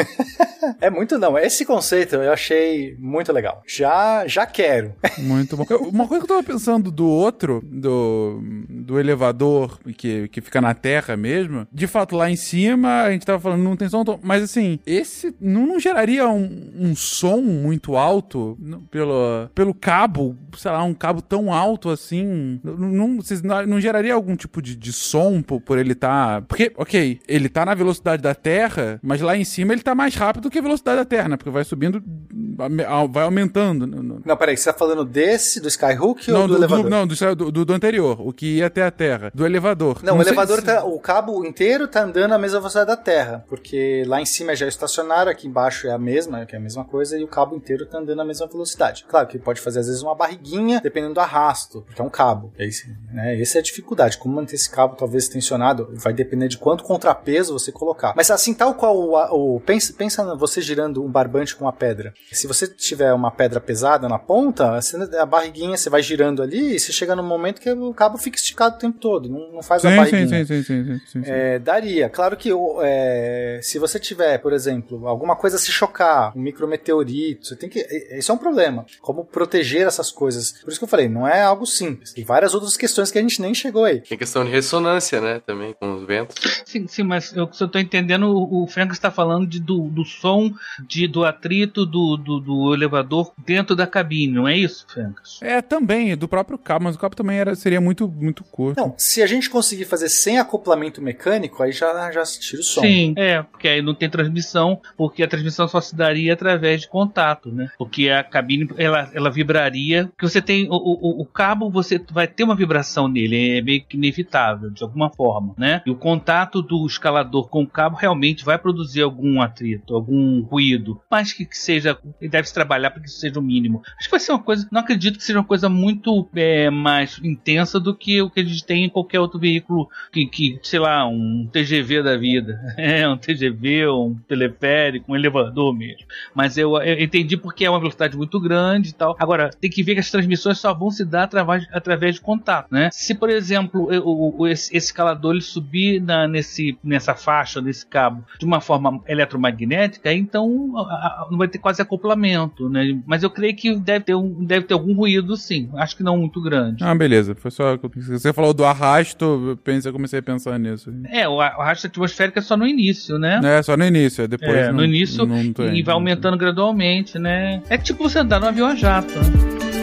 é muito não. Esse conceito eu achei muito legal. Já, já quero. Muito bom. Uma coisa que eu tava pensando do outro, do, do elevador que, que fica na terra mesmo, de fato, lá em cima, a gente tava falando, não tem som, tom- mas assim, esse não, não geraria um, um som muito alto pelo, pelo cabo, sei lá, um cabo tão alto assim? Não, não, não, geraria algum tipo de, de som por, por ele estar. Porque, ok, ele tá na velocidade da Terra, mas lá em cima ele tá mais rápido que a velocidade da Terra, né? Porque vai subindo, vai aumentando. No- Não, peraí. Você tá falando desse, do Skyhook não, ou do, do, elevador? do- não do, do, do- anterior, o que ia até a Terra. Do elevador. Não, o sei elevador se- tá. O cabo inteiro tá andando a mesma velocidade da Terra. Porque lá em cima já é estacionário, aqui embaixo é a mesma, que é a mesma coisa, e o cabo inteiro tá andando a mesma velocidade. Claro que pode fazer às vezes uma barriguinha, dependendo do arrasto, porque é um cabo. É esse, né? Essa é a dificuldade. Como manter esse cabo talvez tensionado vai depender de quanto contrapeso você colocar. Mas assim, tal qual o. o pensa, pensa você girando um barbante com uma pedra. Se você tiver uma pedra pesada na ponta, a barriguinha você vai girando ali e você chega num momento que o cabo fica esticado o tempo todo. Não, não faz a Sim, barriguinha. sim, sim, sim, sim, sim, sim, sim. É, daria. Claro que é, se você tiver, por exemplo, alguma coisa se chocar, um micrometeorito, você tem que. Isso é um problema. Como proteger essas coisas. Por isso que eu falei, não é algo simples. Tem várias outras questões que a gente nem chegou aí. Tem questão de ressonância, né? Também com os ventos. Sim, sim, mas eu, se eu tô entendendo, o, o Frank está falando de, do, do som, de, do atrito do, do, do elevador dentro da cabine, não é isso, Frank? É, também, do próprio cabo, mas o cabo também era, seria muito, muito curto. Não, se a gente conseguir fazer sem acoplamento mecânico, aí já, já se tira o som. Sim, é, porque aí não tem transmissão, porque a transmissão só se daria através de contato, né? Porque a cabine, ela, ela vibraria, porque você tem o, o, o cabo, você vai ter uma vibração nele, é meio que inevitável, de alguma forma, né? E o contato do escalador com o cabo realmente vai produzir algum atrito, algum ruído, mas que, que seja, ele deve se trabalhar para que isso seja o mínimo. Acho que vai ser uma coisa, não acredito que seja uma coisa muito é, mais intensa do que o que a gente tem em qualquer outro veículo que, que, sei lá, um TGV da vida. É, um TGV, um teleférico, um elevador mesmo. Mas eu, eu entendi porque é uma velocidade muito grande e tal. Agora, tem que ver que as transmissões só vão se dar através, através de contato, né? Se, por exemplo, o, esse, esse escalador ele subir na, nesse, nessa faixa, nesse cabo, de uma forma eletromagnética, então a- a- não vai ter quase acoplamento, né? Mas eu creio que deve ter, um, deve ter algum ruído, sim. Acho que não muito grande. Ah, beleza. Foi só. Você falou do arrasto, eu comecei a pensar nisso. É, o arrasto atmosférico é só no início, né? É, só no início, depois. É, não- no início não e vai aumentando gradualmente, né? É tipo você andar no avião a jato. né?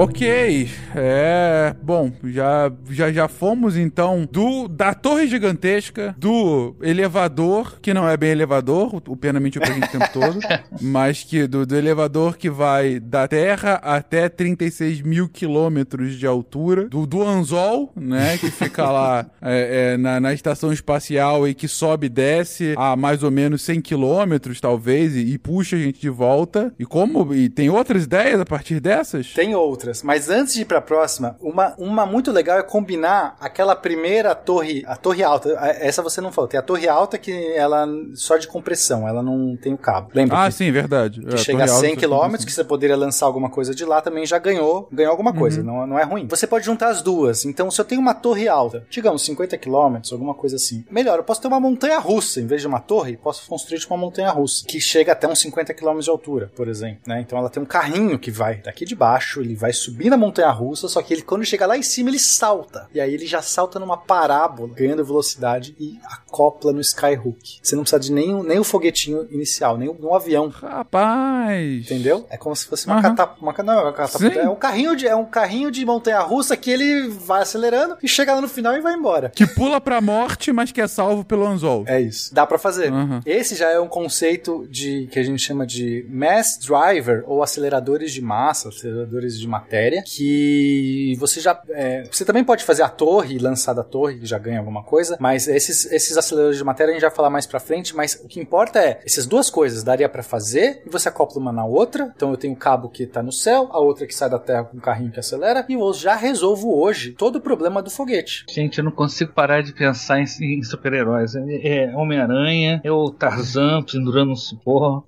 Ok, é. Bom, já, já, já fomos então do da torre gigantesca, do elevador, que não é bem elevador, o- Pena mentiu pra gente o tempo todo, mas que do, do elevador que vai da Terra até 36 mil quilômetros de altura, do, do anzol, né, que fica lá é, é, na, na estação espacial e que sobe e desce a mais ou menos 100 quilômetros, talvez, e, e puxa a gente de volta. E como? E tem outras ideias a partir dessas? Tem outras. Outras. Mas antes de ir pra próxima, uma, uma muito legal é combinar aquela primeira torre, a torre alta. Essa você não falou. Tem a torre alta que ela só de compressão, ela não tem o cabo. Lembra? Ah, que sim, verdade. que É, chega a Torre Alta, 100 km, que você poderia lançar alguma coisa de lá, também já ganhou, ganhou alguma coisa, não, não é ruim. Você pode juntar as duas. Então, se eu tenho uma torre alta, digamos 50 km, alguma coisa assim, melhor, eu posso ter uma montanha russa, em vez de uma torre, posso construir tipo uma montanha russa, que chega até uns 50 km de altura, por exemplo, né? Então ela tem um carrinho que vai daqui de baixo, ele vai subir na montanha russa, só que ele quando chega lá em cima ele salta. E aí ele já salta numa parábola, ganhando velocidade e acopla no Skyhook. Você não precisa de nem, o- nem o foguetinho inicial, nem o avião Rapaz. Entendeu? É como se fosse uma Aham. catapulta. Uma, não, é uma catapulta. É um carrinho de é um carrinho de montanha russa que ele vai acelerando e chega lá no final e vai embora. Que pula pra morte, mas que é salvo pelo anzol. É isso. Dá pra fazer. Uhum. Esse já é um conceito de que a gente chama de mass driver ou aceleradores de massa, aceleradores de matéria, que você já é, você também pode fazer a torre, lançar da torre, que já ganha alguma coisa, mas esses esses aceleradores de matéria a gente vai falar mais pra frente, mas o que importa é essas duas coisas daria pra fazer e você acopla uma na outra. Então eu tenho o cabo que tá no céu, a outra que sai da terra com um carrinho que acelera e eu já resolvo hoje todo o problema do foguete. Gente, eu não consigo parar de pensar em, em super-heróis. É, é Homem-Aranha, é o Tarzan pendurando um cipó.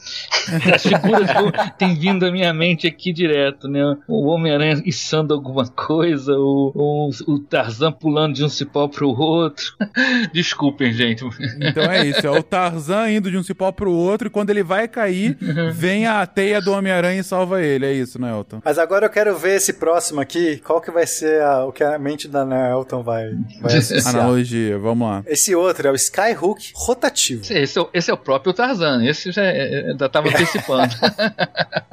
As figuras têm vindo à minha mente aqui direto, né? O Homem-Aranha içando alguma coisa, o, o, o Tarzan pulando de um cipó pro outro. Desculpem, gente. Então é isso, é o Tarzan indo de um cipó pro outro e quando ele vai cair, vem a teia do Homem-Aranha e salva ele. É isso, né, Elton? Mas agora eu quero ver esse próximo aqui, qual que vai ser a- o que a mente da Nelton vai, vai associar. Analogia, vamos lá. Esse outro é o Skyhook rotativo. Esse é, o- esse é o próprio Tarzan. Esse já é, é, já tava antecipando.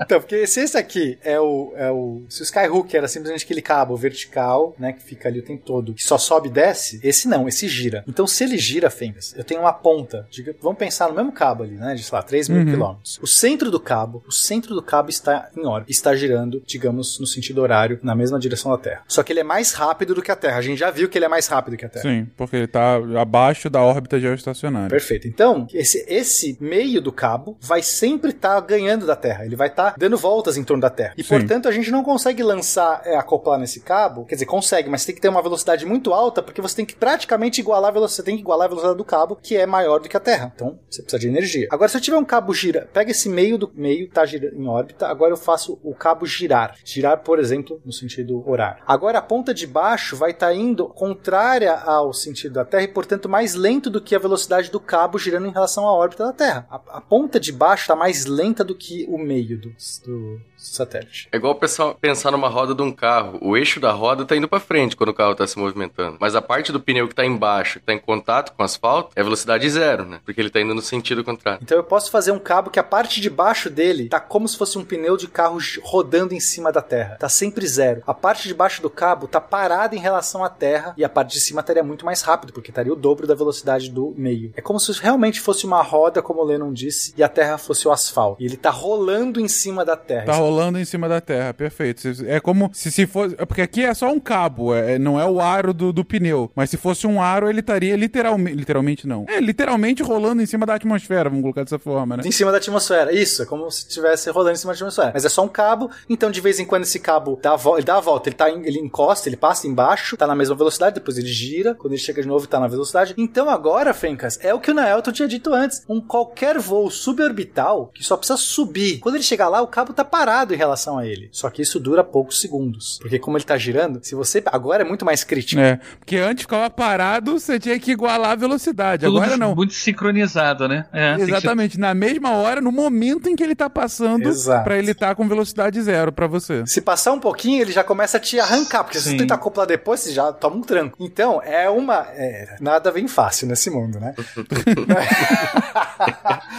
Então, porque se esse aqui é o, é o. Se o Skyhook era simplesmente aquele cabo vertical, né? Que fica ali o tempo todo, que só sobe e desce, esse não, esse gira. Então, se ele gira, Fengas, eu tenho uma ponta. diga- vamos pensar no mesmo cabo ali, né? De sei lá, 3 mil quilômetros. O centro do cabo, o centro do cabo está em órbita, está girando, digamos, no sentido horário, na mesma direção da Terra. Só que ele é mais rápido do que a Terra. A gente já viu que ele é mais rápido que a Terra. Sim, porque ele tá abaixo da órbita geoestacionária. Perfeito. Então, esse, esse meio do cabo vai sempre estar ganhando da Terra. Ele vai estar dando voltas em torno da Terra. E, Sim. portanto, a gente não consegue lançar, é, acoplar nesse cabo. Quer dizer, consegue, mas tem que ter uma velocidade muito alta, porque você tem que praticamente igualar a velocidade. Você tem que igualar a velocidade do cabo, que é maior do que a Terra. Então, você precisa de energia. Agora, se eu tiver um cabo gira, pega esse meio do meio, tá gira, em órbita. Agora eu faço o cabo girar. Girar, por exemplo, no sentido horário. Agora a ponta de baixo vai estar indo contrária ao sentido da Terra e, portanto, mais lento do que a velocidade do cabo girando em relação à órbita da Terra. A, a ponta de baixo está mais lenta do que o meio do, do satélite. É igual o pessoal pensar numa roda de um carro. O eixo da roda tá indo pra frente quando o carro tá se movimentando. Mas a parte do pneu que tá embaixo, que tá em contato com o asfalto, é velocidade zero, né? Porque ele tá indo no sentido contrário. Então eu posso fazer um cabo que a parte de baixo dele tá como se fosse um pneu de carro rodando em cima da Terra. Tá sempre zero. A parte de baixo do cabo tá parada em relação à Terra e a parte de cima estaria muito mais rápido, porque estaria o dobro da velocidade do meio. É como se realmente fosse uma roda, como o Lennon disse, e a Terra fosse o asfalto. E ele tá rolando em cima da Terra. Tá rolando em cima da Terra, perfeito. É como se, se fosse. é Porque aqui é só um cabo, é, não é o aro do, do pneu. Mas se fosse um aro, ele estaria literalmente. Literalmente não. É, literalmente rolando em cima da atmosfera, vamos colocar dessa forma, né? Em cima da atmosfera. Isso, é como se estivesse rolando em cima da atmosfera. Mas é só um cabo, então de vez em quando esse cabo dá a, vo- dá a volta, ele, tá em- ele encosta, ele passa embaixo, tá na mesma velocidade, depois ele gira, quando ele chega de novo, tá na velocidade. Então agora, Fencas, é o que o Naelton tinha dito antes. Um qualquer voo suborbital que só precisa subir. Quando ele chegar lá, o cabo tá parado em relação a ele. Só que isso dura poucos segundos. Porque como ele tá girando, se você. Agora é muito mais crítico. É, porque antes ficava parado, você tinha que igualar a velocidade. Tudo Agora não. Muito sincronizado, né? É, ser- Exatamente, na mesma hora, no momento em que ele tá passando, Exato. pra ele tá com velocidade zero pra você. Se passar um pouquinho, ele já começa a te arrancar, porque se você tentar acoplar depois, você já toma um tranco. Então, é uma. é, nada vem fácil nesse mundo, né?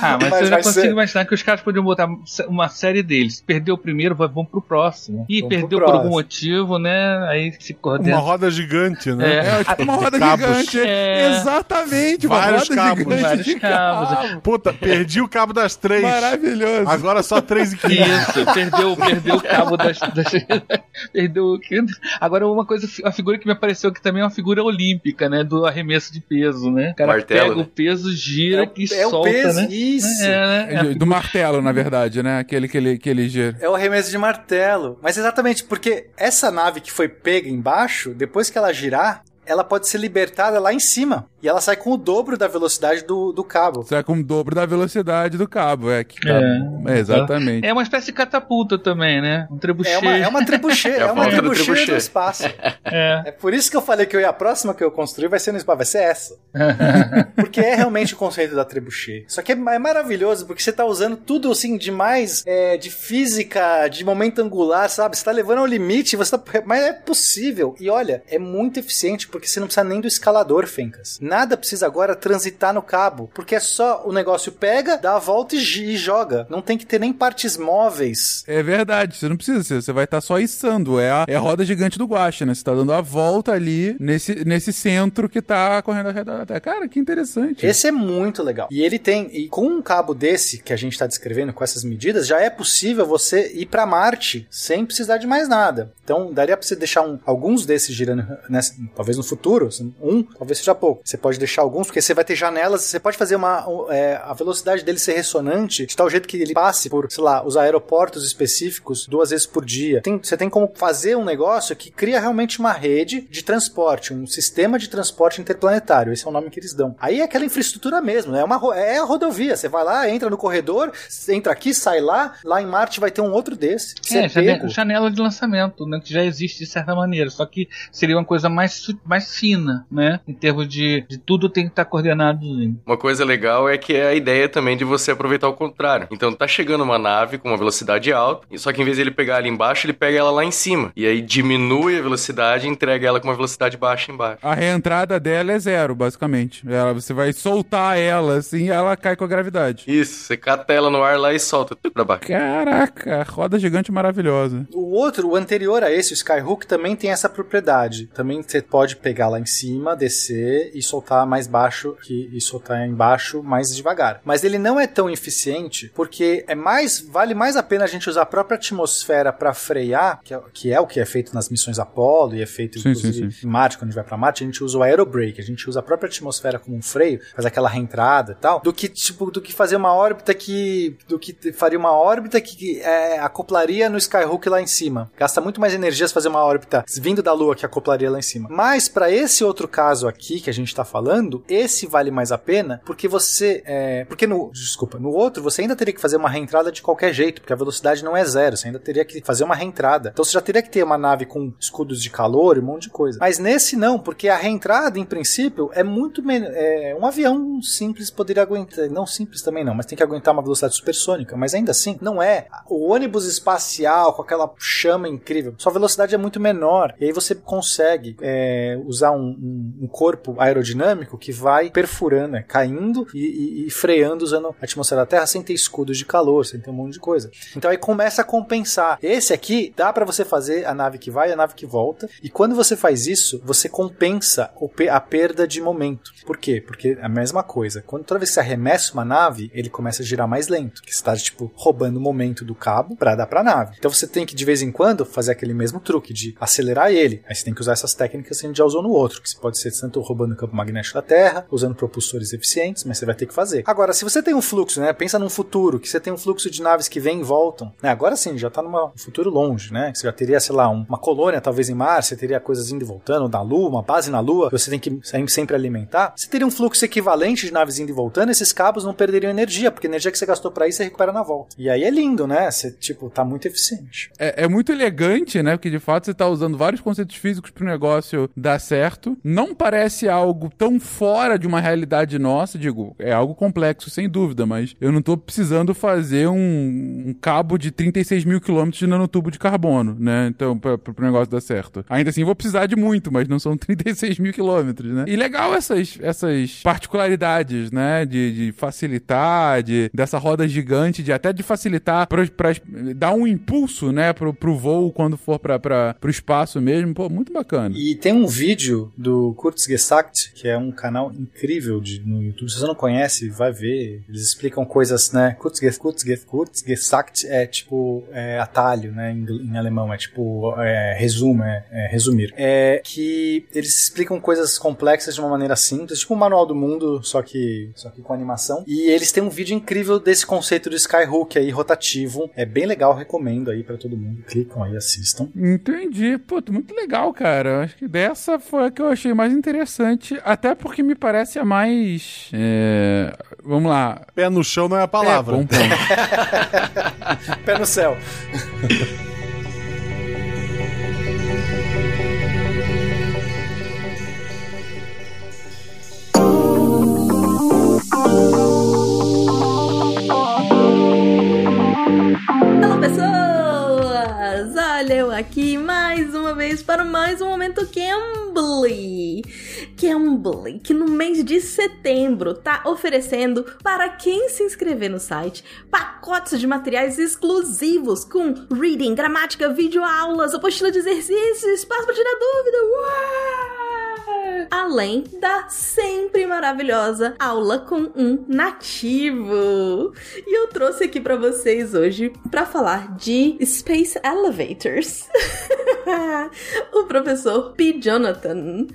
Ah, mas, Mas eu já consigo ser- imaginar que os caras podiam botar uma série deles. Perdeu o primeiro, vai- vamos pro próximo. E Vamos perdeu por algum motivo, né? Aí se Uma coordena. roda gigante, né? É, tipo uma roda gigante. É. Exatamente, uma Vários roda cabos. gigante Vários de cabos. cabo. Puta, perdi o cabo das três. Maravilhoso. Agora só três e quinze. Isso, perdeu, perdeu o cabo das. das- perdeu. o- Agora, uma coisa, a figura que me apareceu aqui também é uma figura olímpica, né? Do arremesso de peso, né? O cara Martelo, pega né? o peso, gira É o- e é o solta, peso, né? isso. É, né? É a Do martelo, na verdade, né? Aquele que ele, que ele gira. É o arremesso de martelo. Mas exatamente, porque essa nave que foi pega embaixo, depois que ela girar, ela pode ser libertada lá em cima. E ela sai com o dobro da velocidade do, do cabo. Sai com o dobro da velocidade do cabo, é. Que É. é exatamente. É uma espécie de catapulta também, né? Um trebuchet. É uma, é uma trebuchet, É é, uma volta do trebuchet do, espaço. É. É por isso que eu falei que eu ia, a próxima que eu construir vai ser no espaço, vai ser essa. Porque é realmente o conceito da trebuchet. Só que é, é maravilhoso, porque você tá usando tudo assim de mais é, de física, de momento angular, sabe? Você tá levando ao limite, você tá, mas é possível. E olha, é muito eficiente porque você não precisa nem do escalador, Fencas. Nada precisa agora transitar no cabo, porque é só o negócio pega, dá a volta e, e joga. Não tem que ter nem partes móveis. É verdade, você não precisa, você- vai estar só içando. É a, é a roda gigante do Guaxa, né? Você tá dando a volta ali nesse, nesse centro que tá correndo ao da. Cara, que interessante. Esse é muito legal. E ele tem, e com um cabo desse que a gente está descrevendo com essas medidas, já é possível você ir para Marte sem precisar de mais nada. Então, daria para você deixar um- alguns desses girando, nessa- talvez no futuro, um, talvez seja pouco. Você pode deixar alguns, porque você vai ter janelas, você pode fazer uma, um, é, a velocidade dele ser ressonante de tal jeito que ele passe por, sei lá, os aeroportos específicos duas vezes por dia. Tem- você tem como fazer um negócio que cria realmente uma rede de transporte, um sistema de transporte interplanetário. Esse é o nome que eles dão. Aí é aquela infraestrutura mesmo, né? é, uma, é a rodovia. Você vai lá, entra no corredor, entra aqui, sai lá. Lá em Marte vai ter um outro desse. Você É, pego. janela de lançamento, né, que já existe de certa maneira, só que seria uma coisa mais, su- mais fina, né? Em termos de, de tudo tem que estar coordenado. Uma coisa legal é que é a ideia também de você aproveitar o contrário. Então tá chegando uma nave com uma velocidade alta, e só que em vez de ele pegar ali embaixo, ele pega ela lá em cima. E aí diminui a velocidade e entrega ela com uma velocidade baixa embaixo. A reentrada dela é zero, basicamente. Ela, você vai soltar ela, assim, ela cai com a gravidade. Isso, você cata ela no ar lá e solta tudo pra baixo. Caraca, roda gigante maravilhosa. O outro, o anterior a esse, o Skyhook, também tem essa propriedade. Também você pode pegar lá em cima, descer e soltar mais baixo que, e soltar embaixo mais devagar. Mas ele não é tão eficiente porque é mais vale mais a pena a gente usar a própria atmosfera para frear, que é, que é o que é feito nas missões Apollo e é feito Sim, inclusive sim, em Marte, quando a gente vai para Marte, a gente usa o aerobrake, a gente usa a própria atmosfera como um freio, faz aquela reentrada e tal, do que tipo do que fazer uma órbita que do que faria uma órbita que é, acoplaria no Skyhook lá em cima. Gasta muito mais energia se fazer uma órbita vindo da Lua que acoplaria lá em cima. Mas para esse outro caso aqui que a gente tá falando, esse vale mais a pena porque você é, porque no desculpa, no outro você ainda teria que fazer uma reentrada de qualquer jeito, porque a velocidade não é zero, você ainda teria que fazer uma reentrada. Então você já teria que ter uma nave com escudos de calor e um monte de coisa. Mas nesse não, porque a reentrada em princípio é muito men- é, um avião simples poderia aguentar, não simples também não, mas tem que aguentar uma velocidade supersônica, mas ainda assim não é o ônibus espacial com aquela chama incrível. Sua velocidade é muito menor e aí você consegue é, usar um, um- um corpo aerodinâmico que vai perfurando, né, caindo e, e- e freando usando a atmosfera da Terra sem ter escudos de calor, sem ter um monte de coisa. Então aí começa a compensar. Esse aqui dá para você fazer a nave que vai e a nave que volta e quando você faz isso, você compensa a perda de momento. Por quê? Porque é a mesma coisa. Quando toda vez que você arremessa uma nave, ele começa a girar mais lento, que está tipo roubando o momento do cabo para dar para a nave. Então você tem que de vez em quando fazer aquele mesmo truque de acelerar ele. Aí você tem que usar essas técnicas que a gente já usou no outro, que pode ser tanto roubando o campo magnético da Terra, usando propulsores eficientes, mas você vai ter que fazer. Agora, se você tem um fluxo, né? Pensa num futuro, que você tem um fluxo de naves que vêm e voltam, né? Agora sim, já tá num futuro longe, né? Você já teria, sei lá, um- uma colônia talvez em Marte, você teria coisas indo e voltando na Lua, uma base na Lua, que você tem que sempre- alimentar. Você teria um fluxo equivalente de naves indo e voltando, esses cabos não perderiam energia, porque a energia que você gastou para isso você recupera na volta. E aí é lindo, né? Você, tipo, tá muito eficiente. É, é muito elegante, né? Porque de fato você tá usando vários conceitos físicos pro negócio dar certo. Não parece algo tão fora de uma realidade nossa, digo, é algo complexo, sem dúvida, mas eu não tô precisando fazer um, um cabo de 36 mil quilômetros de nanotubo de carbono, né? Então, pra, pro negócio dar certo. Ainda assim, vou precisar de muito, mas não são 36 mil quilômetros, né? E legal essas, essas particularidades, né? De, de facilitar, de, dessa roda gigante, de até de facilitar pra, pra dar um impulso, né? Pro, pro voo quando for pra, pro espaço mesmo. Pô, muito bacana. E tem um vídeo do Kurzgesagt, que é um canal incrível de, no YouTube. Se você não conhece, vai ver. Eles explicam coisas, né? Kurzges, Kurzges, Kurzgesagt é tipo é, atalho, né? Em, em alemão. É tipo é, resumo, é, é resumir. É que eles explicam coisas complexas de uma maneira simples, tipo o Manual do Mundo, só que, só que com animação. E eles têm um vídeo incrível desse conceito do Skyhook aí, rotativo. É bem legal, recomendo aí para todo mundo. Clicam aí, assistam. Entendi. Pô, muito legal, cara. Acho que dessa foi a que eu achei mais interessante, até porque me parece a mais. é, Vamos lá. Pé no chão não é a palavra. É, bom ponto. Pé no céu. eu aqui mais uma vez para mais um momento Cambly. Cambly, que no mês de setembro tá oferecendo para quem se inscrever no site pacotes de materiais exclusivos com reading, gramática, vídeo aulas, apostila de exercícios, espaço para tirar dúvida. Uau! Além da sempre maravilhosa aula com um nativo. E eu trouxe aqui para vocês hoje para falar de Space Elevators. o professor P. Jonathan.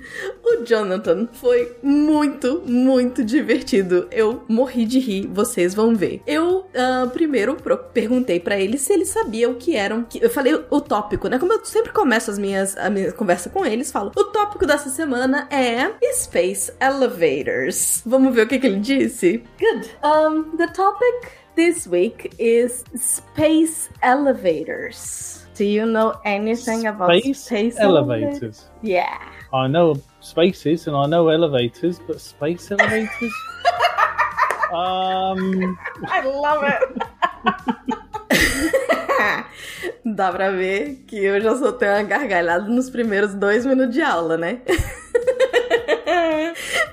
O Jonathan foi muito, muito divertido. Eu morri de rir, vocês vão ver. Eu ah, primeiro perguntei para ele se ele sabia o que eram. Eu falei o tópico, né? Como eu sempre começo as minhas, a minha conversa com eles, falo: o tópico dessa semana é Space Elevators. Vamos ver o que, que ele disse? Good. Um, the topic this week is space elevators. Do you know anything about Space space elevators? elevators. Yeah. I know spaces and I know elevators, but space elevators? um, I love it. Dá pra ver que eu já soltei uma gargalhada nos primeiros dois minutos de aula, né?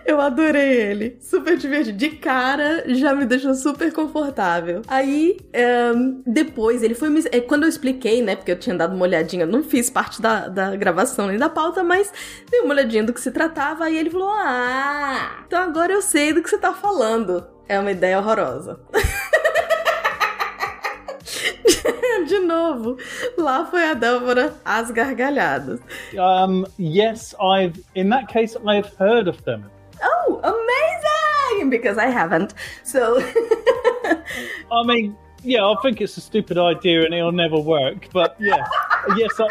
Eu adorei ele. Super divertido. De cara, já me deixou super confortável. Aí, depois, ele foi me. é, Quando eu expliquei, né? Porque eu tinha dado uma olhadinha, não fiz parte da, da gravação nem da pauta, mas dei uma olhadinha do que se tratava. Aí ele falou: Ah, então agora eu sei do que você tá falando. É uma ideia horrorosa. De novo, lá foi a Débora às gargalhadas. um, yes, I've. In that case, I've heard of them. Oh, amazing! Because I haven't. So, I mean, yeah, I think it's a stupid idea and it'll never work. But yeah, yes, I,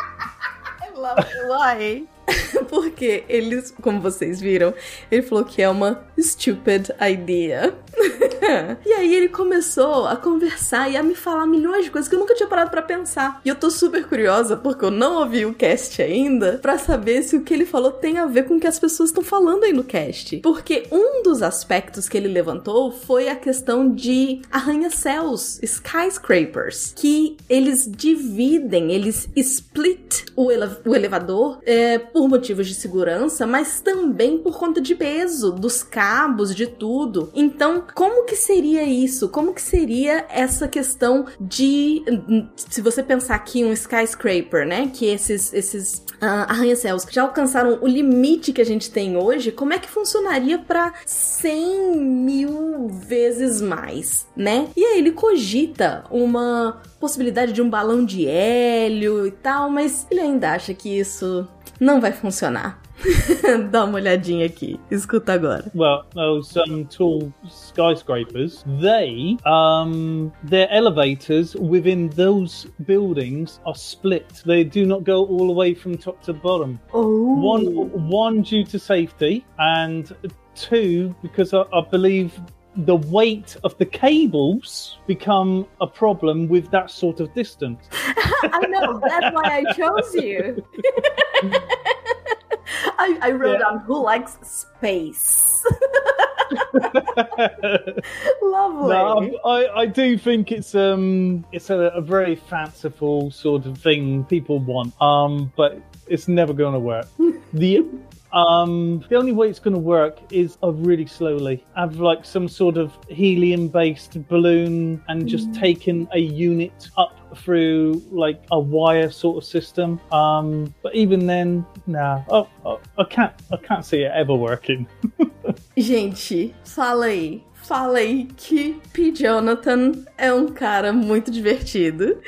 I love it. Why? Porque eles, como vocês viram, ele falou que é uma stupid idea. e aí ele começou a conversar e a me falar milhões de coisas que eu nunca tinha parado pra pensar. E eu tô super curiosa, porque eu não ouvi o cast ainda, pra saber se o que ele falou tem a ver com o que as pessoas estão falando aí no cast. Porque um dos aspectos que ele levantou foi a questão de arranha-céus, skyscrapers, que eles dividem, eles split o, ele- o elevador é, por motivos de segurança, mas também por conta de peso, dos cabos, de tudo. Então, como que seria isso? Como que seria essa questão de, se você pensar aqui um skyscraper, né, que esses esses ah, arranha-céus já alcançaram o limite que a gente tem hoje, como é que funcionaria para 100 mil vezes mais, né? E aí ele cogita uma possibilidade de um balão de hélio e tal, mas ele ainda acha que isso não vai funcionar. Dá uma olhadinha aqui, escuta agora. well, those um, tall skyscrapers, they, um, their elevators within those buildings are split. They do not go all the way from top to bottom. Oh, One, one due to safety, and two because I, I believe the weight of the cables become a problem with that sort of distance. I know, that's why I chose you. I, I wrote Yeah. down who likes space. Lovely. No, I, I do think it's um it's a, a very fanciful sort of thing people want. Um, but it's never going to work. the um the only way it's going to work is uh, really slowly. Have like some sort of helium based balloon and just taking a unit up through like a wire sort of system. Um, but even then, nah, oh, oh, I can't, I can't see it ever working. Gente, fala aí. Fala aí que P. Jonathan é um cara muito divertido.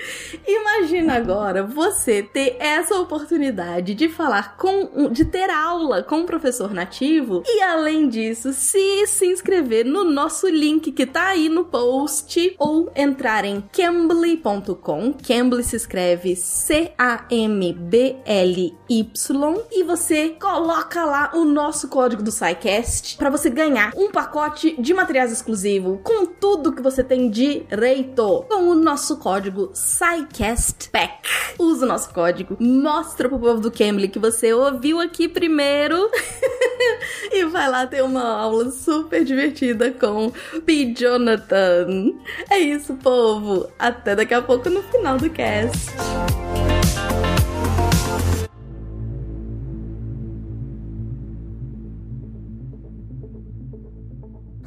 Imagina agora você ter essa oportunidade de falar com, de ter aula com um professor nativo e além disso, se se inscrever no nosso link que tá aí no post ou entrar em cambly.com. Cambly se escreve C A M B L Y e você coloca lá o nosso código do SciCast para você ganhar um pacote de materiais exclusivo com tudo que você tem direito com o nosso código SciCastPack. Usa o nosso código, mostra pro povo do Cambly que você ouviu aqui primeiro e vai lá ter uma aula super divertida com P. Jonathan. É isso, povo. Até daqui a pouco no final do cast.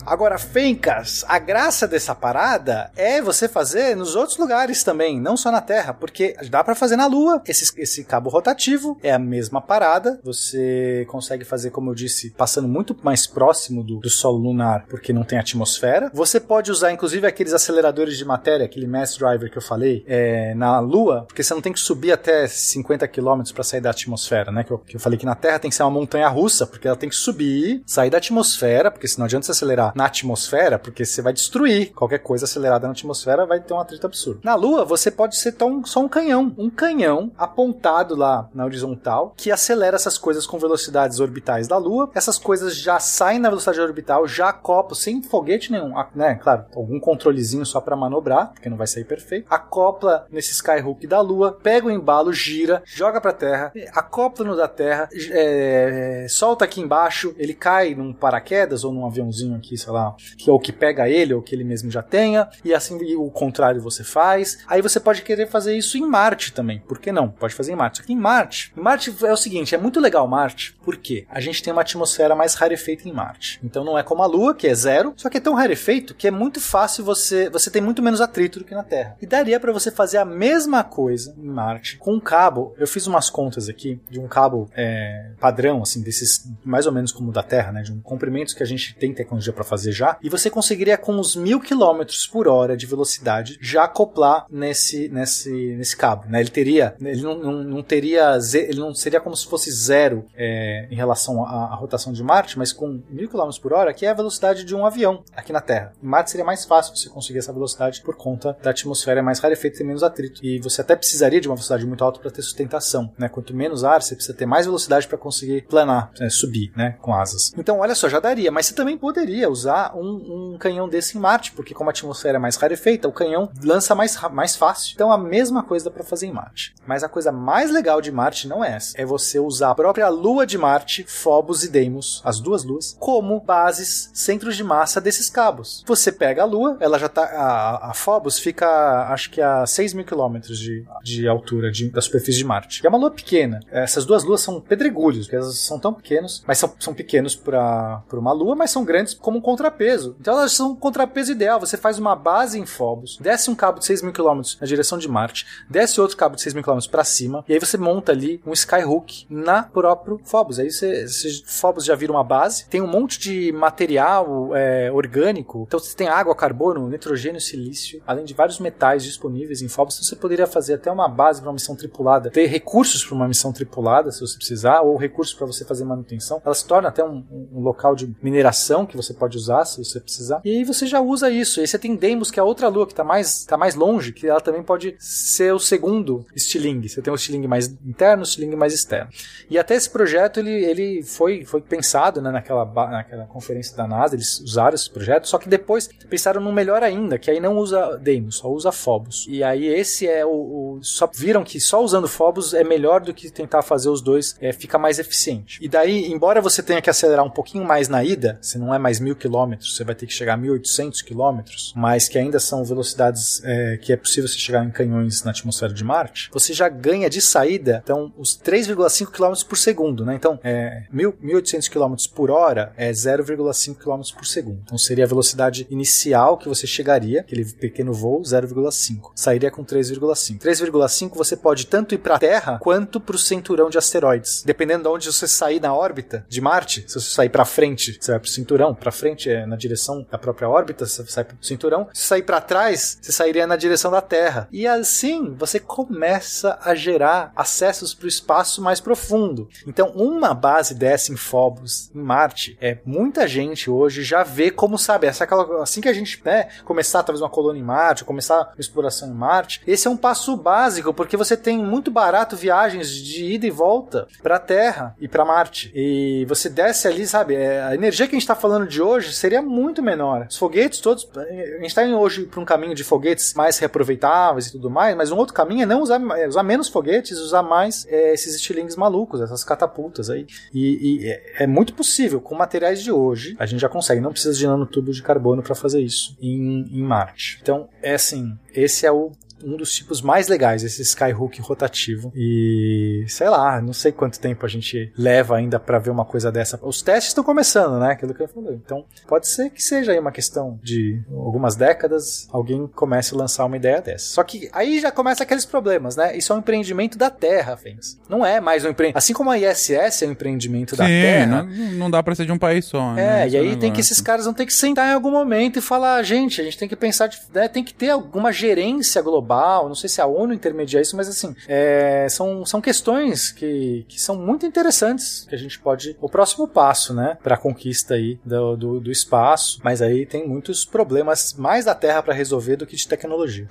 Agora, Fencas, a graça dessa parada é você fazer nos outros lugares também, não só na Terra, porque dá para fazer na Lua. Esse, esse cabo rotativo é a mesma parada. Você consegue fazer, como eu disse, passando muito mais próximo do, do solo lunar, porque não tem atmosfera. Você pode usar, inclusive, aqueles aceleradores de matéria, aquele mass driver que eu falei, é, na Lua, porque você não tem que subir até 50 km para sair da atmosfera, né? Que eu, que eu falei que na Terra tem que ser uma montanha russa, porque ela tem que subir, sair da atmosfera, porque senão adianta você acelerar na atmosfera, porque você vai destruir qualquer coisa acelerada na atmosfera, vai ter um atrito absurdo. Na Lua, você pode ser tão, só um canhão, um canhão apontado lá na horizontal que acelera essas coisas com velocidades orbitais da Lua. Essas coisas já saem na velocidade orbital, já acoplam sem foguete nenhum, né? Claro, algum controlezinho só para manobrar, porque não vai sair perfeito. Acopla nesse skyhook da Lua, pega o embalo, gira, joga para Terra, acopla no da Terra, é, solta aqui embaixo, ele cai num paraquedas ou num aviãozinho aqui, sei lá, que ou que pega ele ou que ele mesmo já tenha, e assim e o contrário você faz. Aí você pode querer fazer isso em Marte também. Por que não? Pode fazer em Marte. Só que em Marte, em Marte é o seguinte, é muito legal Marte, porque a gente tem uma atmosfera mais rarefeita em Marte. Então não é como a Lua, que é zero, só que é tão rarefeito que é muito fácil você, você tem muito menos atrito do que na Terra. E daria para você fazer a mesma coisa em Marte com um cabo. Eu fiz umas contas aqui de um cabo é, padrão, assim, desses mais ou menos como o da Terra, né, de um comprimentos que a gente tem tecnologia para fazer já, e você conseguiria com uns mil quilômetros por hora de velocidade já acoplar nesse, nesse, nesse cabo, né? Ele teria, ele não, não, não teria, ele não seria como se fosse zero é, em relação à, à, rotação de Marte, mas com mil quilômetros por hora, que é a velocidade de um avião aqui na Terra. Em Marte seria mais fácil você conseguir essa velocidade por conta da atmosfera é mais rarefeita e menos atrito. E você até precisaria de uma velocidade muito alta para ter sustentação, né? Quanto menos ar, você precisa ter mais velocidade para conseguir planar, né? subir, né? Com asas. Então, olha só, já daria, mas você também poderia usar um, um canhão desse em Marte, porque como a atmosfera é mais rarefeita, o canhão lança mais, mais fácil. Então, a mesma coisa dá para fazer em Marte. Mas a coisa mais legal de Marte não é essa. É você usar a própria lua de Marte, Phobos e Deimos, as duas luas, como bases, centros de massa desses cabos. Você pega a lua, ela já tá. A, a Phobos fica, acho que a 6 mil quilômetros de, de altura de, da superfície de Marte. E é uma lua pequena. Essas duas luas são pedregulhos, porque elas são tão pequenos, mas são, são pequenos para uma lua, mas são grandes como um contrapeso. Então elas são um contrapeso ideal. Você faz uma base em Phobos, desce um cabo de 6 mil quilômetros na direção de Marte, desce outro cabo de 6 mil quilômetros para cima, e aí você monta ali um skyhook na próprio Phobos. Aí você, você Phobos já vira uma base, tem um monte de material é, orgânico. Então você tem água, carbono, nitrogênio, silício, além de vários metais disponíveis em Phobos. Então você poderia fazer até uma base para uma missão tripulada, ter recursos para uma missão tripulada, se você precisar, ou recursos para você fazer manutenção. Ela se torna até um, um, local de mineração que você pode usar se você precisar. E aí você já usa isso. E aí você tem Deimos, que é a outra lua que está mais, tá mais longe, que ela também pode ser o segundo estilingue. Você tem um estilingue mais interno, um estilingue mais externo. E até esse projeto ele, ele foi, foi pensado né, naquela, naquela conferência da NASA, eles usaram esse projeto, só que depois pensaram num melhor ainda, que aí não usa Deimos, só usa Phobos. E aí esse é o, o, Só viram que só usando Phobos é melhor do que tentar fazer os dois, é, fica mais eficiente. E daí, embora você tenha que acelerar um pouquinho mais na ida, se não é mais mil km você vai ter que chegar a 1.800 km, mas que ainda são velocidades é, que é possível você chegar em canhões na atmosfera de Marte, você já ganha de saída, então, os 3,5 km por segundo, né? Então, é, 1.800 km por hora é 0,5 km por segundo. Então, seria a velocidade inicial que você chegaria, aquele pequeno voo, 0,5. Sairia com 3,5. 3,5 você pode tanto ir para a Terra quanto para o cinturão de asteroides. Dependendo de onde você sair na órbita de Marte, se você sair para frente, você vai para o cinturão, para frente é na direção da própria órbita, você sai para o cinturão. Se sair para trás, você sairia na direção da Terra. E assim, você começa a gerar acessos para o espaço mais profundo. Então, uma base dessa em Phobos, em Marte, é muita gente hoje já vê como sabe, essa, aquela, assim que a gente né, começar talvez uma colônia em Marte, começar uma exploração em Marte, esse é um passo básico, porque você tem muito barato viagens de ida e volta para Terra e para Marte. E você desce ali, sabe, é, a energia que a gente está falando de hoje seria muito menor. Os foguetes todos, a gente está indo hoje para um caminho de foguetes mais reaproveitáveis e tudo mais, mas um outro caminho é não usar, é usar menos foguetes, usar mais é, esses estilingues malucos, essas catapultas aí. E, e é, é muito possível, com materiais de hoje, a gente já consegue, não precisa de nanotubos de carbono para fazer isso em, em Marte. Então, é assim, esse é o um dos tipos mais legais, esse Skyhook rotativo. E sei lá, não sei quanto tempo a gente leva ainda para ver uma coisa dessa. Os testes estão começando, né? Aquilo que eu falei. Então, pode ser que seja aí uma questão de algumas décadas alguém comece a lançar uma ideia dessa. Só que aí já começa aqueles problemas, né? Isso é um empreendimento da Terra, Fens. Não é mais um empreendimento. Assim como a ISS é um empreendimento Sim, da Terra. Não, não dá pra ser de um país só, É, né? e Esse aí negócio. tem que esses caras vão ter que sentar em algum momento e falar, gente, a gente tem que pensar, né, tem que ter alguma gerência global, não sei se a ONU intermedia isso, mas assim, é, são, são questões que, que são muito interessantes, que a gente pode, o próximo passo, né, para a conquista aí do, do, do espaço, mas aí tem muitos problemas mais da Terra para resolver do que de tecnologia.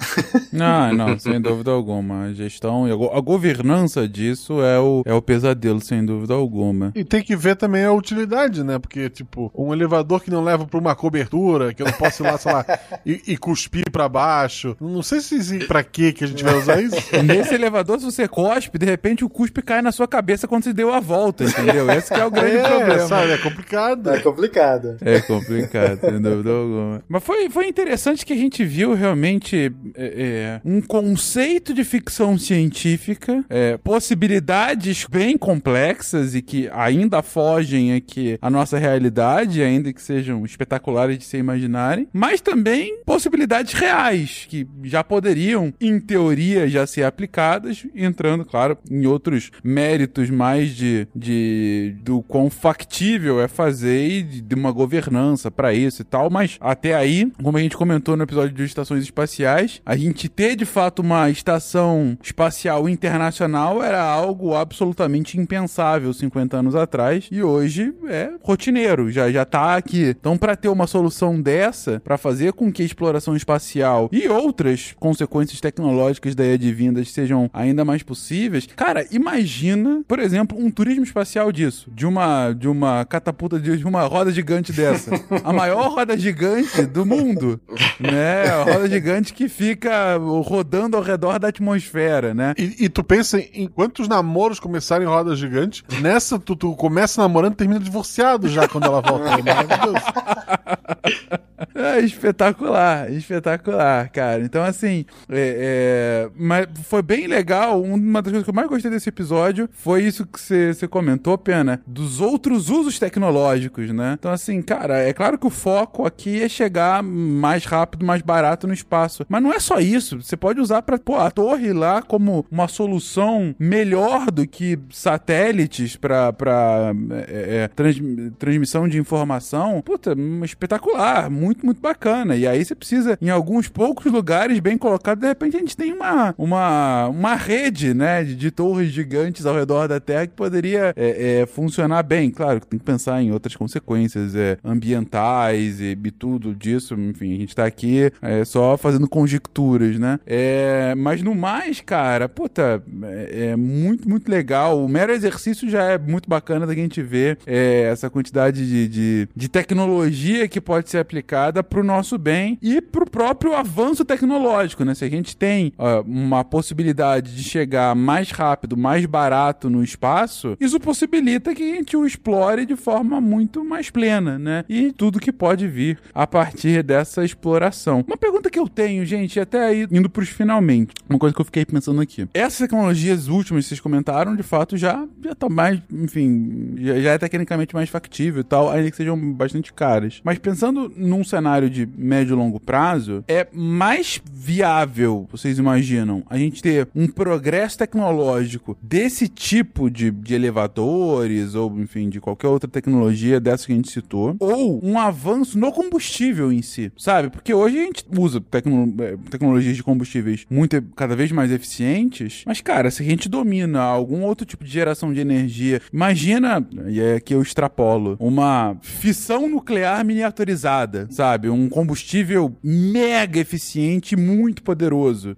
Não, não, sem dúvida alguma. A gestão e a, go- a governança disso é o, é o pesadelo, sem dúvida alguma. E tem que ver também a utilidade, né? Porque, tipo, um elevador que não leva pra uma cobertura, que eu não posso ir lá, sei lá, e, e cuspir pra baixo. Não sei se se- pra que que a gente vai usar isso. Nesse elevador, se você cospe, de repente o cuspe cai na sua cabeça quando você deu a volta, entendeu? Esse que é o grande é, problema. sabe? É complicado. É complicado. É complicado, sem dúvida alguma. Mas foi, foi interessante que a gente viu realmente é, é, um conceito de ficção científica, é, possibilidades bem complexas e que ainda fogem aqui a nossa realidade, ainda que sejam espetaculares de se imaginarem, mas também possibilidades reais que já poderiam, em teoria, já ser aplicadas, entrando, claro, em outros méritos mais de, de do quão factível é fazer e de, de uma governança para isso e tal, mas até aí, como a gente comentou no episódio de estações espaciais, a gente ter de fato uma estação espacial internacional era algo absolutamente impensável 50 anos atrás e hoje é rotineiro, já já tá aqui. Então, para ter uma solução dessa, para fazer com que a exploração espacial e outras consequências tecnológicas daí advindas sejam ainda mais possíveis, cara, imagina, por exemplo, um turismo espacial disso, de uma de uma catapulta de uma roda gigante dessa, a maior roda gigante do mundo, né? A roda gigante que fica rodando ao redor da atmosfera, né? E, e tu pensa em quantos namoros começarem em roda gigante, nessa tu, tu começa namorando e termina divorciado já quando ela volta. É maravilhoso. É espetacular, espetacular, cara. Então, assim, é, é, mas foi bem legal. Uma das coisas que eu mais gostei desse episódio foi isso que você comentou, Pena, dos outros usos tecnológicos, né? Então, assim, cara, é claro que o foco aqui é chegar mais rápido, mais barato no espaço. Mas não é só isso. Você pode usar pra, pô, a torre lá como uma solução melhor do que satélites pra, pra é, é, trans- transmissão de informação. Puta, espetacular, muito, muito bacana. E aí você precisa, em alguns poucos lugares bem colocados, de repente a gente tem uma, uma, uma rede, né, de, de torres gigantes ao redor da Terra que poderia é, é, funcionar bem. Claro que tem que pensar em outras consequências é, ambientais e, e tudo disso. Enfim, a gente tá aqui é, só fazendo conjecturas, né? É, mas no mais, cara, puta, é, é muito, muito legal. O mero exercício já é muito bacana da gente ver essa quantidade de, de, de tecnologia que pode ser aplicada para o nosso bem e para o próprio avanço tecnológico, né? Se a gente tem uma possibilidade de chegar mais rápido, mais barato no espaço, isso possibilita que a gente o explore de forma muito mais plena, né? E tudo que pode vir a partir dessa exploração. Uma pergunta que eu tenho, gente, até aí indo para os finalmente, uma coisa que eu fiquei pensando aqui. Essas tecnologias últimas que vocês comentaram, de fato, já já tá mais, enfim, já, já é tecnicamente mais factível e tal, ainda que sejam bastante caras. Mas pensando num cenário de médio e longo prazo, é mais viável, vocês imaginam, a gente ter um progresso tecnológico desse tipo de, de elevadores ou, enfim, de qualquer outra tecnologia dessa que a gente citou, ou um avanço no combustível em si, sabe? Porque hoje a gente usa tecno eh, tecnologias de combustíveis muito cada vez mais eficientes, mas cara, se a gente domina algum outro tipo de geração de energia, imagina, e é que eu extrapolo, uma fissão nuclear miniaturizada, sabe? Um combustível mega eficiente, muito poderoso.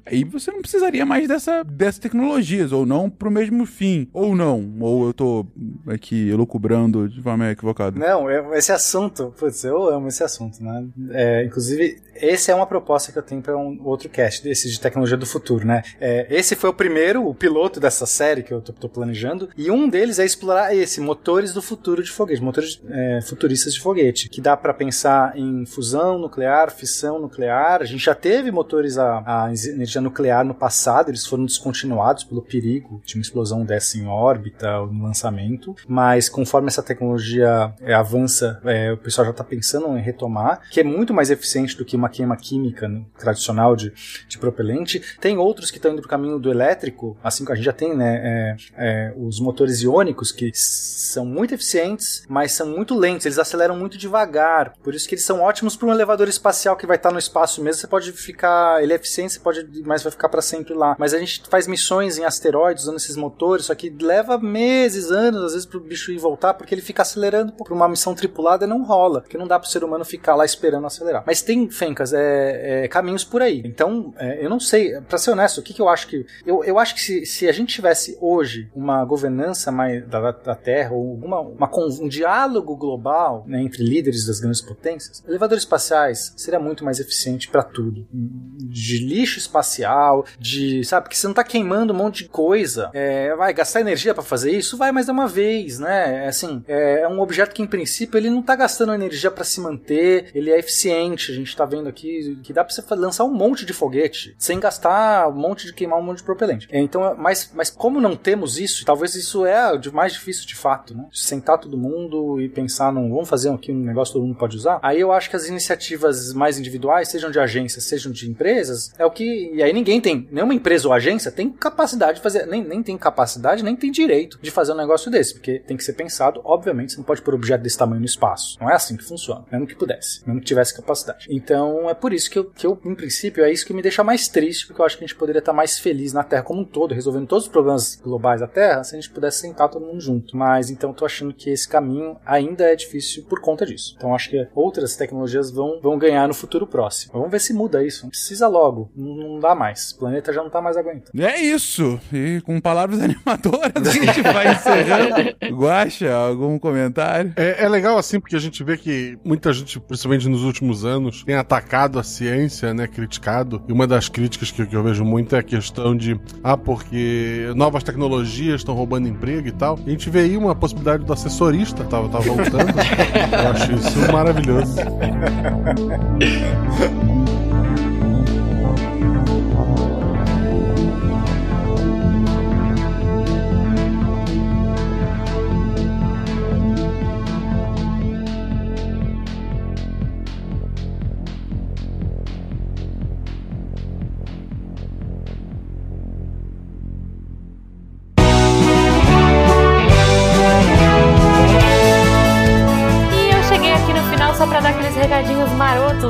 Aí você não precisaria mais dessa, dessas tecnologias, ou não pro mesmo fim, ou não. Ou eu tô aqui elucubrando de forma equivocada. Não, esse assunto, putz, eu amo esse assunto, né? É, inclusive, esse é uma proposta que eu tenho para um outro cast, desse de tecnologia do futuro, né? É, esse foi o primeiro, o piloto dessa série que eu tô, tô, planejando, e um deles é explorar esse, motores do futuro de foguete, motores é, futuristas de foguete, que dá para pensar em fusão nuclear, fissão nuclear. A gente já teve motores a, a energia nuclear no passado, eles foram descontinuados pelo perigo de uma explosão dessa em órbita ou no lançamento, mas conforme essa tecnologia é, avança, é, o pessoal já está pensando em retomar, que é muito mais eficiente do que uma queima química né, tradicional de, de propelente. Tem outros que estão indo para o caminho do elétrico, assim que a gente já tem, né, é, é, os motores iônicos que são muito eficientes, mas são muito lentos, eles aceleram muito devagar, por isso que eles são ótimos para um elevador espacial que vai estar tá no espaço mesmo, você pode ficar, ele é eficiente, você pode, mas vai ficar para sempre lá. Mas a gente faz missões em asteroides usando esses motores, só que leva meses, anos, às vezes para o bicho ir voltar, porque ele fica acelerando para uma missão tripulada não rola, porque não dá para o ser humano ficar lá esperando acelerar. Mas tem, É, é caminhos por aí. Então, é, eu não sei, para ser honesto, o que, que eu acho que. Eu, eu acho que se, se a gente tivesse hoje uma governança mais da, da Terra, ou alguma, uma, um diálogo global né, entre líderes das grandes potências, elevadores espaciais seria muito mais eficiente para tudo. De lixo espacial, de. Sabe, porque você não tá queimando um monte de coisa. É, vai gastar energia para fazer isso? Vai, mas é uma vez, né? É assim, é, é um objeto que em princípio ele não tá gastando energia para se manter, ele é eficiente. A gente tá vendo aqui que dá pra você lançar um monte de foguete sem gastar um monte de queimar um monte de propelente. É, então, mas, mas como não temos isso, talvez isso é o mais difícil de fato, né? Sentar todo mundo e pensar num, vamos fazer aqui um negócio que todo mundo pode usar. Aí eu acho que as iniciativas mais individuais, sejam de agências, sejam de empresas, é o que. E aí ninguém tem, nenhuma empresa ou agência tem capacidade de fazer, nem, nem tem capacidade, nem tem direito de fazer um negócio desse, porque tem que ser pensado, obviamente, você não pode pôr objeto desse tamanho no espaço. Não é assim que funciona, mesmo que pudesse, mesmo que tivesse capacidade. Então é por isso que eu, que eu, em princípio, é isso que me deixa mais triste, porque eu acho que a gente poderia estar mais feliz na Terra como um todo, resolvendo todos os problemas globais da Terra, se a gente pudesse sentar todo mundo junto. Mas então tô achando que esse caminho ainda é difícil por conta disso. Então acho que outras tecnologias vão, vão ganhar no futuro próximo. Vamos ver se muda isso. Não precisa logo. Não, não dá mais. O planeta já não tá mais aguentando. É isso. E com palavras animadoras a gente vai encerrando. Guaxa, algum comentário? É, é legal assim, porque a gente vê que muita gente, principalmente nos últimos anos, tem atacado a ciência, né? Criticado. E uma das críticas que, que eu vejo muito é a questão de, ah, porque novas tecnologias estão roubando emprego e tal. E a gente vê aí uma possibilidade do assessorista, tá, tá voltando. eu acho isso maravilhoso.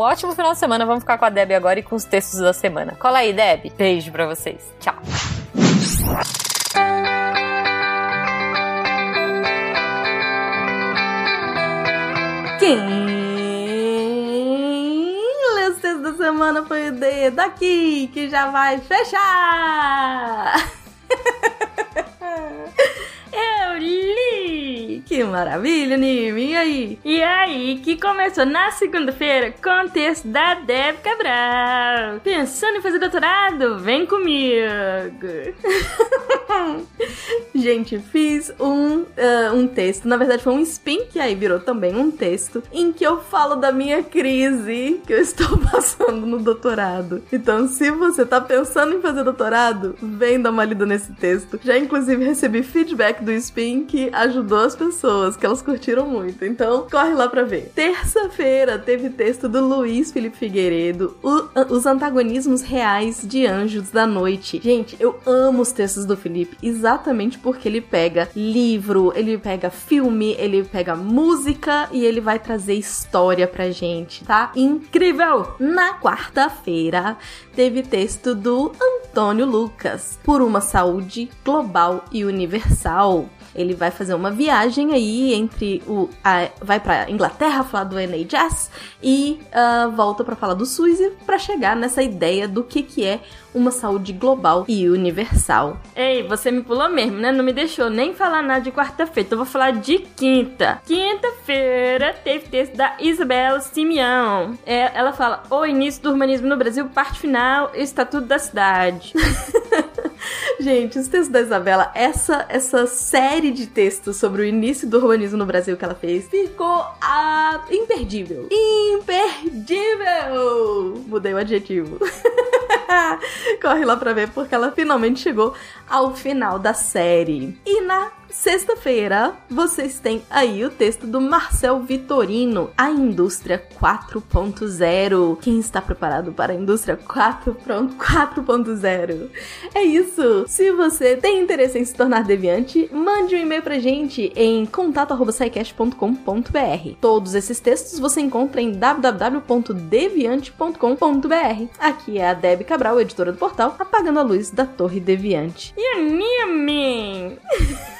ótimo final de semana. Vamos ficar com a Deb agora e com os textos da semana. Cola aí, Deb. Beijo pra vocês. Tchau. Quem lê os textos da semana foi o D daqui, que já vai fechar! Eu li! Que maravilha, Nimi! E aí? E aí, que começou na segunda-feira com o texto da Deb Cabral. Pensando em fazer doutorado? Vem comigo! Gente, fiz um, uh, um texto, na verdade foi um spin, que aí virou também um texto, em que eu falo da minha crise que eu estou passando no doutorado. Então, se você tá pensando em fazer doutorado, vem dar uma lida nesse texto. Já inclusive recebi feedback do spin que ajudou as pessoas, que elas curtiram muito. Então, corre lá pra ver. Terça-feira teve texto do Luiz Felipe Figueiredo, o, Os Antagonismos Reais de Anjos da Noite. Gente, eu amo os textos do Felipe exatamente porque ele pega livro, ele pega filme, ele pega música e ele vai trazer história pra gente, tá? Incrível! Na quarta-feira teve texto do Antônio Lucas, Por uma Saúde Global e Universal. Ele vai fazer uma viagem aí entre o. A, vai pra Inglaterra falar do NHS e uh, volta para falar do SUS para chegar nessa ideia do que, que é uma saúde global e universal. Ei, você me pulou mesmo, né? Não me deixou nem falar nada de quarta-feira, então eu vou falar de quinta. Quinta-feira teve texto da Isabela Simeão. É, ela fala: O início do urbanismo no Brasil, parte final, Estatuto da Cidade. Gente, os textos da Isabela, essa, essa série de textos sobre o início do urbanismo no Brasil que ela fez, ficou ah, imperdível. Imperdível! Mudei o adjetivo. Corre lá pra ver, porque ela finalmente chegou ao final da série. E na Sexta-feira, vocês têm aí o texto do Marcel Vitorino, A Indústria 4.0. Quem está preparado para a Indústria 4.0? É isso! Se você tem interesse em se tornar deviante, mande um e-mail pra gente em contato.sicast.com.br. Todos esses textos você encontra em www.deviante.com.br. Aqui é a Deb Cabral, editora do portal, apagando a luz da Torre Deviante. E anime!